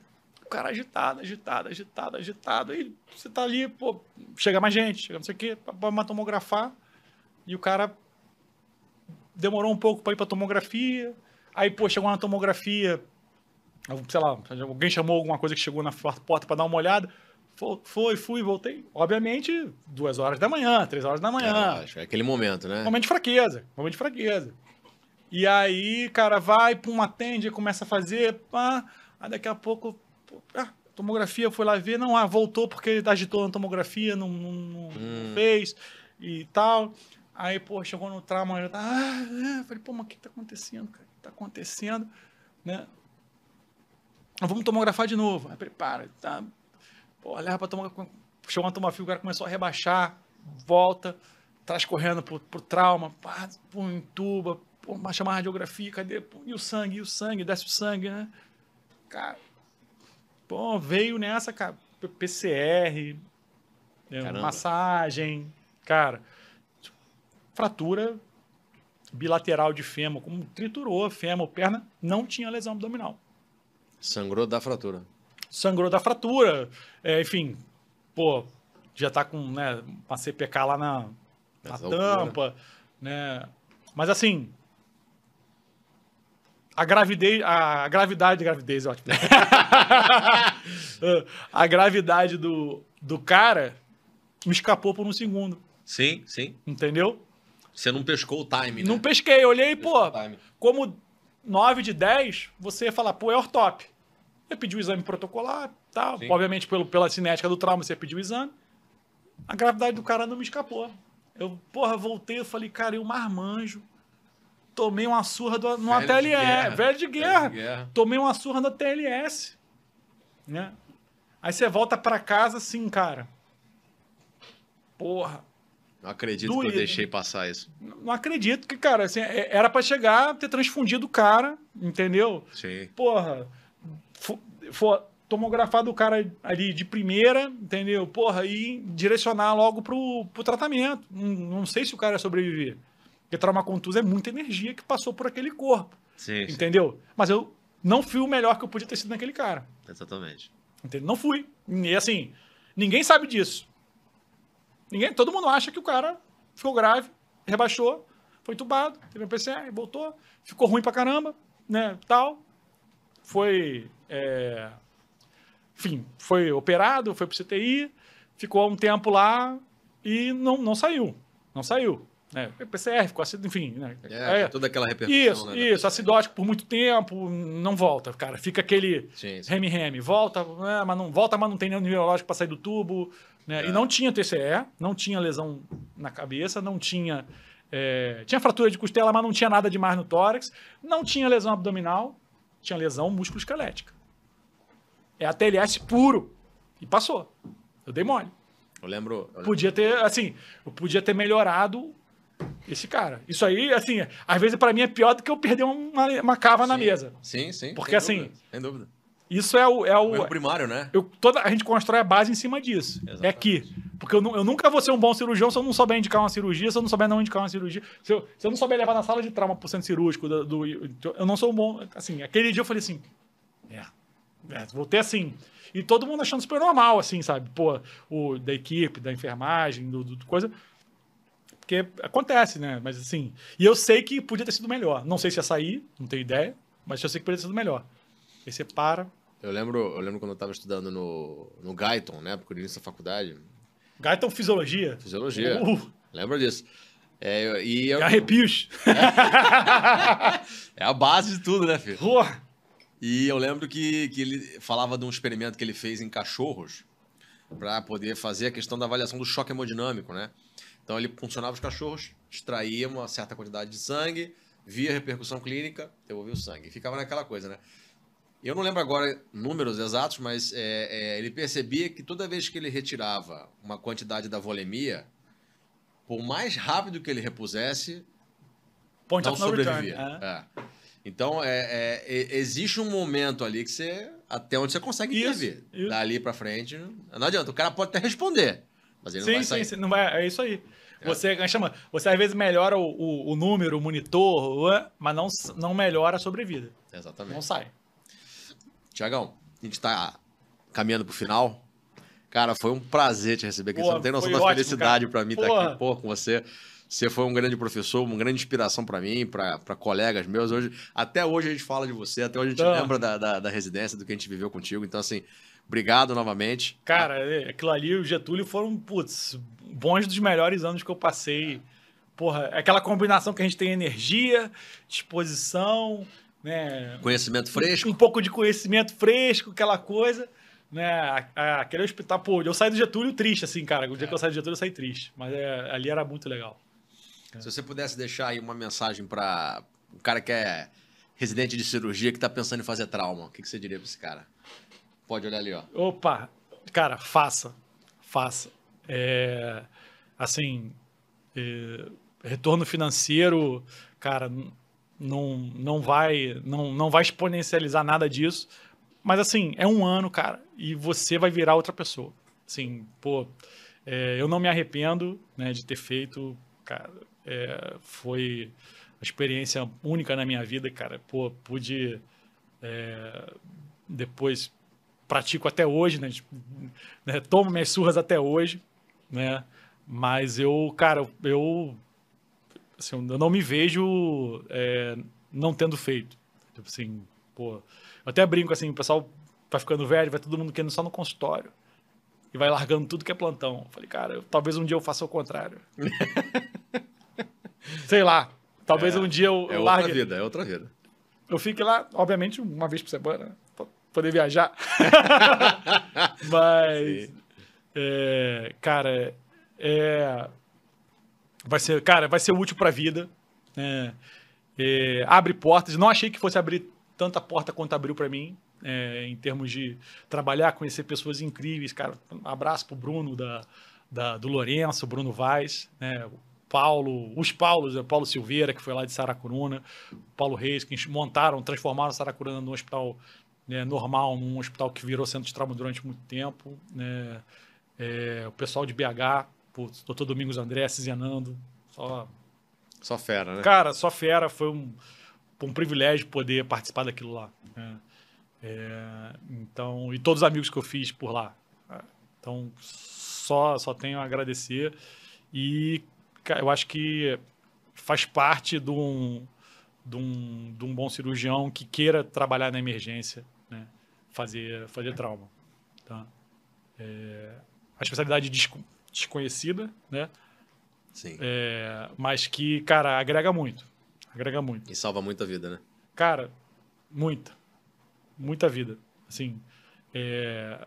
O cara agitado, agitado, agitado, agitado. Aí você tá ali, pô, chega mais gente, chega não sei o quê, vamos tomografar. E o cara demorou um pouco para ir pra tomografia. Aí, pô, chegou na tomografia, sei lá, alguém chamou alguma coisa que chegou na porta para dar uma olhada. Fo- Foi, fui, voltei. Obviamente, duas horas da manhã, três horas da manhã. É, acho que é aquele momento, né? Momento de fraqueza, momento de fraqueza. E aí, cara, vai, pum, atende, começa a fazer, pá, aí daqui a pouco, pô, ah, tomografia, foi lá ver, não, ah, voltou porque ele agitou na tomografia, não, não, não Hum. fez e tal. Aí, pô, chegou no trauma, tá, ah, é. falei, pô, mas o que tá acontecendo, cara? O que tá acontecendo, né? Vamos tomografar de novo. Aí prepara, tá? Pô, leva pra tomografia. Chegou na tomografia, o cara começou a rebaixar, volta, traz correndo pro, pro trauma, pá, pô, entuba, pô, chama a radiografia, cadê? Pô, e o sangue, e o sangue, desce o sangue, né? Cara, pô, veio nessa, cara, PCR, né, massagem, cara, fratura bilateral de fêmur, como triturou a fêmur, perna, não tinha lesão abdominal Sangrou da fratura. sangrou da fratura, é, enfim, pô, já tá com né, uma CPK lá na, na tampa, né? Mas assim, a gravidez, a gravidade, gravidez, ótimo. *laughs* *laughs* a gravidade do, do cara me escapou por um segundo, Sim, sim. entendeu? Você não pescou o time, né? Não pesquei, olhei, pô, como 9 de 10, você ia falar, pô, é ortop. Você pediu o exame protocolar, tal. Sim. Obviamente, pelo, pela cinética do trauma, você pediu o exame. A gravidade do cara não me escapou. Eu, porra, voltei, eu falei, cara, eu marmanjo. Tomei uma surra do, numa Velho de guerra. velho de guerra. Velho de guerra. Tomei uma surra da TLS. Né? Aí você volta pra casa assim, cara. Porra, Não acredito que eu deixei passar isso. não acredito que, cara, assim, é- era pra chegar, ter transfundido o cara, entendeu? Sim. Porra, fo- fo- tomografar do cara ali de primeira, entendeu? Porra, e direcionar logo pro, pro tratamento. Não, não sei se o cara ia sobreviver. Porque trauma contuso é muita energia que passou por aquele corpo, Sim, sim. entendeu? Mas eu não fui o melhor que eu podia ter sido naquele cara. Exatamente. Entendeu? Não fui. E assim, ninguém sabe disso. Ninguém, todo mundo acha que o cara ficou grave, rebaixou, foi entubado, teve um PCR, voltou, ficou ruim pra caramba, né, tal. Foi, é, enfim, foi operado, foi pro CTI, ficou um tempo lá e não, não saiu. Não saiu. Né? PCR, ficou assim, enfim. Né? É, É, toda aquela repercussão, isso, né? isso, acidótico por muito tempo, não volta, cara. Fica aquele reme-reme, volta, é, mas não volta, mas não tem nenhum neurológico para sair do tubo, né? É. E não tinha TCE, não tinha lesão na cabeça, não tinha é, tinha fratura de costela, mas não tinha nada demais no tórax, não tinha lesão abdominal, tinha lesão músculo-esquelética. É a TLS puro e passou. Eu dei mole. Eu lembro. eu lembro- Podia ter, assim, eu podia ter melhorado esse cara. Isso aí, assim, às vezes pra mim é pior do que eu perder uma, uma cava na Sim. mesa. Sim, sim. Porque, sem assim, dúvida, Sem dúvida. Isso é o, é O erro o, primário, né? eu, toda, a gente constrói a base em cima disso. Exatamente. É aqui. Porque eu, eu nunca vou ser um bom cirurgião se eu não souber indicar uma cirurgia, se eu não souber não indicar uma cirurgia. Se eu, se eu não souber levar na sala de trauma pro centro cirúrgico, do, do- eu não sou um bom. Assim, aquele dia eu falei assim. É. é voltei assim. E todo mundo achando super normal, assim, sabe? Pô, o, da equipe, da enfermagem, do- do coisa. Porque acontece, né? Mas assim. E eu sei que podia ter sido melhor. Não sei se ia sair, não tenho ideia, mas eu sei que podia ter sido melhor. Aí você para. Eu lembro, eu lembro quando eu estava estudando no, no Guyton, né? Porque no início da faculdade, Gaiton Fisiologia. fisiologia. Uh, Lembra disso? É, e eu- arrepios. *laughs* é a base de tudo, né, filho? Porra. E eu lembro que, que ele falava de um experimento que ele fez em cachorros para poder fazer a questão da avaliação do choque hemodinâmico, né? Então ele funcionava os cachorros, extraía uma certa quantidade de sangue, via repercussão clínica, devolvia o sangue. Ficava naquela coisa, né? Eu não lembro agora números exatos, mas é, é, ele percebia que toda vez que ele retirava uma quantidade da volemia, por mais rápido que ele repusesse, Point não return. sobrevivia. É. É. Então, é, é, existe um momento ali que você. Até onde você consegue Isso, intervir. isso. Dali pra frente. Não adianta. O cara pode até responder. Mas ele não Sim, vai sim, sair. sim. Não vai, é isso aí. É. Você chama, você às vezes melhora o, o, o número, o monitor, o- mas não, não melhora a sobrevida. Exatamente. Não sai. Tiagão, a gente tá caminhando pro final. Cara, foi um prazer te receber aqui. Pô, você não tem noção da ótimo, felicidade pra mim estar Porra. aqui pô, com você. Você foi um grande professor, uma grande inspiração pra mim, pra colegas meus. Hoje, até hoje a gente fala de você, até hoje a gente Ah. lembra da, da, da residência, do que a gente viveu contigo. Então, assim, obrigado novamente. Cara, é, aquilo ali e o Getúlio foram, putz, bons dos melhores anos que eu passei. Porra, é aquela combinação que a gente tem energia, disposição, né? Conhecimento fresco. Um pouco de conhecimento fresco, aquela coisa. Né, aquele hospital, pô, eu saí do Getúlio triste, assim, cara. O dia que eu saí do Getúlio, eu saí triste. Mas é, ali era muito legal. Se você pudesse deixar aí uma mensagem para um cara que é residente de cirurgia que tá pensando em fazer trauma, o que, que você diria pra esse cara? Pode olhar ali, ó. Opa, cara, faça. Faça. É, assim, é, retorno financeiro, cara, não, não, vai, não, não vai exponencializar nada disso. Mas, assim, é um ano, cara, e você vai virar outra pessoa. Assim, pô, é, eu não me arrependo né, de ter feito, cara. é, foi uma experiência única na minha vida, cara. Pô, pude é, depois pratico até hoje, né? Tipo, né, Tomo minhas surras até hoje, né? Mas eu, cara, eu, assim, eu não me vejo é, não tendo feito. Tipo assim, pô. Eu até brinco assim, o pessoal vai ficando velho, vai todo mundo querendo só no consultório. E vai largando tudo que é plantão. Eu falei, cara, eu, talvez um dia eu faça o contrário. *laughs* Sei lá. Talvez É, um dia eu, É eu outra largue. vida, é outra vida. Eu fique lá, obviamente, uma vez por semana, poder viajar. *laughs* Mas, é, cara, é, vai ser, cara, vai ser útil pra vida. né? É, abre portas. Não achei que fosse abrir tanta porta quanto abriu pra mim, é, em termos de trabalhar, conhecer pessoas incríveis. Cara, um abraço pro Bruno da, da- do Lourenço, Bruno Vaz, né? Paulo, os Paulos, o Paulo Silveira, que foi lá de Saracuruna, o Paulo Reis, que montaram, transformaram Saracuruna num hospital né, normal, num hospital que virou centro de trauma durante muito tempo. né? É, o pessoal de BH, o Dr. Domingos André, Cizenando, só Só fera, né? Cara, só fera, foi um, um privilégio poder participar daquilo lá. né? É, então, e todos os amigos que eu fiz por lá. Então, só, só tenho a agradecer. E eu acho que faz parte de um, de um, de um bom cirurgião que queira trabalhar na emergência, né? fazer, fazer trauma. Tá? É, a especialidade desco- desconhecida, né? Sim. É, mas que, cara, agrega muito. Agrega muito. E salva muita vida, né? Cara, muita. Muita vida. Assim, é,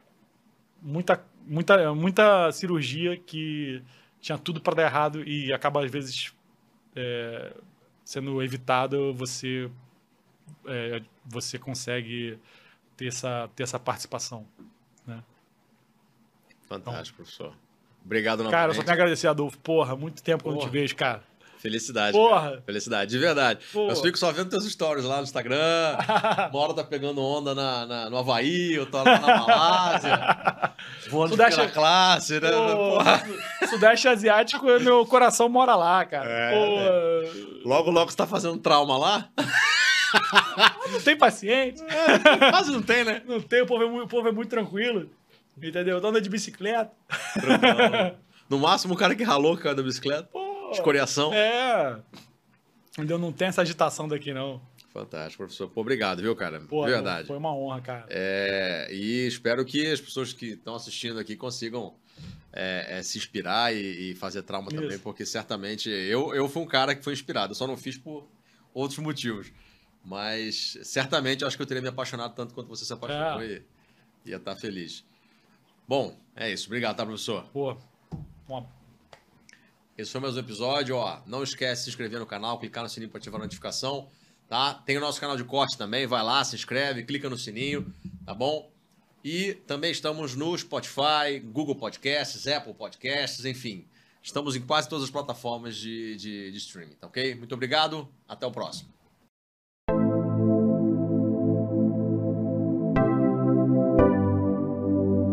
muita, muita, muita cirurgia que tinha tudo para dar errado e acaba, às vezes, é, sendo evitado, você, é, você consegue ter essa, ter essa participação. Fantástico, professor. Obrigado Cara, eu novamente. só tenho a agradecer, Adolfo. Porra, muito tempo que eu não te vejo, cara. Felicidade. Porra. cara. Felicidade, de verdade. Porra. Eu fico só vendo teus stories lá no Instagram. *laughs* Uma hora tá pegando onda na, na- no Havaí, outra hora tá na Malásia. *laughs* Voando de Sudeste- primeira classe, né? Porra. Sudeste Asiático, meu coração mora lá, cara. É, Pô, Logo, logo você tá fazendo trauma lá? *laughs* *laughs* não tem paciente, Quase não tem, né? *laughs* não tem, o povo é muito, povo é muito tranquilo. Entendeu? Andando de bicicleta. Tranquilo. No máximo, o cara que ralou caiu da bicicleta. Pô, Escoriação. é. Entendeu? Não tem essa agitação daqui, não. Fantástico, professor. Pô, obrigado, viu, cara? Pô, de verdade. Foi uma honra, cara. É, e espero que as pessoas que estão assistindo aqui consigam é, é, se inspirar e, e fazer trauma Isso. também, porque certamente eu, eu fui um cara que foi inspirado, eu só não fiz por outros motivos. Mas certamente acho que eu teria me apaixonado tanto quanto você se apaixonou É. e ia estar feliz. Bom, é isso. Obrigado, tá, professor? Pô, uma- Esse foi mais um episódio. Ó, não esquece de se inscrever no canal, clicar no sininho para ativar a notificação. Tá? Tem o nosso canal de corte também. Vai lá, se inscreve, clica no sininho, tá bom? E também estamos no Spotify, Google Podcasts, Apple Podcasts, enfim. Estamos em quase todas as plataformas de, de, de streaming, tá ok? Muito obrigado, até o próximo.